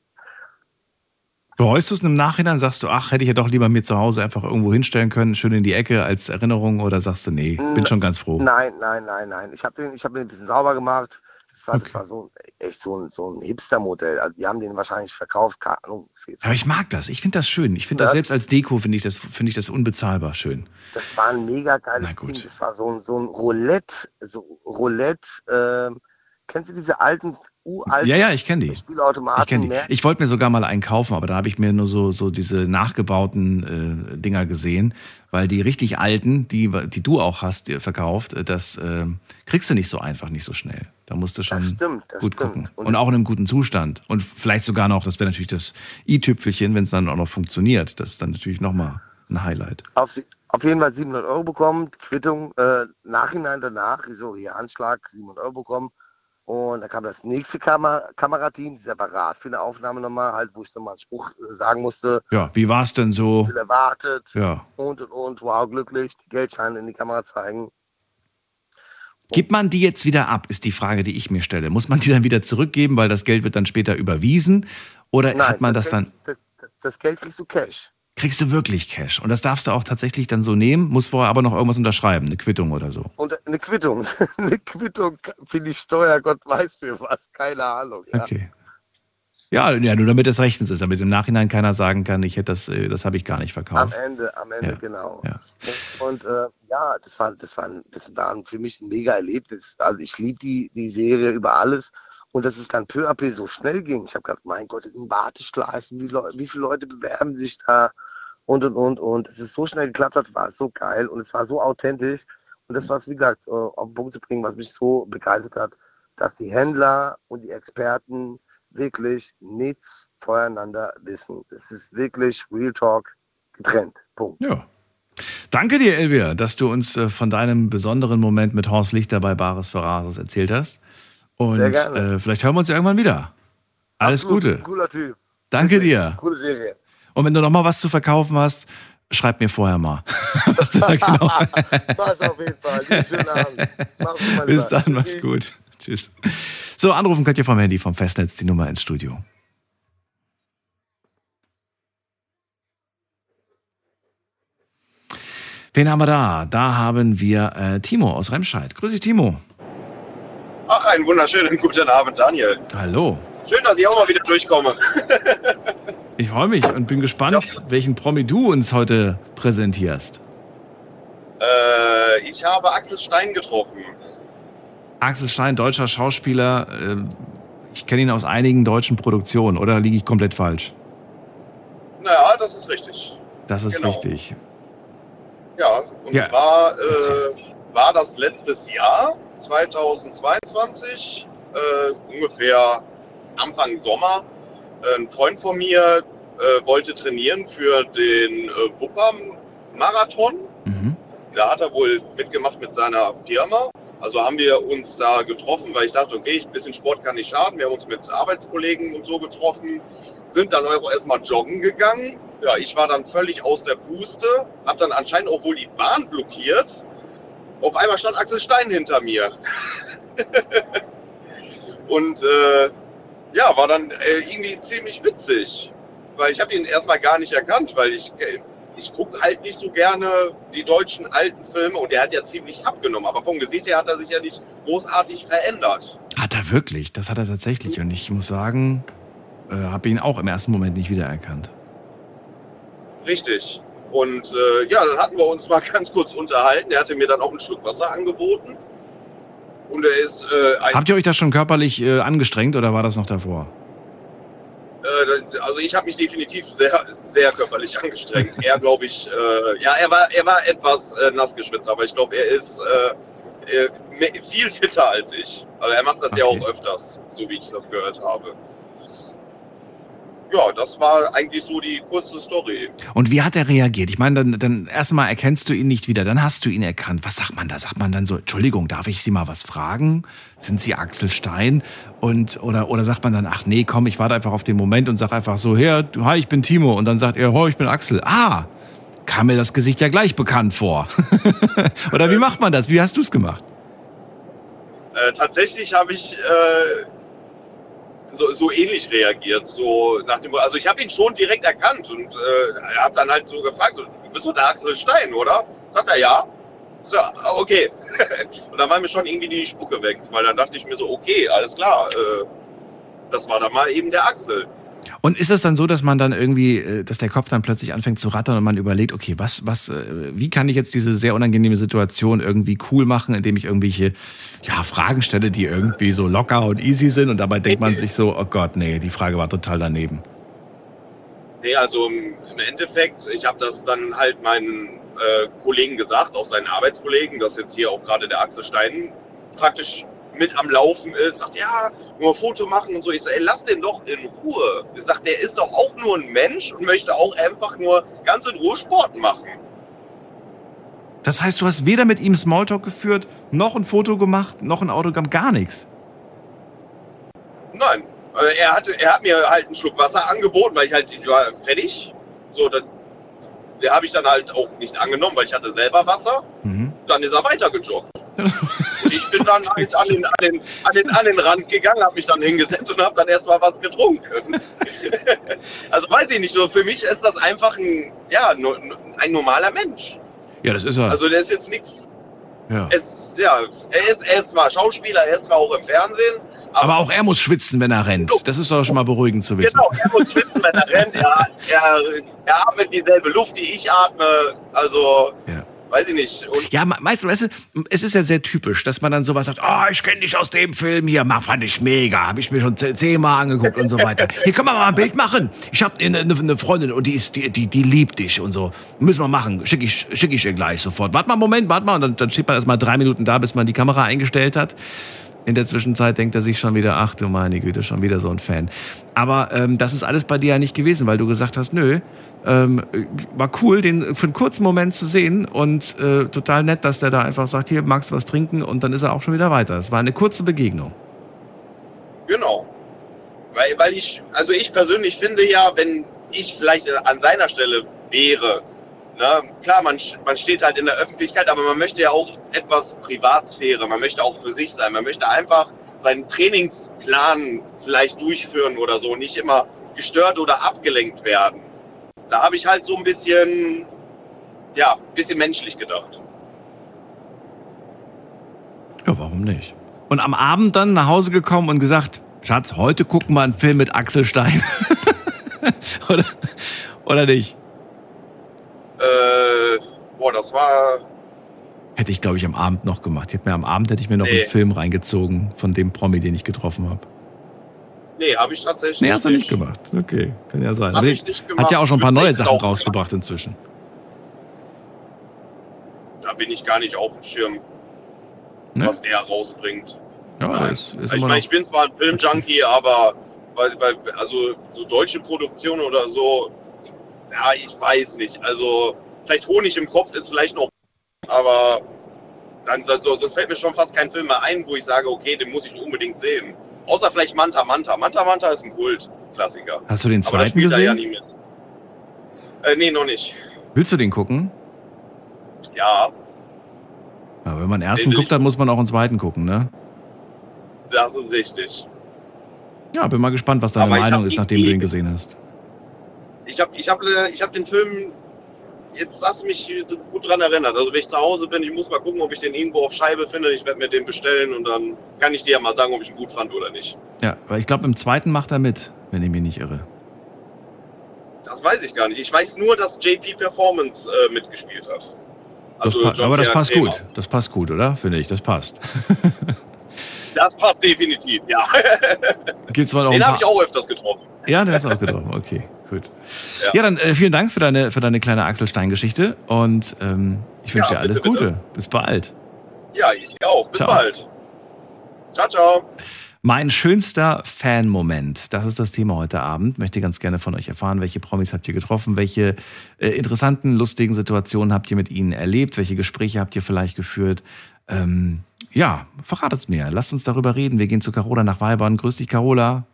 Bereust du es im Nachhinein? Sagst du, ach, hätte ich ja doch lieber mir zu Hause einfach irgendwo hinstellen können, schön in die Ecke als Erinnerung? Oder sagst du, nee, bin schon ganz froh? Nein, nein, nein, nein. Ich habe den, ich hab den ein bisschen sauber gemacht. Das war, das war so echt so ein, so ein Hipster-Modell. Also die haben den wahrscheinlich verkauft, keine Ahnung. Aber ich mag das. Ich finde das schön. Ich finde das Ja. selbst als Deko finde ich das finde ich das unbezahlbar schön. Das war ein mega geiles Ding. Das war so ein, so ein Roulette, so Roulette, ähm, kennst du diese alten, uralten Ja, ja, ich kenne die. Spielautomaten? Ich die. ne? Ich wollte mir sogar mal einen kaufen, aber da habe ich mir nur so, so diese nachgebauten äh, Dinger gesehen, weil die richtig alten, die, die du auch hast verkauft, äh, das äh, kriegst du nicht so einfach, nicht so schnell. Da musst du schon stimmt, das gut stimmt. gucken. Und- Und, auch in einem guten Zustand. Und vielleicht sogar noch, das wäre natürlich das i-Tüpfelchen, wenn es dann auch noch funktioniert. Das ist dann natürlich nochmal ein Highlight. Auf, auf jeden Fall 700 Euro bekommen, Quittung, äh, Nachhinein danach, so hier Anschlag, 700 Euro bekommen. Und dann kam das nächste Kamer Kamerateam, separat für eine Aufnahme nochmal, halt, wo ich nochmal einen Spruch äh, sagen musste. Ja, wie war es denn so? Viel erwartet Ja. und und und, wow, glücklich, die Geldscheine in die Kamera zeigen. Gibt man die jetzt wieder ab, ist die Frage, die ich mir stelle. Muss man die dann wieder zurückgeben, weil das Geld wird dann später überwiesen? Oder Nein, hat man das, Geld, dann, Das, das, das Geld kriegst du Cash. Kriegst du wirklich Cash? Und das darfst du auch tatsächlich dann so nehmen, muss vorher aber noch irgendwas unterschreiben, eine Quittung oder so. Und eine Quittung. eine Quittung für die Steuer, Gott weiß für was, keine Ahnung. Ja. Okay. Ja, ja, nur damit es rechtens ist, damit im Nachhinein keiner sagen kann, ich hätte das, äh, das habe ich gar nicht Am verkauft. Ende, am Ende, Ja, genau. ja. Und äh, ja, das war, das, war, das war für mich ein mega Erlebnis. Also ich liebe die, die Serie über alles. Und dass es dann peu à peu so schnell ging. Ich habe gedacht, mein Gott, das sind Warteschleifen, wie, wie viele Leute bewerben sich da und und und. Und es so schnell geklappt hat, war so geil und es war so authentisch. Und das war, wie gesagt, äh, auf den Punkt zu bringen, was mich so begeistert hat, dass die Händler und die Experten wirklich nichts voneinander wissen. Es ist wirklich Real Talk getrennt. Punkt. Ja. Danke dir, Elvia, dass du uns äh, von deinem besonderen Moment mit Horst Lichter bei Bares Ferraris erzählt hast. Und Sehr gerne. äh, vielleicht hören wir uns ja irgendwann wieder. Alles Absolut, Gute. Cooler Typ. Danke dir. Coole Serie. Und wenn du noch mal was zu verkaufen hast, schreib mir vorher mal. was du da genau Mach's auf jeden Fall. Schönen Abend. Mach's mein Bis dann, mach's gut. Tschüss. So, anrufen könnt ihr vom Handy, vom Festnetz, die Nummer ins Studio. Wen haben wir da? Da haben wir äh, Timo aus Remscheid. Grüß dich, Timo. Ach, einen wunderschönen guten Abend, Daniel. Hallo. Schön, dass ich auch mal wieder durchkomme. Ich freue mich und bin gespannt, welchen Promi du uns heute präsentierst. Äh, ich habe Axel Stein getroffen. Axel Stein, deutscher Schauspieler. Äh, ich kenne ihn aus einigen deutschen Produktionen, oder liege ich komplett falsch? Naja, das ist richtig. Das ist Genau. richtig. Ja, und Ja, zwar äh, war das letztes Jahr, 2022, äh, ungefähr Anfang Sommer. Ein Freund von mir äh, wollte trainieren für den äh, Wupper-Marathon. Da hat er wohl mitgemacht mit seiner Firma. Also haben wir uns da getroffen, weil ich dachte, okay, ein bisschen Sport kann nicht schaden. Wir haben uns mit Arbeitskollegen und so getroffen, sind dann auch erstmal joggen gegangen. Ja, ich war dann völlig aus der Puste, habe dann anscheinend auch wohl die Bahn blockiert. Auf einmal stand Axel Stein hinter mir. und äh, ja, war dann äh, irgendwie ziemlich witzig, weil ich habe ihn erstmal gar nicht erkannt, weil ich äh, ich gucke halt nicht so gerne die deutschen alten Filme und er hat ja ziemlich abgenommen, aber vom Gesicht her hat er sich ja nicht großartig verändert. Hat er wirklich? Das hat er tatsächlich. Und ich muss sagen, äh, habe ihn auch im ersten Moment nicht wiedererkannt. Richtig. Und äh, ja, dann hatten wir uns mal ganz kurz unterhalten. Er hatte mir dann auch einen Schluck Wasser angeboten. Und er ist äh, Habt ihr euch da schon körperlich äh, angestrengt oder war das noch davor? Äh, also ich habe mich definitiv sehr, sehr körperlich angestrengt. er, glaube ich, äh, ja, er war, er war etwas äh, nass geschwitzt, aber ich glaube, er ist äh, äh, viel fitter als ich. Also er macht das ja auch öfters, so wie ich das gehört habe. Ja, das war eigentlich so die kurze Story. Und wie hat er reagiert? Ich meine, dann, dann erstmal erkennst du ihn nicht wieder, dann hast du ihn erkannt. Was sagt man da? Sagt man dann so, Entschuldigung, darf ich Sie mal was fragen? Sind Sie Axel Stein? Und, oder, oder sagt man dann, ach nee, komm, ich warte einfach auf den Moment und sag einfach so, her, du, hi, ich bin Timo. Und dann sagt er, oh, ich bin Axel. Ah, kam mir das Gesicht ja gleich bekannt vor. oder wie macht man das? Wie hast du es gemacht? Äh, tatsächlich habe ich äh, so, so ähnlich reagiert. So nach dem, also ich habe ihn schon direkt erkannt und äh, habe dann halt so gefragt, du bist doch der Axel Stein, oder? Sagt er ja. So, okay. Und dann war mir schon irgendwie die Spucke weg, weil dann dachte ich mir so, okay, alles klar. Äh, das war dann mal eben der Axel. Und ist es dann so, dass man dann irgendwie, äh, dass der Kopf dann plötzlich anfängt zu rattern und man überlegt, okay, was, was, äh, wie kann ich jetzt diese sehr unangenehme Situation irgendwie cool machen, indem ich irgendwelche ja, Fragen stelle, die irgendwie so locker und easy sind und dabei denkt man sich so, oh Gott, nee, die Frage war total daneben. Nee, also im Endeffekt, ich habe das dann halt meinen äh, Kollegen gesagt, auch seinen Arbeitskollegen, dass jetzt hier auch gerade der Axel Stein praktisch mit am Laufen ist, sagt, ja, nur ein Foto machen und so. Ich sage, ey, lass den doch in Ruhe. Ich sage, der ist doch auch nur ein Mensch und möchte auch einfach nur ganz in Ruhe Sport machen. Das heißt, du hast weder mit ihm Smalltalk geführt, noch ein Foto gemacht, noch ein Autogramm, gar nichts. Nein, äh, er, hatte, er hat mir halt einen Schluck Wasser angeboten, weil ich halt, ich war fertig. So, das, der habe ich dann halt auch nicht angenommen, weil ich hatte selber Wasser. Mhm. Dann ist er weitergejoggt. dann halt an den, an den, an den, an den Rand gegangen, habe mich dann hingesetzt und habe dann erstmal was getrunken. also weiß ich nicht, so für mich ist das einfach ein, ja, ein normaler Mensch. Ja, das ist er. Also der ist jetzt nichts. Ja. Es, ja, er ist, er ist zwar Schauspieler, er ist zwar auch im Fernsehen, aber auch er muss schwitzen, wenn er rennt. Das ist doch schon mal beruhigend zu wissen. Genau, er muss schwitzen, wenn er rennt. Er, er, er atmet dieselbe Luft, die ich atme. Also, ja. Weiß ich nicht. Und ja, weißt du, weißt du, es ist ja sehr typisch, dass man dann sowas sagt, oh, ich kenne dich aus dem Film hier, mach, fand ich mega, habe ich mir schon zehnmal angeguckt und so weiter. Hier können wir mal ein Bild machen. Ich habe eine, eine Freundin und die ist, die, die, die liebt dich und so. Müssen wir machen. Schicke ich, schick ich ihr gleich sofort. Warte mal einen Moment, warte mal. Und dann, dann steht man erst mal drei Minuten da, bis man die Kamera eingestellt hat. In der Zwischenzeit denkt er sich schon wieder, ach du meine Güte, schon wieder so ein Fan. Aber ähm, das ist alles bei dir ja nicht gewesen, weil du gesagt hast, nö, ähm, war cool, den für einen kurzen Moment zu sehen und äh, total nett, dass der da einfach sagt, hier, magst du was trinken? Und dann ist er auch schon wieder weiter. Es war eine kurze Begegnung. Genau. Weil, weil ich, also ich persönlich finde ja, wenn ich vielleicht an seiner Stelle wäre, Ne? Klar, man, man steht halt in der Öffentlichkeit, aber man möchte ja auch etwas Privatsphäre, man möchte auch für sich sein, man möchte einfach seinen Trainingsplan vielleicht durchführen oder so, nicht immer gestört oder abgelenkt werden. Da habe ich halt so ein bisschen, ja, ein bisschen menschlich gedacht. Ja, warum nicht? Und am Abend dann nach Hause gekommen und gesagt, Schatz, heute gucken wir einen Film mit Axel Stein. oder, oder nicht? Äh, boah, das war. Hätte ich, glaube ich, am Abend noch gemacht. Ich hätte mir am Abend hätte ich mir noch nee. einen Film reingezogen von dem Promi, den ich getroffen habe. Nee, habe ich tatsächlich nee, hast du nicht gemacht. Okay, kann ja sein. ich nicht gemacht. Hat ja auch schon ein paar neue Sachen rausgebracht inzwischen. Da bin ich gar nicht auf dem Schirm, ne? was der rausbringt. Ja, ist, ist ich meine, ich bin zwar ein Filmjunkie, aber weil, weil, also so deutsche Produktionen oder so, ja, ich weiß nicht. Also, vielleicht Honig im Kopf ist vielleicht noch, aber dann so, das fällt mir schon fast kein Film mehr ein, wo ich sage, okay, den muss ich unbedingt sehen. Außer vielleicht Manta Manta. Manta Manta ist ein Kult-Klassiker. Hast du den zweiten aber gesehen? Ja nie mit. Äh, nee, noch nicht. Willst du den gucken? Ja. ja wenn man den ersten guckt, dann muss man auch einen zweiten gucken, ne? Das ist richtig. Ja, bin mal gespannt, was deine aber Meinung ist, nachdem du ihn gesehen hast. Ich habe ich hab, ich hab den Film, jetzt hast du mich gut dran erinnert. Also wenn ich zu Hause bin, ich muss mal gucken, ob ich den irgendwo auf Scheibe finde. Ich werde mir den bestellen und dann kann ich dir ja mal sagen, ob ich ihn gut fand oder nicht. Ja, weil ich glaube, im zweiten macht er mit, wenn ich mich nicht irre. Das weiß ich gar nicht. Ich weiß nur, dass JP Performance äh, mitgespielt hat. Also das aber das passt gut. Das passt gut, oder? Finde ich, das passt. das passt definitiv, ja. Gibt's mal noch den habe ich auch öfters getroffen. Ja, hast du auch getroffen. Okay, gut. Ja, ja dann äh, vielen Dank für deine, für deine kleine Axel Stein-Geschichte und ähm, ich wünsche ja, dir alles bitte, Gute. Bitte. Bis bald. Ja, ich auch. Bis ciao. bald. Ciao, ciao. Mein schönster Fan-Moment, das ist das Thema heute Abend. Möchte ganz gerne von euch erfahren, welche Promis habt ihr getroffen, welche äh, interessanten, lustigen Situationen habt ihr mit ihnen erlebt, welche Gespräche habt ihr vielleicht geführt. Ähm, ja, verratet es mir. Lasst uns darüber reden. Wir gehen zu Carola nach Weibern. Grüß dich, Carola.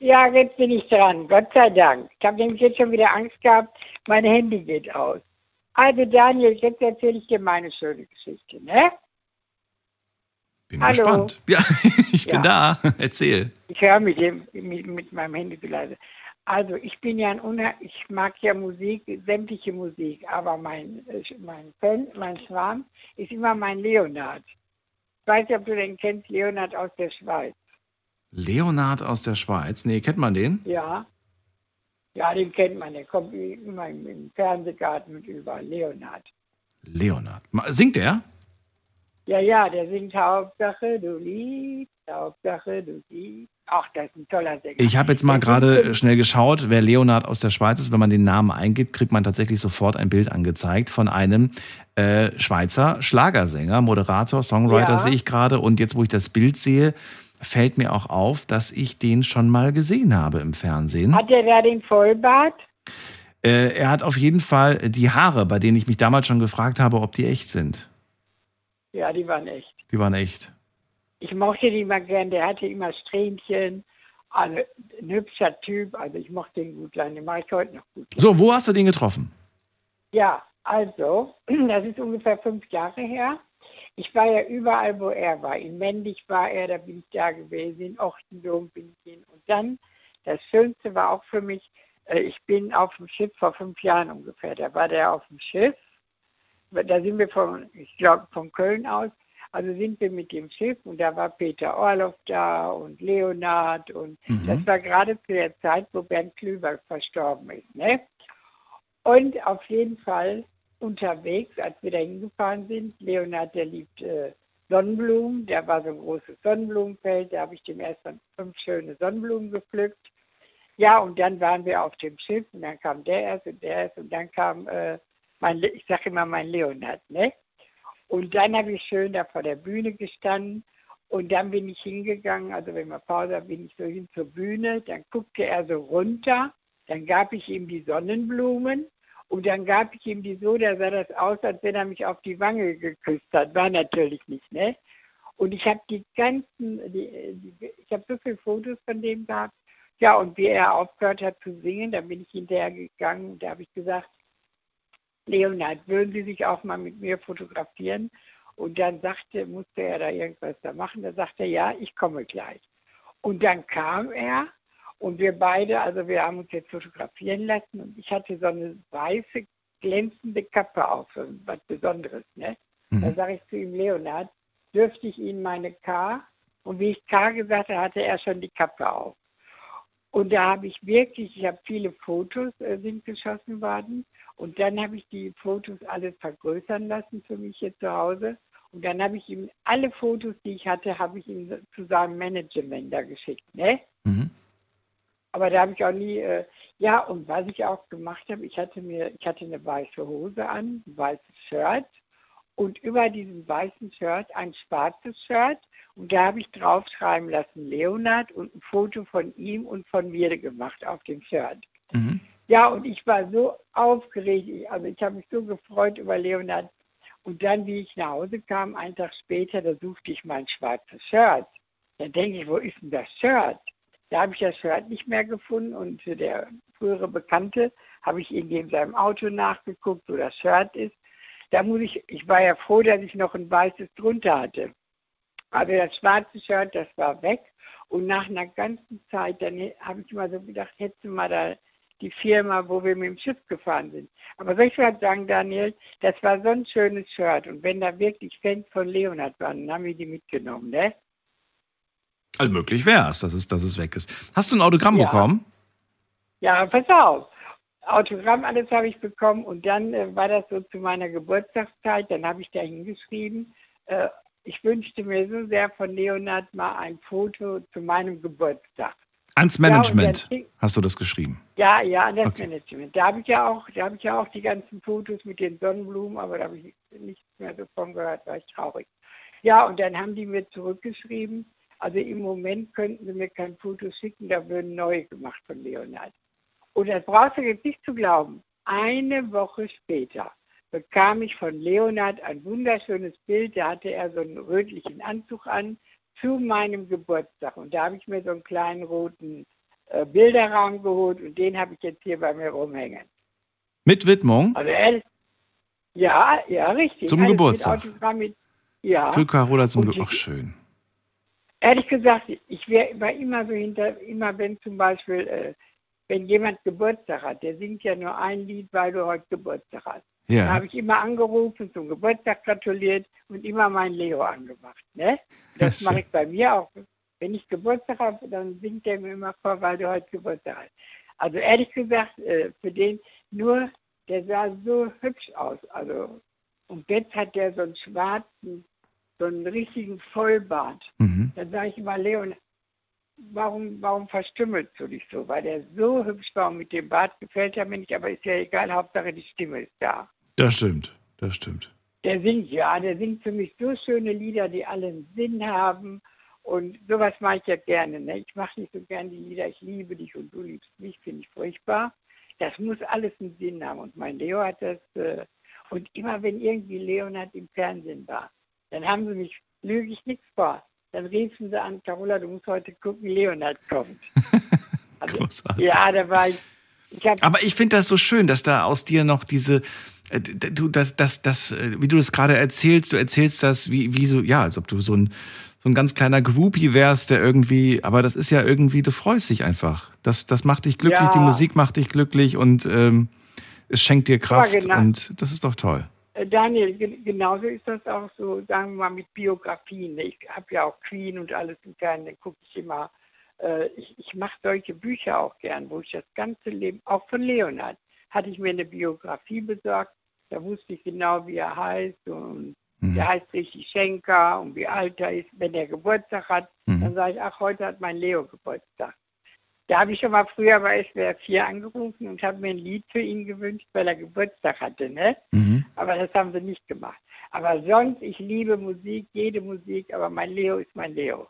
Ja, jetzt bin ich dran. Gott sei Dank. Ich habe nämlich jetzt schon wieder Angst gehabt, mein Handy geht aus. Also Daniel, jetzt erzähle ich dir meine schöne Geschichte, ne? Bin Hallo. gespannt. Ja, ich bin ja. da. Erzähl. Ich höre mich mit, mit meinem Handy leise. Also ich bin ja ein Unher ich mag ja Musik, sämtliche Musik, aber mein, äh, mein Fan, mein Schwarm ist immer mein Leonard. Ich weiß nicht, ob du den kennst, Leonard aus der Schweiz. Leonard aus der Schweiz. Nee, kennt man den? Ja. Ja, den kennt man, der kommt immer im, Fernsehgarten mit überall. Leonard. Leonard. Singt er? Ja, ja, der singt Hauptsache du liebst, Hauptsache du liebst. Ach, das ist ein toller Sänger. Ich habe jetzt mal gerade schnell geschaut, wer Leonard aus der Schweiz ist. Wenn man den Namen eingibt, kriegt man tatsächlich sofort ein Bild angezeigt von einem äh, Schweizer Schlagersänger, Moderator, Songwriter Ja. sehe ich gerade. Und jetzt, wo ich das Bild sehe, fällt mir auch auf, dass ich den schon mal gesehen habe im Fernsehen. Hat der da den Vollbart? Äh, er hat auf jeden Fall die Haare, bei denen ich mich damals schon gefragt habe, ob die echt sind. Ja, die waren echt. Die waren echt. Ich mochte die immer gern, der hatte immer Strähnchen. Also, ein hübscher Typ, also ich mochte den gut lang, den mache ich heute noch gut. So, wo hast du den getroffen? Ja, also, das ist ungefähr fünf Jahre her. Ich war ja überall, wo er war. In Mendig war er, da bin ich da gewesen. In Ochtendom bin ich hin. Und dann, das Schönste war auch für mich, äh, ich bin auf dem Schiff vor fünf Jahren ungefähr. Da war der auf dem Schiff. Da sind wir von, ich glaube, von Köln aus. Also sind wir mit dem Schiff und da war Peter Orloff da und Leonard und Mhm. das war gerade zu der Zeit, wo Bernd Klüber verstorben ist. Ne? Und auf jeden Fall unterwegs, als wir da hingefahren sind, Leonard, der liebt äh, Sonnenblumen, da war so ein großes Sonnenblumenfeld, da habe ich dem erst fünf schöne Sonnenblumen gepflückt. Ja, und dann waren wir auf dem Schiff und dann kam der erst und der erst und dann kam äh, mein, ich sage immer mein Leonard, ne? Und dann habe ich schön da vor der Bühne gestanden und dann bin ich hingegangen, also wenn wir Pause haben, bin ich so hin zur Bühne, dann guckte er so runter, dann gab ich ihm die Sonnenblumen und dann gab ich ihm die so, da sah das aus, als wenn er mich auf die Wange geküsst hat. War natürlich nicht, ne? Und ich habe die ganzen, die, die, ich habe so viele Fotos von dem gehabt. Ja, und wie er aufgehört hat zu singen, da bin ich hinterher gegangen und da habe ich gesagt, Leonard, würden Sie sich auch mal mit mir fotografieren? Und dann sagte, musste er da irgendwas da machen. Da sagte er, ja, ich komme gleich. Und dann kam er und wir beide, also wir haben uns jetzt fotografieren lassen und ich hatte so eine weiße, glänzende Kappe auf, so was Besonderes. Ne? Da sage ich zu ihm, Leonard, dürfte ich Ihnen meine K? Und wie ich K gesagt habe, hatte er schon die Kappe auf. Und da habe ich wirklich, ich habe viele Fotos äh, sind geschossen worden und dann habe ich die Fotos alles vergrößern lassen für mich hier zu Hause. Und dann habe ich ihm alle Fotos, die ich hatte, habe ich ihm zu seinem Management da geschickt. Ne? Aber da habe ich auch nie, äh, ja, und was ich auch gemacht habe, ich hatte mir, ich hatte eine weiße Hose an, ein weißes Shirt und über diesem weißen Shirt ein schwarzes Shirt und da habe ich draufschreiben lassen Leonard und ein Foto von ihm und von mir gemacht auf dem Shirt. Ja, und ich war so aufgeregt, ich- also ich habe mich so gefreut über Leonard. Und dann, wie ich nach Hause kam, einen Tag später, da suchte ich mein schwarzes Shirt. Dann denke ich, wo ist denn das Shirt? Da habe ich das Shirt nicht mehr gefunden und der frühere Bekannte habe ich irgendwie in seinem Auto nachgeguckt, wo das Shirt ist. Da muss ich, ich war ja froh, dass ich noch ein weißes drunter hatte. Aber das schwarze Shirt, das war weg. Und nach einer ganzen Zeit, dann habe ich mal so gedacht, hättest du mal da die Firma, wo wir mit dem Schiff gefahren sind. Aber soll ich was sagen, Daniel? Das war so ein schönes Shirt. Und wenn da wirklich Fans von Leonard waren, dann haben wir die mitgenommen, ne? Also möglich wäre es, dass es, dass es weg ist. Hast du ein Autogramm Ja. bekommen? Ja, pass auf. Autogramm, alles habe ich bekommen und dann äh, war das so zu meiner Geburtstagszeit. Dann habe ich da hingeschrieben, äh, ich wünschte mir so sehr von Leonard mal ein Foto zu meinem Geburtstag. Ans Ja, Management dann- hast du das geschrieben. Ja, ja, an das Okay. Management. Da habe ich ja auch, da habe ich ja auch die ganzen Fotos mit den Sonnenblumen, aber da habe ich nichts mehr davon gehört, war ich traurig. Ja, und dann haben die mir zurückgeschrieben, also im Moment könnten sie mir kein Foto schicken, da würden neue gemacht von Leonard. Und das brauchst du jetzt nicht zu glauben. Eine Woche später bekam ich von Leonard ein wunderschönes Bild, da hatte er so einen rötlichen Anzug an, zu meinem Geburtstag. Und da habe ich mir so einen kleinen roten äh, Bilderrahmen geholt und den habe ich jetzt hier bei mir rumhängen. Mit Widmung Also ehrlich, ja, ja, richtig. Zum Alles Geburtstag. Mit ja. für Carola zum Geburtstag. Ach, schön. Ehrlich gesagt, ich wär, war immer so hinter, immer wenn zum Beispiel, äh, wenn jemand Geburtstag hat, der singt ja nur ein Lied, weil du heute Geburtstag hast. Ja. Da habe ich immer angerufen, zum Geburtstag gratuliert und immer mein Leo angemacht. Ne? Das mache ich bei mir auch. Wenn ich Geburtstag habe, dann singt er mir immer vor, weil du heute Geburtstag hast. Also ehrlich gesagt, äh, für den nur, der sah so hübsch aus. Also und jetzt hat der so einen schwarzen, so einen richtigen Vollbart. Mhm. Dann sage ich immer, Leon, warum, warum verstümmelst du dich so? Weil der so hübsch war und mit dem Bart gefällt er mir nicht, aber ist ja egal, Hauptsache die Stimme ist da. Das stimmt, das stimmt. Der singt, ja, der singt für mich so schöne Lieder, die alle einen Sinn haben. Und sowas mache ich ja gerne. Ne? Ich mache nicht so gerne die Lieder, ich liebe dich und du liebst mich, finde ich furchtbar. Das muss alles einen Sinn haben. Und mein Leo hat das, äh, und immer wenn irgendwie Leonard im Fernsehen war, dann haben sie mich, lüge ich nichts vor, dann riefen sie an, Carola, du musst heute gucken, Leonard kommt. Also, ja, da war ich, ich Aber ich finde das so schön, dass da aus dir noch diese, äh, du, das, das, das, äh, wie du das gerade erzählst, du erzählst das wie, wie so, ja, als ob du so ein, so ein ganz kleiner Groupie wärst, der irgendwie, aber das ist ja irgendwie, du freust dich einfach. Das, das macht dich glücklich, Ja. die Musik macht dich glücklich und ähm, es schenkt dir Kraft genau. und das ist doch toll. Äh, Daniel, ge- genauso ist das auch so, sagen wir mal, mit Biografien. Ich habe ja auch Queen und alles im Fernsehen, gucke ich immer. Äh, ich ich mache solche Bücher auch gern, wo ich das ganze Leben, auch von Leonhard, hatte ich mir eine Biografie besorgt. Da wusste ich genau, wie er heißt und der heißt richtig Schenker und wie alt er ist. Wenn er Geburtstag hat, dann sage ich, ach, heute hat mein Leo Geburtstag. Da habe ich schon mal früher bei SWR 4 angerufen und habe mir ein Lied für ihn gewünscht, weil er Geburtstag hatte, ne? Aber das haben sie nicht gemacht. Aber sonst, ich liebe Musik, jede Musik, aber mein Leo ist mein Leo.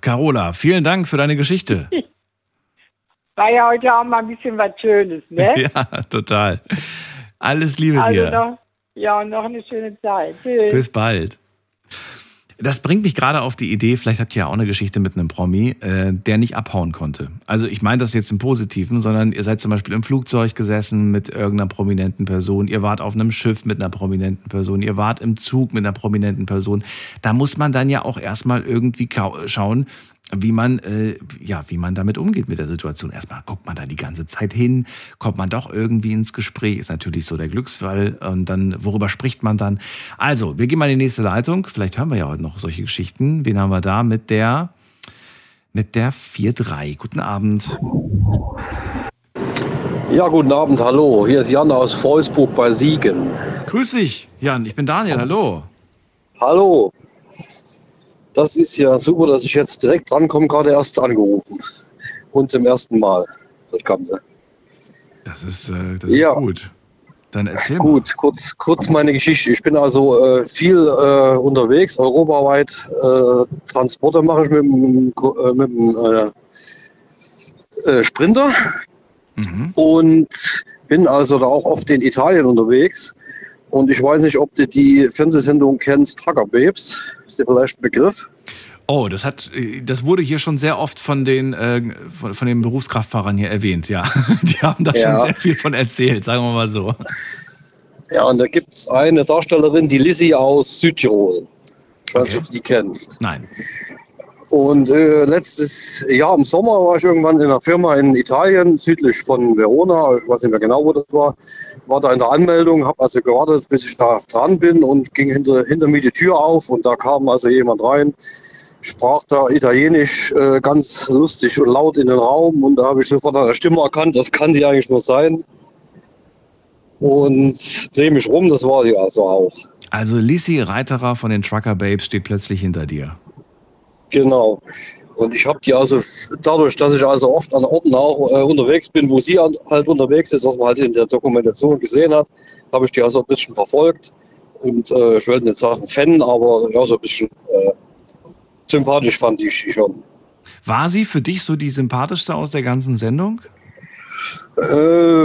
Carola, vielen Dank für deine Geschichte. War ja heute auch mal ein bisschen was Schönes, ne? Ja, total. Alles Liebe also dir. noch, ja, und noch eine schöne Zeit. Tschüss. Bis bald. Das bringt mich gerade auf die Idee, vielleicht habt ihr ja auch eine Geschichte mit einem Promi, äh, der nicht abhauen konnte. Also ich meine das jetzt im Positiven, sondern ihr seid zum Beispiel im Flugzeug gesessen mit irgendeiner prominenten Person, ihr wart auf einem Schiff mit einer prominenten Person, ihr wart im Zug mit einer prominenten Person. Da muss man dann ja auch erstmal irgendwie schauen, wie man, äh, ja, wie man damit umgeht mit der Situation. Erstmal guckt man da die ganze Zeit hin, kommt man doch irgendwie ins Gespräch, ist natürlich so der Glücksfall. Und dann, worüber spricht man dann? Also, wir gehen mal in die nächste Leitung. Vielleicht hören wir ja heute noch solche Geschichten. Wen haben wir da mit der, mit der 4-3? Guten Abend. Ja, guten Abend, hallo. Hier ist Jan aus Wolfsburg bei Siegen. Grüß dich, Jan. Ich bin Daniel. Hallo. Hallo. Das ist ja super, dass ich jetzt direkt drankomme, gerade erst angerufen. Und zum ersten Mal, das Ganze. Das ist, äh, das Ja. ist gut. Dann erzähl mal. Gut, kurz, kurz meine Geschichte. Ich bin also äh, viel äh, unterwegs, europaweit. Äh, Transporte mache ich mit dem, Ko- äh, äh, äh, Sprinter und bin also da auch oft in Italien unterwegs. Und ich weiß nicht, ob du die Fernsehsendung kennst, Trucker Babes. Ist dir vielleicht ein Begriff? Oh, das hat, äh, das wurde hier schon sehr oft von den, äh, von, von den Berufskraftfahrern hier erwähnt, ja. Die haben da Ja. schon sehr viel von erzählt, sagen wir mal so. Ja, und da gibt es eine Darstellerin, die Lizzie aus Südtirol. Ich weiß nicht, ob du die kennst. Nein. Und äh, letztes Jahr im Sommer war ich irgendwann in einer Firma in Italien, südlich von Verona, ich weiß nicht mehr genau, wo das war, war da in der Anmeldung, habe also gewartet, bis ich da dran bin und ging hinter, hinter mir die Tür auf und da kam also jemand rein, sprach da Italienisch äh, ganz lustig und laut in den Raum und da habe ich sofort an der Stimme erkannt, das kann die eigentlich nur sein. Und drehe mich rum, das war sie also auch. Also Lisi Reiterer von den Trucker Babes steht plötzlich hinter dir. Genau. Und ich habe die also dadurch, dass ich also oft an Orten auch äh, unterwegs bin, wo sie an, halt unterwegs ist, was man halt in der Dokumentation gesehen hat, habe ich die also ein bisschen verfolgt. Und äh, ich will nicht sagen Fan, aber ja, so ein bisschen äh, sympathisch fand ich sie schon. War sie für dich so die sympathischste aus der ganzen Sendung? Äh,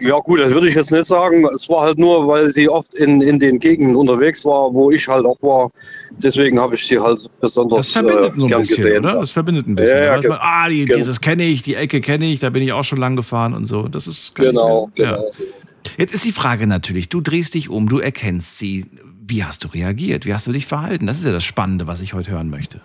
ja gut, das würde ich jetzt nicht sagen. Es war halt nur, weil sie oft in, in den Gegenden unterwegs war, wo ich halt auch war. Deswegen habe ich sie halt besonders Das verbindet äh, so ein bisschen, gesehen. oder? Das verbindet ein bisschen. Ja, ja, man, ah, die, ge- dieses kenne ich, die Ecke kenne ich, da bin ich auch schon lang gefahren und so. Das ist Genau, ich, genau. Jetzt ist die Frage natürlich, du drehst dich um, du erkennst sie. Wie hast du reagiert? Wie hast du dich verhalten? Das ist ja das Spannende, was ich heute hören möchte.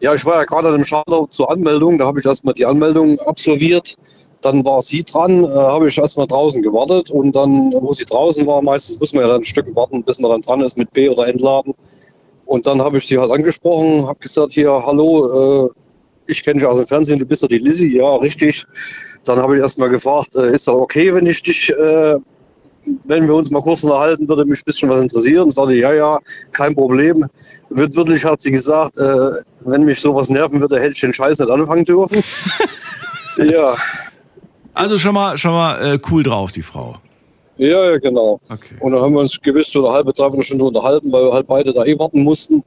Ja, ich war ja gerade dem Schalter zur Anmeldung. Da habe ich erstmal die Anmeldung absolviert. Dann war sie dran, äh, habe ich erstmal draußen gewartet. Und dann, wo sie draußen war, meistens muss man ja dann ein Stück warten, bis man dann dran ist mit B oder Entladen. Und dann habe ich sie halt angesprochen, habe gesagt, hier, hallo, äh, ich kenne dich aus dem Fernsehen, du bist ja die Lizzie. Ja, richtig. Dann habe ich erstmal gefragt, äh, ist das okay, wenn ich dich, äh, wenn wir uns mal kurz unterhalten, würde mich ein bisschen was interessieren. Und sagte, ja, ja, kein Problem. Wird wirklich, hat sie gesagt, äh, wenn mich sowas nerven würde, hätte ich den Scheiß nicht anfangen dürfen. ja. Also schon mal, schon mal äh, cool drauf, die Frau. Ja, ja, genau. Und dann haben wir uns gewiss so eine halbe, dreiviertel Stunde unterhalten, weil wir halt beide da eh warten mussten.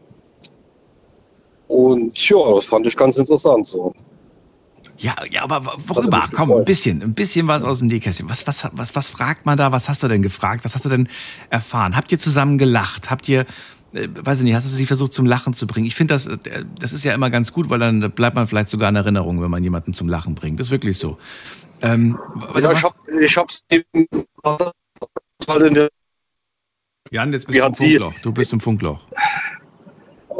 Und ja, das fand ich ganz interessant so. Ja, ja, aber worüber? Komm, ein bisschen, ein bisschen was aus dem Nähkästchen. Was, was, was, was fragt man da? Was hast du denn gefragt? Was hast du denn erfahren? Habt ihr zusammen gelacht? Habt ihr, äh, weiß ich nicht, hast du sie versucht zum Lachen zu bringen? Ich finde, das, äh, das ist ja immer ganz gut, weil dann bleibt man vielleicht sogar in Erinnerung, wenn man jemanden zum Lachen bringt. Das ist wirklich so. Ähm, Ja, ich, hab, ich hab's eben Jan, jetzt bist du im Funkloch. Du bist im Funkloch.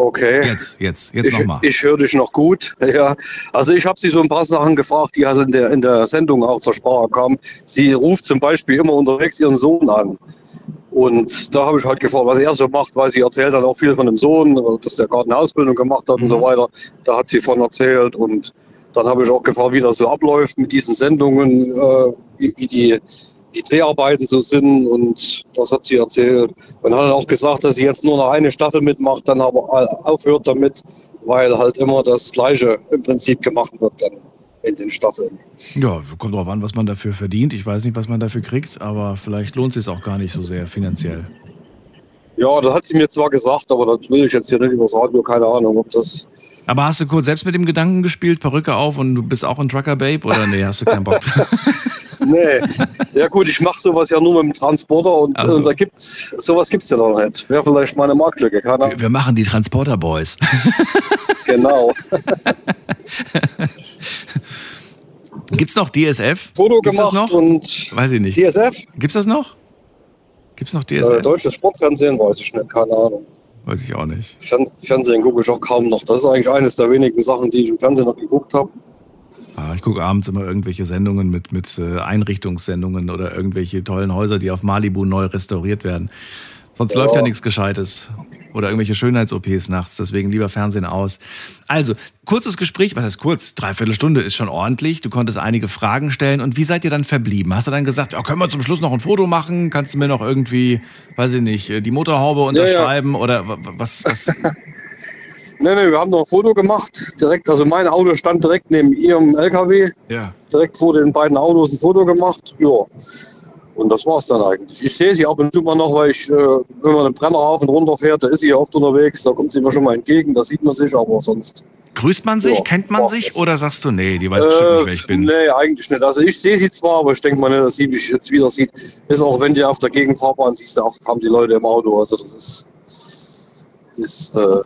Okay. Jetzt, jetzt, jetzt ich, nochmal. Ich höre dich noch gut. Ja. Also ich habe sie so ein paar Sachen gefragt, die also in der, in der Sendung auch zur Sprache kamen. Sie ruft zum Beispiel immer unterwegs ihren Sohn an. Und da habe ich halt gefragt, was er so macht, weil sie erzählt dann auch viel von dem Sohn, dass der gerade eine Ausbildung gemacht hat und so weiter. Da hat sie von erzählt. Und dann habe ich auch gefragt, wie das so abläuft mit diesen Sendungen, äh, wie, wie die die Dreharbeiten so sind und das hat sie erzählt. Und hat auch gesagt, dass sie jetzt nur noch eine Staffel mitmacht, dann aber aufhört damit, weil halt immer das Gleiche im Prinzip gemacht wird dann in den Staffeln. Ja, kommt drauf an, was man dafür verdient. Ich weiß nicht, was man dafür kriegt, aber vielleicht lohnt es sich auch gar nicht so sehr finanziell. Ja, das hat sie mir zwar gesagt, aber das will ich jetzt hier nicht übers Radio, keine Ahnung, ob das. Aber hast du kurz selbst mit dem Gedanken gespielt, Perücke auf und du bist auch ein Trucker Babe oder nee, hast du keinen Bock? Nee, ja gut, ich mache sowas ja nur mit dem Transporter und, Also. äh, da gibt's sowas gibt's ja noch nicht. Wäre vielleicht meine Marktlücke, keine Ahnung. Wir machen die Transporter Boys. Genau. Gibt's noch DSF? Foto Gibt's gemacht noch? und Weiß ich nicht. DSF? Gibt's das noch? Gibt's noch Äh, DSF? deutsches Sportfernsehen weiß ich nicht, keine Ahnung. Weiß ich auch nicht. Fern Fernsehen gucke ich auch kaum noch. Das ist eigentlich eines der wenigen Sachen, die ich im Fernsehen noch geguckt habe. Ah, ich gucke abends immer irgendwelche Sendungen mit, mit äh, Einrichtungssendungen oder irgendwelche tollen Häuser, die auf Malibu neu restauriert werden. Sonst Ja. läuft ja nichts Gescheites. Oder irgendwelche Schönheits-OPs nachts, deswegen lieber Fernsehen aus. Also, kurzes Gespräch, was heißt kurz? Dreiviertel Stunde ist schon ordentlich. Du konntest einige Fragen stellen. Und wie seid ihr dann verblieben? Hast du dann gesagt, ja, können wir zum Schluss noch ein Foto machen? Kannst du mir noch irgendwie, weiß ich nicht, die Motorhaube Ja, ja. unterschreiben? Oder wa- was, was? Nee, nee, wir haben noch ein Foto gemacht. Direkt, also mein Auto stand direkt neben ihrem LKW. Ja. Direkt vor den beiden Autos ein Foto gemacht. Ja. Und das war's dann eigentlich. Ich sehe sie ab und zu mal noch, weil ich, äh, wenn man den Brenner rauf und runter fährt, da ist sie ja oft unterwegs, da kommt sie mir schon mal entgegen, da sieht man sich, aber sonst. Grüßt man sich? Ja, Kennt man sich? das. Oder sagst du, nee, die weiß bestimmt nicht, wer ich bin? Nee, eigentlich nicht. Also ich sehe sie zwar, aber ich denke mal nicht, dass sie mich jetzt wieder sieht. Ist auch wenn die auf der Gegenfahrbahn siehst, da haben die Leute im Auto. Also das ist, ist äh,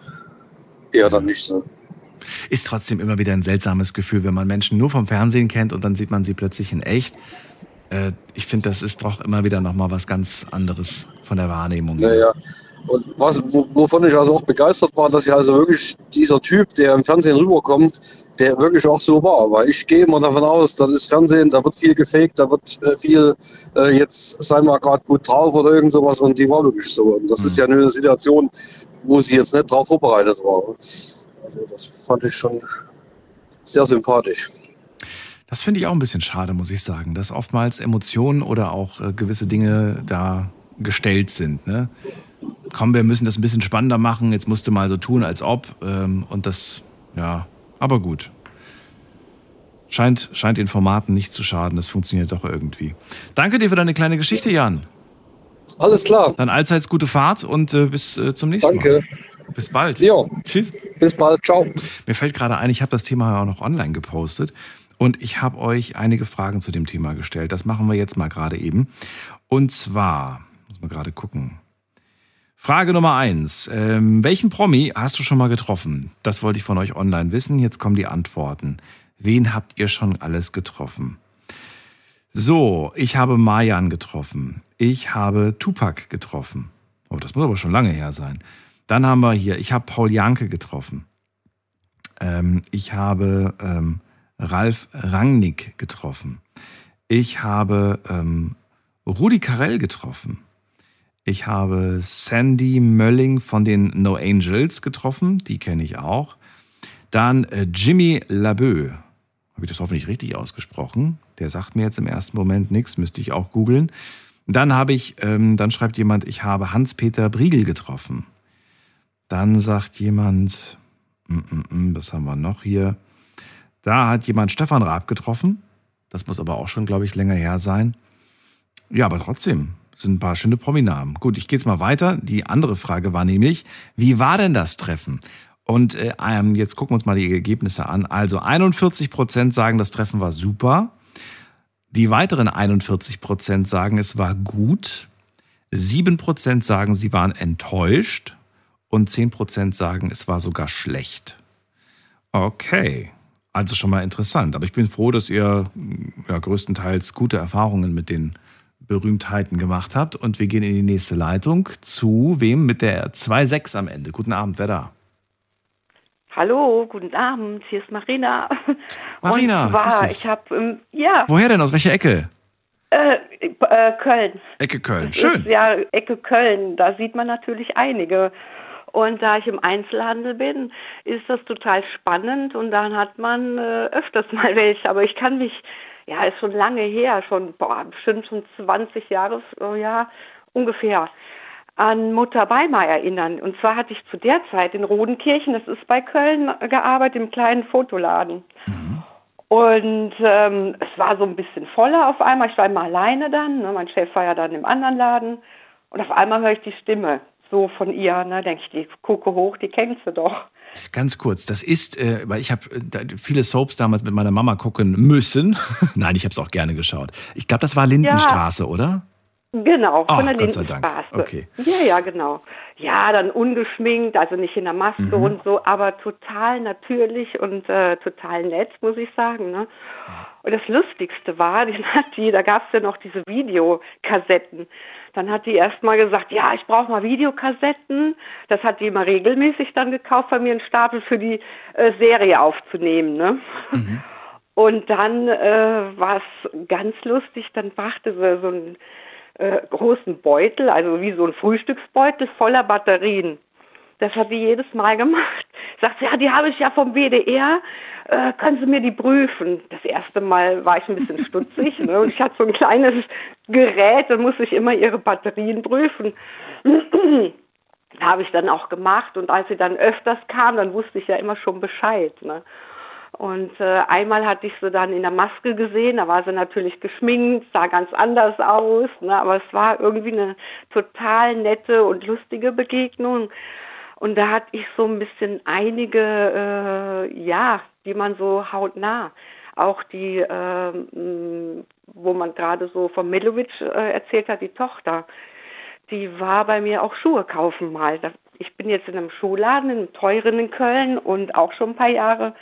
eher dann nicht so. Ist trotzdem immer wieder ein seltsames Gefühl, wenn man Menschen nur vom Fernsehen kennt und dann sieht man sie plötzlich in echt. Äh, ich finde, das ist doch immer wieder nochmal was ganz anderes von der Wahrnehmung. Naja. Und was, wo- wovon ich also auch begeistert war, dass ja also wirklich dieser Typ, der im Fernsehen rüberkommt, der wirklich auch so war. Weil ich gehe immer davon aus, das ist Fernsehen, da wird viel gefaked, da wird äh, viel, äh, jetzt sei mal gerade gut drauf oder irgend sowas und die war wirklich so. Und das ist ja nur eine Situation, wo sie jetzt nicht drauf vorbereitet war. Also das fand ich schon sehr sympathisch. Das finde ich auch ein bisschen schade, muss ich sagen, dass oftmals Emotionen oder auch äh, gewisse Dinge da gestellt sind. Ne? Komm, wir müssen das ein bisschen spannender machen. Jetzt musst du mal so tun, als ob. Ähm, und das, ja, aber gut. Scheint, scheint den Formaten nicht zu schaden. Das funktioniert doch irgendwie. Danke dir für deine kleine Geschichte, Jan. Alles klar. Dann allseits gute Fahrt und äh, bis äh, zum nächsten Danke. Mal. Bis bald. Ja. Tschüss. Bis bald. Ciao. Mir fällt gerade ein, ich habe das Thema auch noch online gepostet und ich habe euch einige Fragen zu dem Thema gestellt. Das machen wir jetzt mal gerade eben. Und zwar, muss man gerade gucken. Frage Nummer eins. Ähm, welchen Promi hast du schon mal getroffen? Das wollte ich von euch online wissen. Jetzt kommen die Antworten. Wen habt ihr schon alles getroffen? So, ich habe Mayan getroffen. Ich habe Tupac getroffen. Oh, das muss aber schon lange her sein. Dann haben wir hier, ich habe Paul Janke getroffen. Ähm, ich habe ähm, Ralf Rangnick getroffen. Ich habe ähm, Rudi Carell getroffen. Ich habe Sandy Mölling von den No Angels getroffen. Die kenne ich auch. Dann äh, Jimmy Labeu. Habe ich das hoffentlich richtig ausgesprochen? Der sagt mir jetzt im ersten Moment nichts, müsste ich auch googeln. Dann habe ich, ähm, dann schreibt jemand, ich habe Hans-Peter Briegel getroffen. Dann sagt jemand, mm, mm, mm, was haben wir noch hier? Da hat jemand Stefan Raab getroffen. Das muss aber auch schon, glaube ich, länger her sein. Ja, aber trotzdem sind ein paar schöne Prominamen. Gut, ich gehe jetzt mal weiter. Die andere Frage war nämlich, wie war denn das Treffen? Und äh, ähm, jetzt gucken wir uns mal die Ergebnisse an. Also 41 Prozent sagen, das Treffen war super. Die weiteren 41 Prozent sagen, es war gut. 7 Prozent sagen, sie waren enttäuscht. Und 10 Prozent sagen, es war sogar schlecht. Okay, also schon mal interessant. Aber ich bin froh, dass ihr ja, größtenteils gute Erfahrungen mit den Berühmtheiten gemacht habt. Und wir gehen in die nächste Leitung. Zu wem? Mit der 2.6 am Ende. Guten Abend, wer da? Hallo, guten Abend, hier ist Marina. Marina, Und zwar, ich habe, ähm, ja, Woher denn? Aus welcher Ecke? äh, äh, Köln. Ecke Köln. Schön. Ist ja, Ecke Köln, da sieht man natürlich einige. Und da ich im Einzelhandel bin, ist das total spannend und dann hat man äh, öfters mal welche. Aber ich kann mich, ja, ist schon lange her, schon, boah, bestimmt schon 20 Jahre, oh ja, ungefähr, an Mutter Weimar erinnern. Und zwar hatte ich zu der Zeit in Rodenkirchen, das ist bei Köln, gearbeitet, im kleinen Fotoladen. Und ähm, es war so ein bisschen voller auf einmal. Ich war immer alleine dann. Ne? Mein Chef war ja dann im anderen Laden. Und auf einmal höre ich die Stimme so von ihr. Ne? Denke ich, die gucke hoch, die kennst du doch. Ganz kurz, das ist, äh, weil ich habe äh, viele Soaps damals mit meiner Mama gucken müssen. Nein, ich habe es auch gerne geschaut. Ich glaube, das war Lindenstraße, oder? Genau, von Ach, der Gott sei Dank. Okay. Ja, ja, genau. Ja, dann ungeschminkt, also nicht in der Maske Mhm. und so, aber total natürlich und äh, total nett, muss ich sagen. Ne? Und das Lustigste war, die die, da gab es ja noch diese Videokassetten. Dann hat die erst mal gesagt, ja, ich brauche mal Videokassetten. Das hat die immer regelmäßig dann gekauft, bei mir einen Stapel für die äh, Serie aufzunehmen. Ne? Und dann äh, war es ganz lustig, dann brachte sie so einen äh, großen Beutel, also wie so ein Frühstücksbeutel voller Batterien. Das hat die jedes Mal gemacht. Sagt sie, ja, die habe ich ja vom WDR, äh, können Sie mir die prüfen? Das erste Mal war ich ein bisschen stutzig ne? und ich hatte so ein kleines Gerät, da musste ich immer ihre Batterien prüfen. habe ich dann auch gemacht und als sie dann öfters kam, dann wusste ich ja immer schon Bescheid. Ne? Und äh, einmal hatte ich sie dann in der Maske gesehen, da war sie natürlich geschminkt, sah ganz anders aus, ne? aber es war irgendwie eine total nette und lustige Begegnung. Und da hatte ich so ein bisschen einige, äh, ja, die man so hautnah, auch die, äh, wo man gerade so von Milovic äh, erzählt hat, die Tochter, die war bei mir auch Schuhe kaufen mal. Das, ich bin jetzt in einem Schuhladen, in einem teuren in Köln und auch schon ein paar Jahre.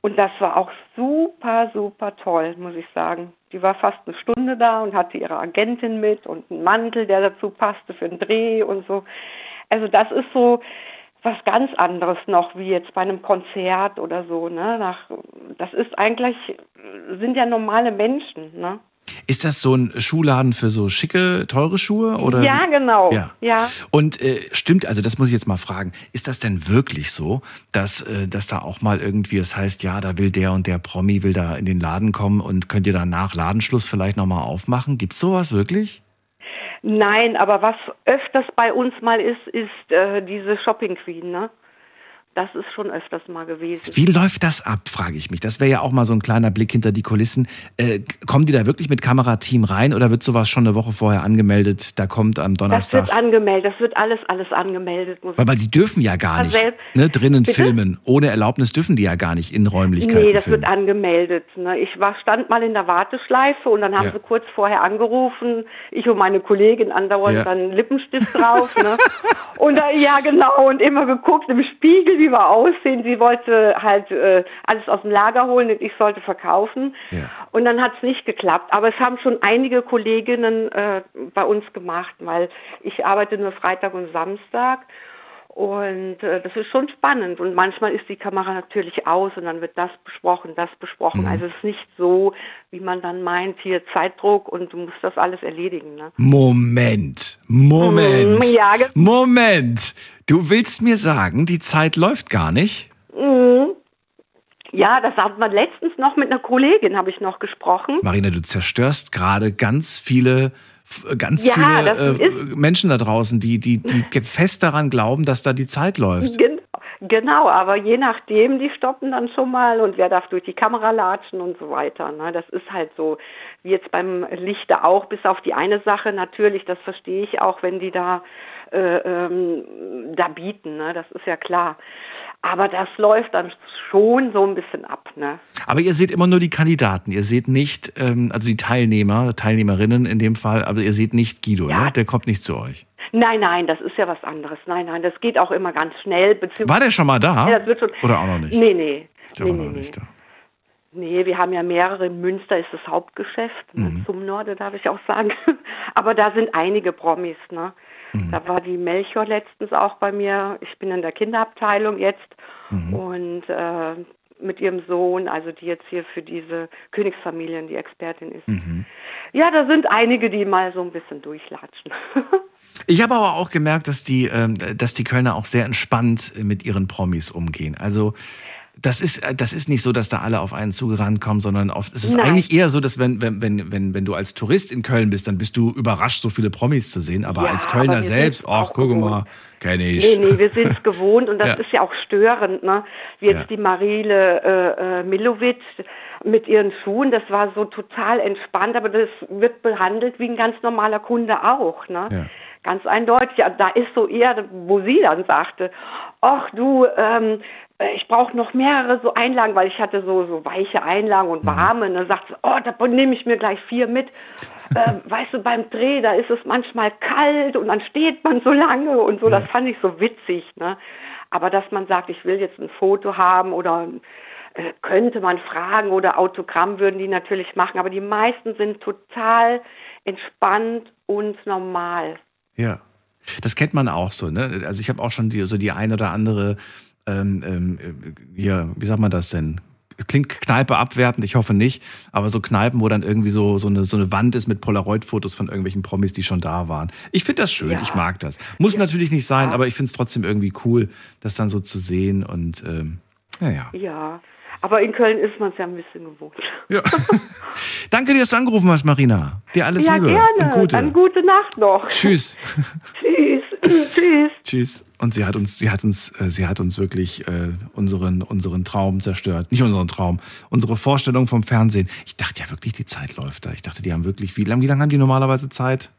Und das war auch super, super toll, muss ich sagen. Die war fast eine Stunde da und hatte ihre Agentin mit und einen Mantel, der dazu passte für einen Dreh und so. Also das ist so was ganz anderes noch, wie jetzt bei einem Konzert oder so. Ne? Nach, das ist eigentlich, sind ja normale Menschen. Ne? Ist das so ein Schuhladen für so schicke, teure Schuhe? Oder? Ja, genau. Ja. ja. Und äh, stimmt, also das muss ich jetzt mal fragen, ist das denn wirklich so, dass, äh, dass da auch mal irgendwie, das heißt, ja, da will der und der Promi, will da in den Laden kommen und könnt ihr dann nach Ladenschluss vielleicht nochmal aufmachen? Gibt's sowas wirklich? Nein, aber was öfters bei uns mal ist, ist äh, diese Shopping Queen, ne? Das ist schon öfters mal gewesen. Wie läuft das ab, frage ich mich. Das wäre ja auch mal so ein kleiner Blick hinter die Kulissen. Äh, kommen die da wirklich mit Kamerateam rein oder wird sowas schon eine Woche vorher angemeldet? Da kommt am Das Donnerstag. wird angemeldet, das wird alles, alles angemeldet. Weil, weil die dürfen ja gar Ja, nicht selbst- ne, drinnen Bitte? filmen. Ohne Erlaubnis dürfen die ja gar nicht in Räumlichkeiten Nee, das filmen. wird angemeldet. Ne? Ich war, stand mal in der Warteschleife und dann haben Ja. sie kurz vorher angerufen. Ich und meine Kollegin andauernd Ja. dann Lippenstift drauf. ne? Und da, ja, genau, und immer geguckt im Spiegel, wie wir aussehen. Sie wollte halt äh, alles aus dem Lager holen und ich sollte verkaufen. Und dann hat es nicht geklappt. Aber es haben schon einige Kolleginnen äh, bei uns gemacht, weil ich arbeite nur Freitag und Samstag. Und äh, das ist schon spannend. Und manchmal ist die Kamera natürlich aus und dann wird das besprochen, das besprochen. Mhm. Also es ist nicht so, wie man dann meint, hier Zeitdruck und du musst das alles erledigen. Ne? Moment, Moment, Mm, ja, Moment. Du willst mir sagen, die Zeit läuft gar nicht? Mhm. Ja, das hat man letztens noch mit einer Kollegin, habe ich noch gesprochen. Marina, du zerstörst gerade ganz viele, ganz Ja, viele äh, Menschen da draußen, die, die, die fest daran glauben, dass da die Zeit läuft. Gen genau, aber je nachdem, die stoppen dann schon mal und wer darf durch die Kamera latschen und so weiter. Ne? Das ist halt so, wie jetzt beim Lichter auch, bis auf die eine Sache natürlich, das verstehe ich auch, wenn die da, äh, ähm, da bieten, ne? das ist ja klar. Aber das läuft dann schon so ein bisschen ab. Ne? Aber ihr seht immer nur die Kandidaten. Ihr seht nicht, ähm, also die Teilnehmer, Teilnehmerinnen in dem Fall, aber ihr seht nicht Guido, ne? Der kommt nicht zu euch. Nein, nein, das ist ja was anderes. Nein, nein, das geht auch immer ganz schnell. War der schon mal da? Ja, schon. Oder auch noch nicht? Nee, nee. Ist ja nee, auch nee, noch nee. nicht da. Nee, wir haben ja mehrere. In Münster ist das Hauptgeschäft. ne, Mhm. Zum Norden darf ich auch sagen. Aber da sind einige Promis. Ne? Mhm. Da war die Melchior letztens auch bei mir. Ich bin in der Kinderabteilung jetzt. Mhm. Und äh, mit ihrem Sohn, also die jetzt hier für diese Königsfamilien die Expertin ist. Mhm. Ja, da sind einige, die mal so ein bisschen durchlatschen. Ich habe aber auch gemerkt, dass die, ähm, dass die Kölner auch sehr entspannt mit ihren Promis umgehen. Also das ist, äh, das ist nicht so, dass da alle auf einen zugerannt kommen, sondern oft, es ist Nein. eigentlich eher so, dass wenn, wenn, wenn, wenn, wenn du als Tourist in Köln bist, dann bist du überrascht, so viele Promis zu sehen. Aber Ja, als Kölner aber selbst, ach, guck gewohnt. mal, kenne ich. Nee, nee, wir sind es gewohnt und das Ja. ist ja auch störend, ne? Wie jetzt Ja. die Marile äh, äh, Milovic mit ihren Schuhen, das war so total entspannt, aber das wird behandelt wie ein ganz normaler Kunde auch, ne? Ganz eindeutig. Ja, da ist so eher, wo sie dann sagte, ach du, ähm, äh, ich brauche noch mehrere so Einlagen, weil ich hatte so, so weiche Einlagen und warme. Und dann sagt sie, oh, da nehme ich mir gleich vier mit. ähm, weißt du, beim Dreh, da ist es manchmal kalt und dann steht man so lange und so. Das fand ich so witzig. Ne? Aber dass man sagt, ich will jetzt ein Foto haben oder äh, könnte man fragen oder Autogramm würden die natürlich machen. Aber die meisten sind total entspannt und normal. Ja. Das kennt man auch so, ne? Also ich habe auch schon die, so die ein oder andere, ähm, ähm, äh, hier, wie sagt man das denn? Klingt Kneipe abwertend, ich hoffe nicht, aber so Kneipen, wo dann irgendwie so, so, eine, so eine Wand ist mit Polaroid-Fotos von irgendwelchen Promis, die schon da waren. Ich finde das schön, Ja. ich mag das. Muss natürlich nicht sein, aber ich finde es trotzdem irgendwie cool, das dann so zu sehen und ähm, naja. Ja, aber in Köln ist man es ja ein bisschen gewohnt. Danke dir, dass du angerufen hast, Marina. Dir alles ja, Liebe gerne. und Gute. Dann gute Nacht noch. Tschüss. Tschüss. Tschüss. Tschüss. Und sie hat uns, sie hat uns, äh, sie hat uns wirklich äh, unseren, unseren Traum zerstört. Nicht unseren Traum, unsere Vorstellung vom Fernsehen. Ich dachte ja wirklich, die Zeit läuft da. Ich dachte, die haben wirklich, wie lange, wie lange haben die normalerweise Zeit?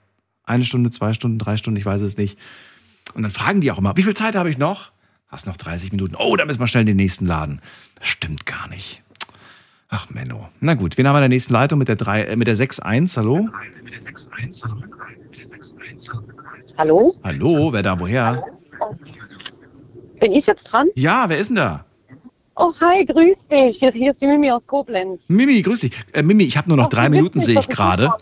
Eine Stunde, zwei Stunden, drei Stunden, ich weiß es nicht. Und dann fragen die auch immer, wie viel Zeit habe ich noch? Hast noch 30 Minuten. Oh, da müssen wir schnell in den nächsten Laden. Das stimmt gar nicht. Ach, Menno. Na gut, wen haben wir in der nächsten Leitung mit der, 3, äh, mit der 6.1? Hallo? Hallo? Hallo, wer da, woher? Bin ich jetzt dran? Ja, wer ist denn da? Oh, hi, grüß dich. Hier, hier ist die Mimi aus Koblenz. Mimi, grüß dich. Äh, Mimi, ich habe nur noch Ach, drei Minuten, sehe ich gerade.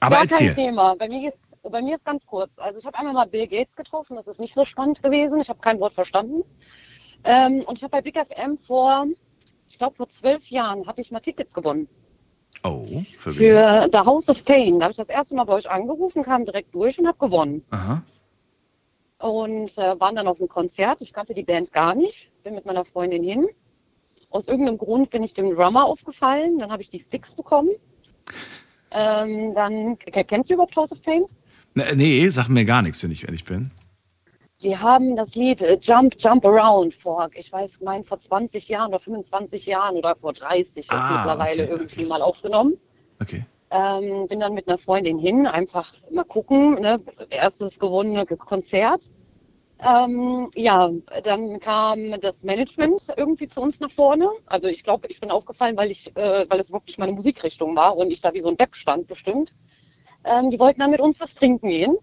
Aber ja, erzähl. kein Thema. Bei mir, bei mir ist ganz kurz. Also ich habe einmal mal Bill Gates getroffen. Das ist nicht so spannend gewesen. Ich habe kein Wort verstanden. Ähm, und ich habe bei Big FM vor, ich glaube vor zwölf Jahren, hatte ich mal Tickets gewonnen. Oh, für? Für The House of Pain. Da habe ich das erste Mal bei euch angerufen, kam direkt durch und habe gewonnen. Aha. und äh, waren dann auf einem Konzert. Ich kannte die Band gar nicht, bin mit meiner Freundin hin. Aus irgendeinem Grund bin ich dem Drummer aufgefallen, dann habe ich die Sticks bekommen. Ähm, dann, kennst du überhaupt House of Pain? Ne, Nee, sag mir gar nichts, wenn ich ehrlich bin. Die haben das Lied äh, Jump, Jump Around vor, ich weiß, mein vor 20 Jahren oder 25 Jahren oder vor 30 jetzt Ah, mittlerweile okay, irgendwie mal aufgenommen. Okay. Ähm, bin dann mit einer Freundin hin, einfach mal gucken, ne? erstes gewonnene Konzert. Ähm, ja, dann kam das Management irgendwie zu uns nach vorne. Also ich glaube, ich bin aufgefallen, weil ich, äh, weil es wirklich meine Musikrichtung war und ich da wie so ein Depp stand bestimmt. Ähm, die wollten dann mit uns was trinken gehen.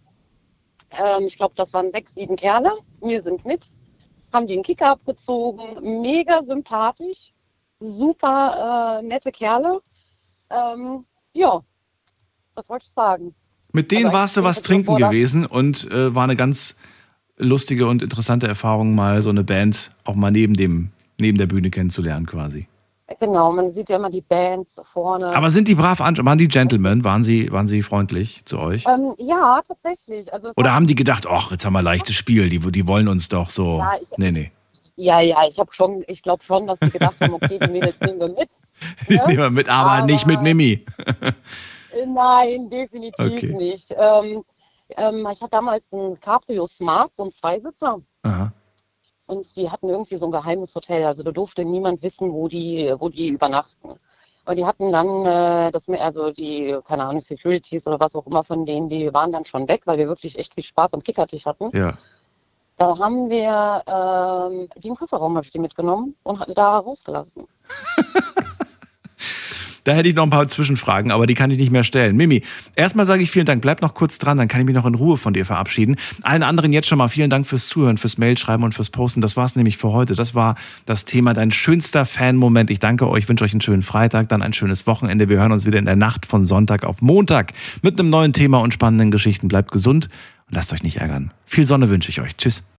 Ähm, ich glaube, das waren sechs, sieben Kerle. Wir sind mit, haben die einen Kicker abgezogen, mega sympathisch, super äh, nette Kerle. Ähm, ja, was wollte ich sagen? Mit denen Aber warst du was trinken gewesen und äh, war eine ganz lustige und interessante Erfahrung, mal so eine Band auch mal neben dem, neben der Bühne kennenzulernen quasi. Genau, man sieht ja immer die Bands vorne. Aber sind die brav an, waren die Gentlemen, waren sie, waren sie freundlich zu euch? ähm, ja, tatsächlich. Also Oder haben die gedacht, ach, jetzt haben wir leichtes Spiel, die, die wollen uns doch so. Ja, ich- nee, nee. Ja, ja, ich habe schon, ich glaube schon, dass die gedacht haben, okay, die Mädels nehmen wir mit. Die nehmen wir mit, aber, nicht mit Mimi. Nein, definitiv Okay. nicht. Ähm, ähm, ich hatte damals einen Cabrio Smart, so einen Zweisitzer. Aha. Und die hatten irgendwie so ein geheimes Hotel. Also da durfte niemand wissen, wo die, wo die übernachten. Aber die hatten dann, äh, das, also die, keine Ahnung, Securities oder was auch immer von denen, die waren dann schon weg, weil wir wirklich echt viel Spaß am Kickertisch hatten. Ja. Da haben wir, ähm, die im Kofferraum habe ich die mitgenommen und hatte da rausgelassen. Da hätte ich noch ein paar Zwischenfragen, aber die kann ich nicht mehr stellen. Mimi, erstmal sage ich vielen Dank. Bleib noch kurz dran, dann kann ich mich noch in Ruhe von dir verabschieden. Allen anderen jetzt schon mal vielen Dank fürs Zuhören, fürs Mailschreiben und fürs Posten. Das war's nämlich für heute. Das war das Thema dein schönster Fan-Moment. Ich danke euch, wünsche euch einen schönen Freitag, dann ein schönes Wochenende. Wir hören uns wieder in der Nacht von Sonntag auf Montag mit einem neuen Thema und spannenden Geschichten. Bleibt gesund und lasst euch nicht ärgern. Viel Sonne wünsche ich euch. Tschüss.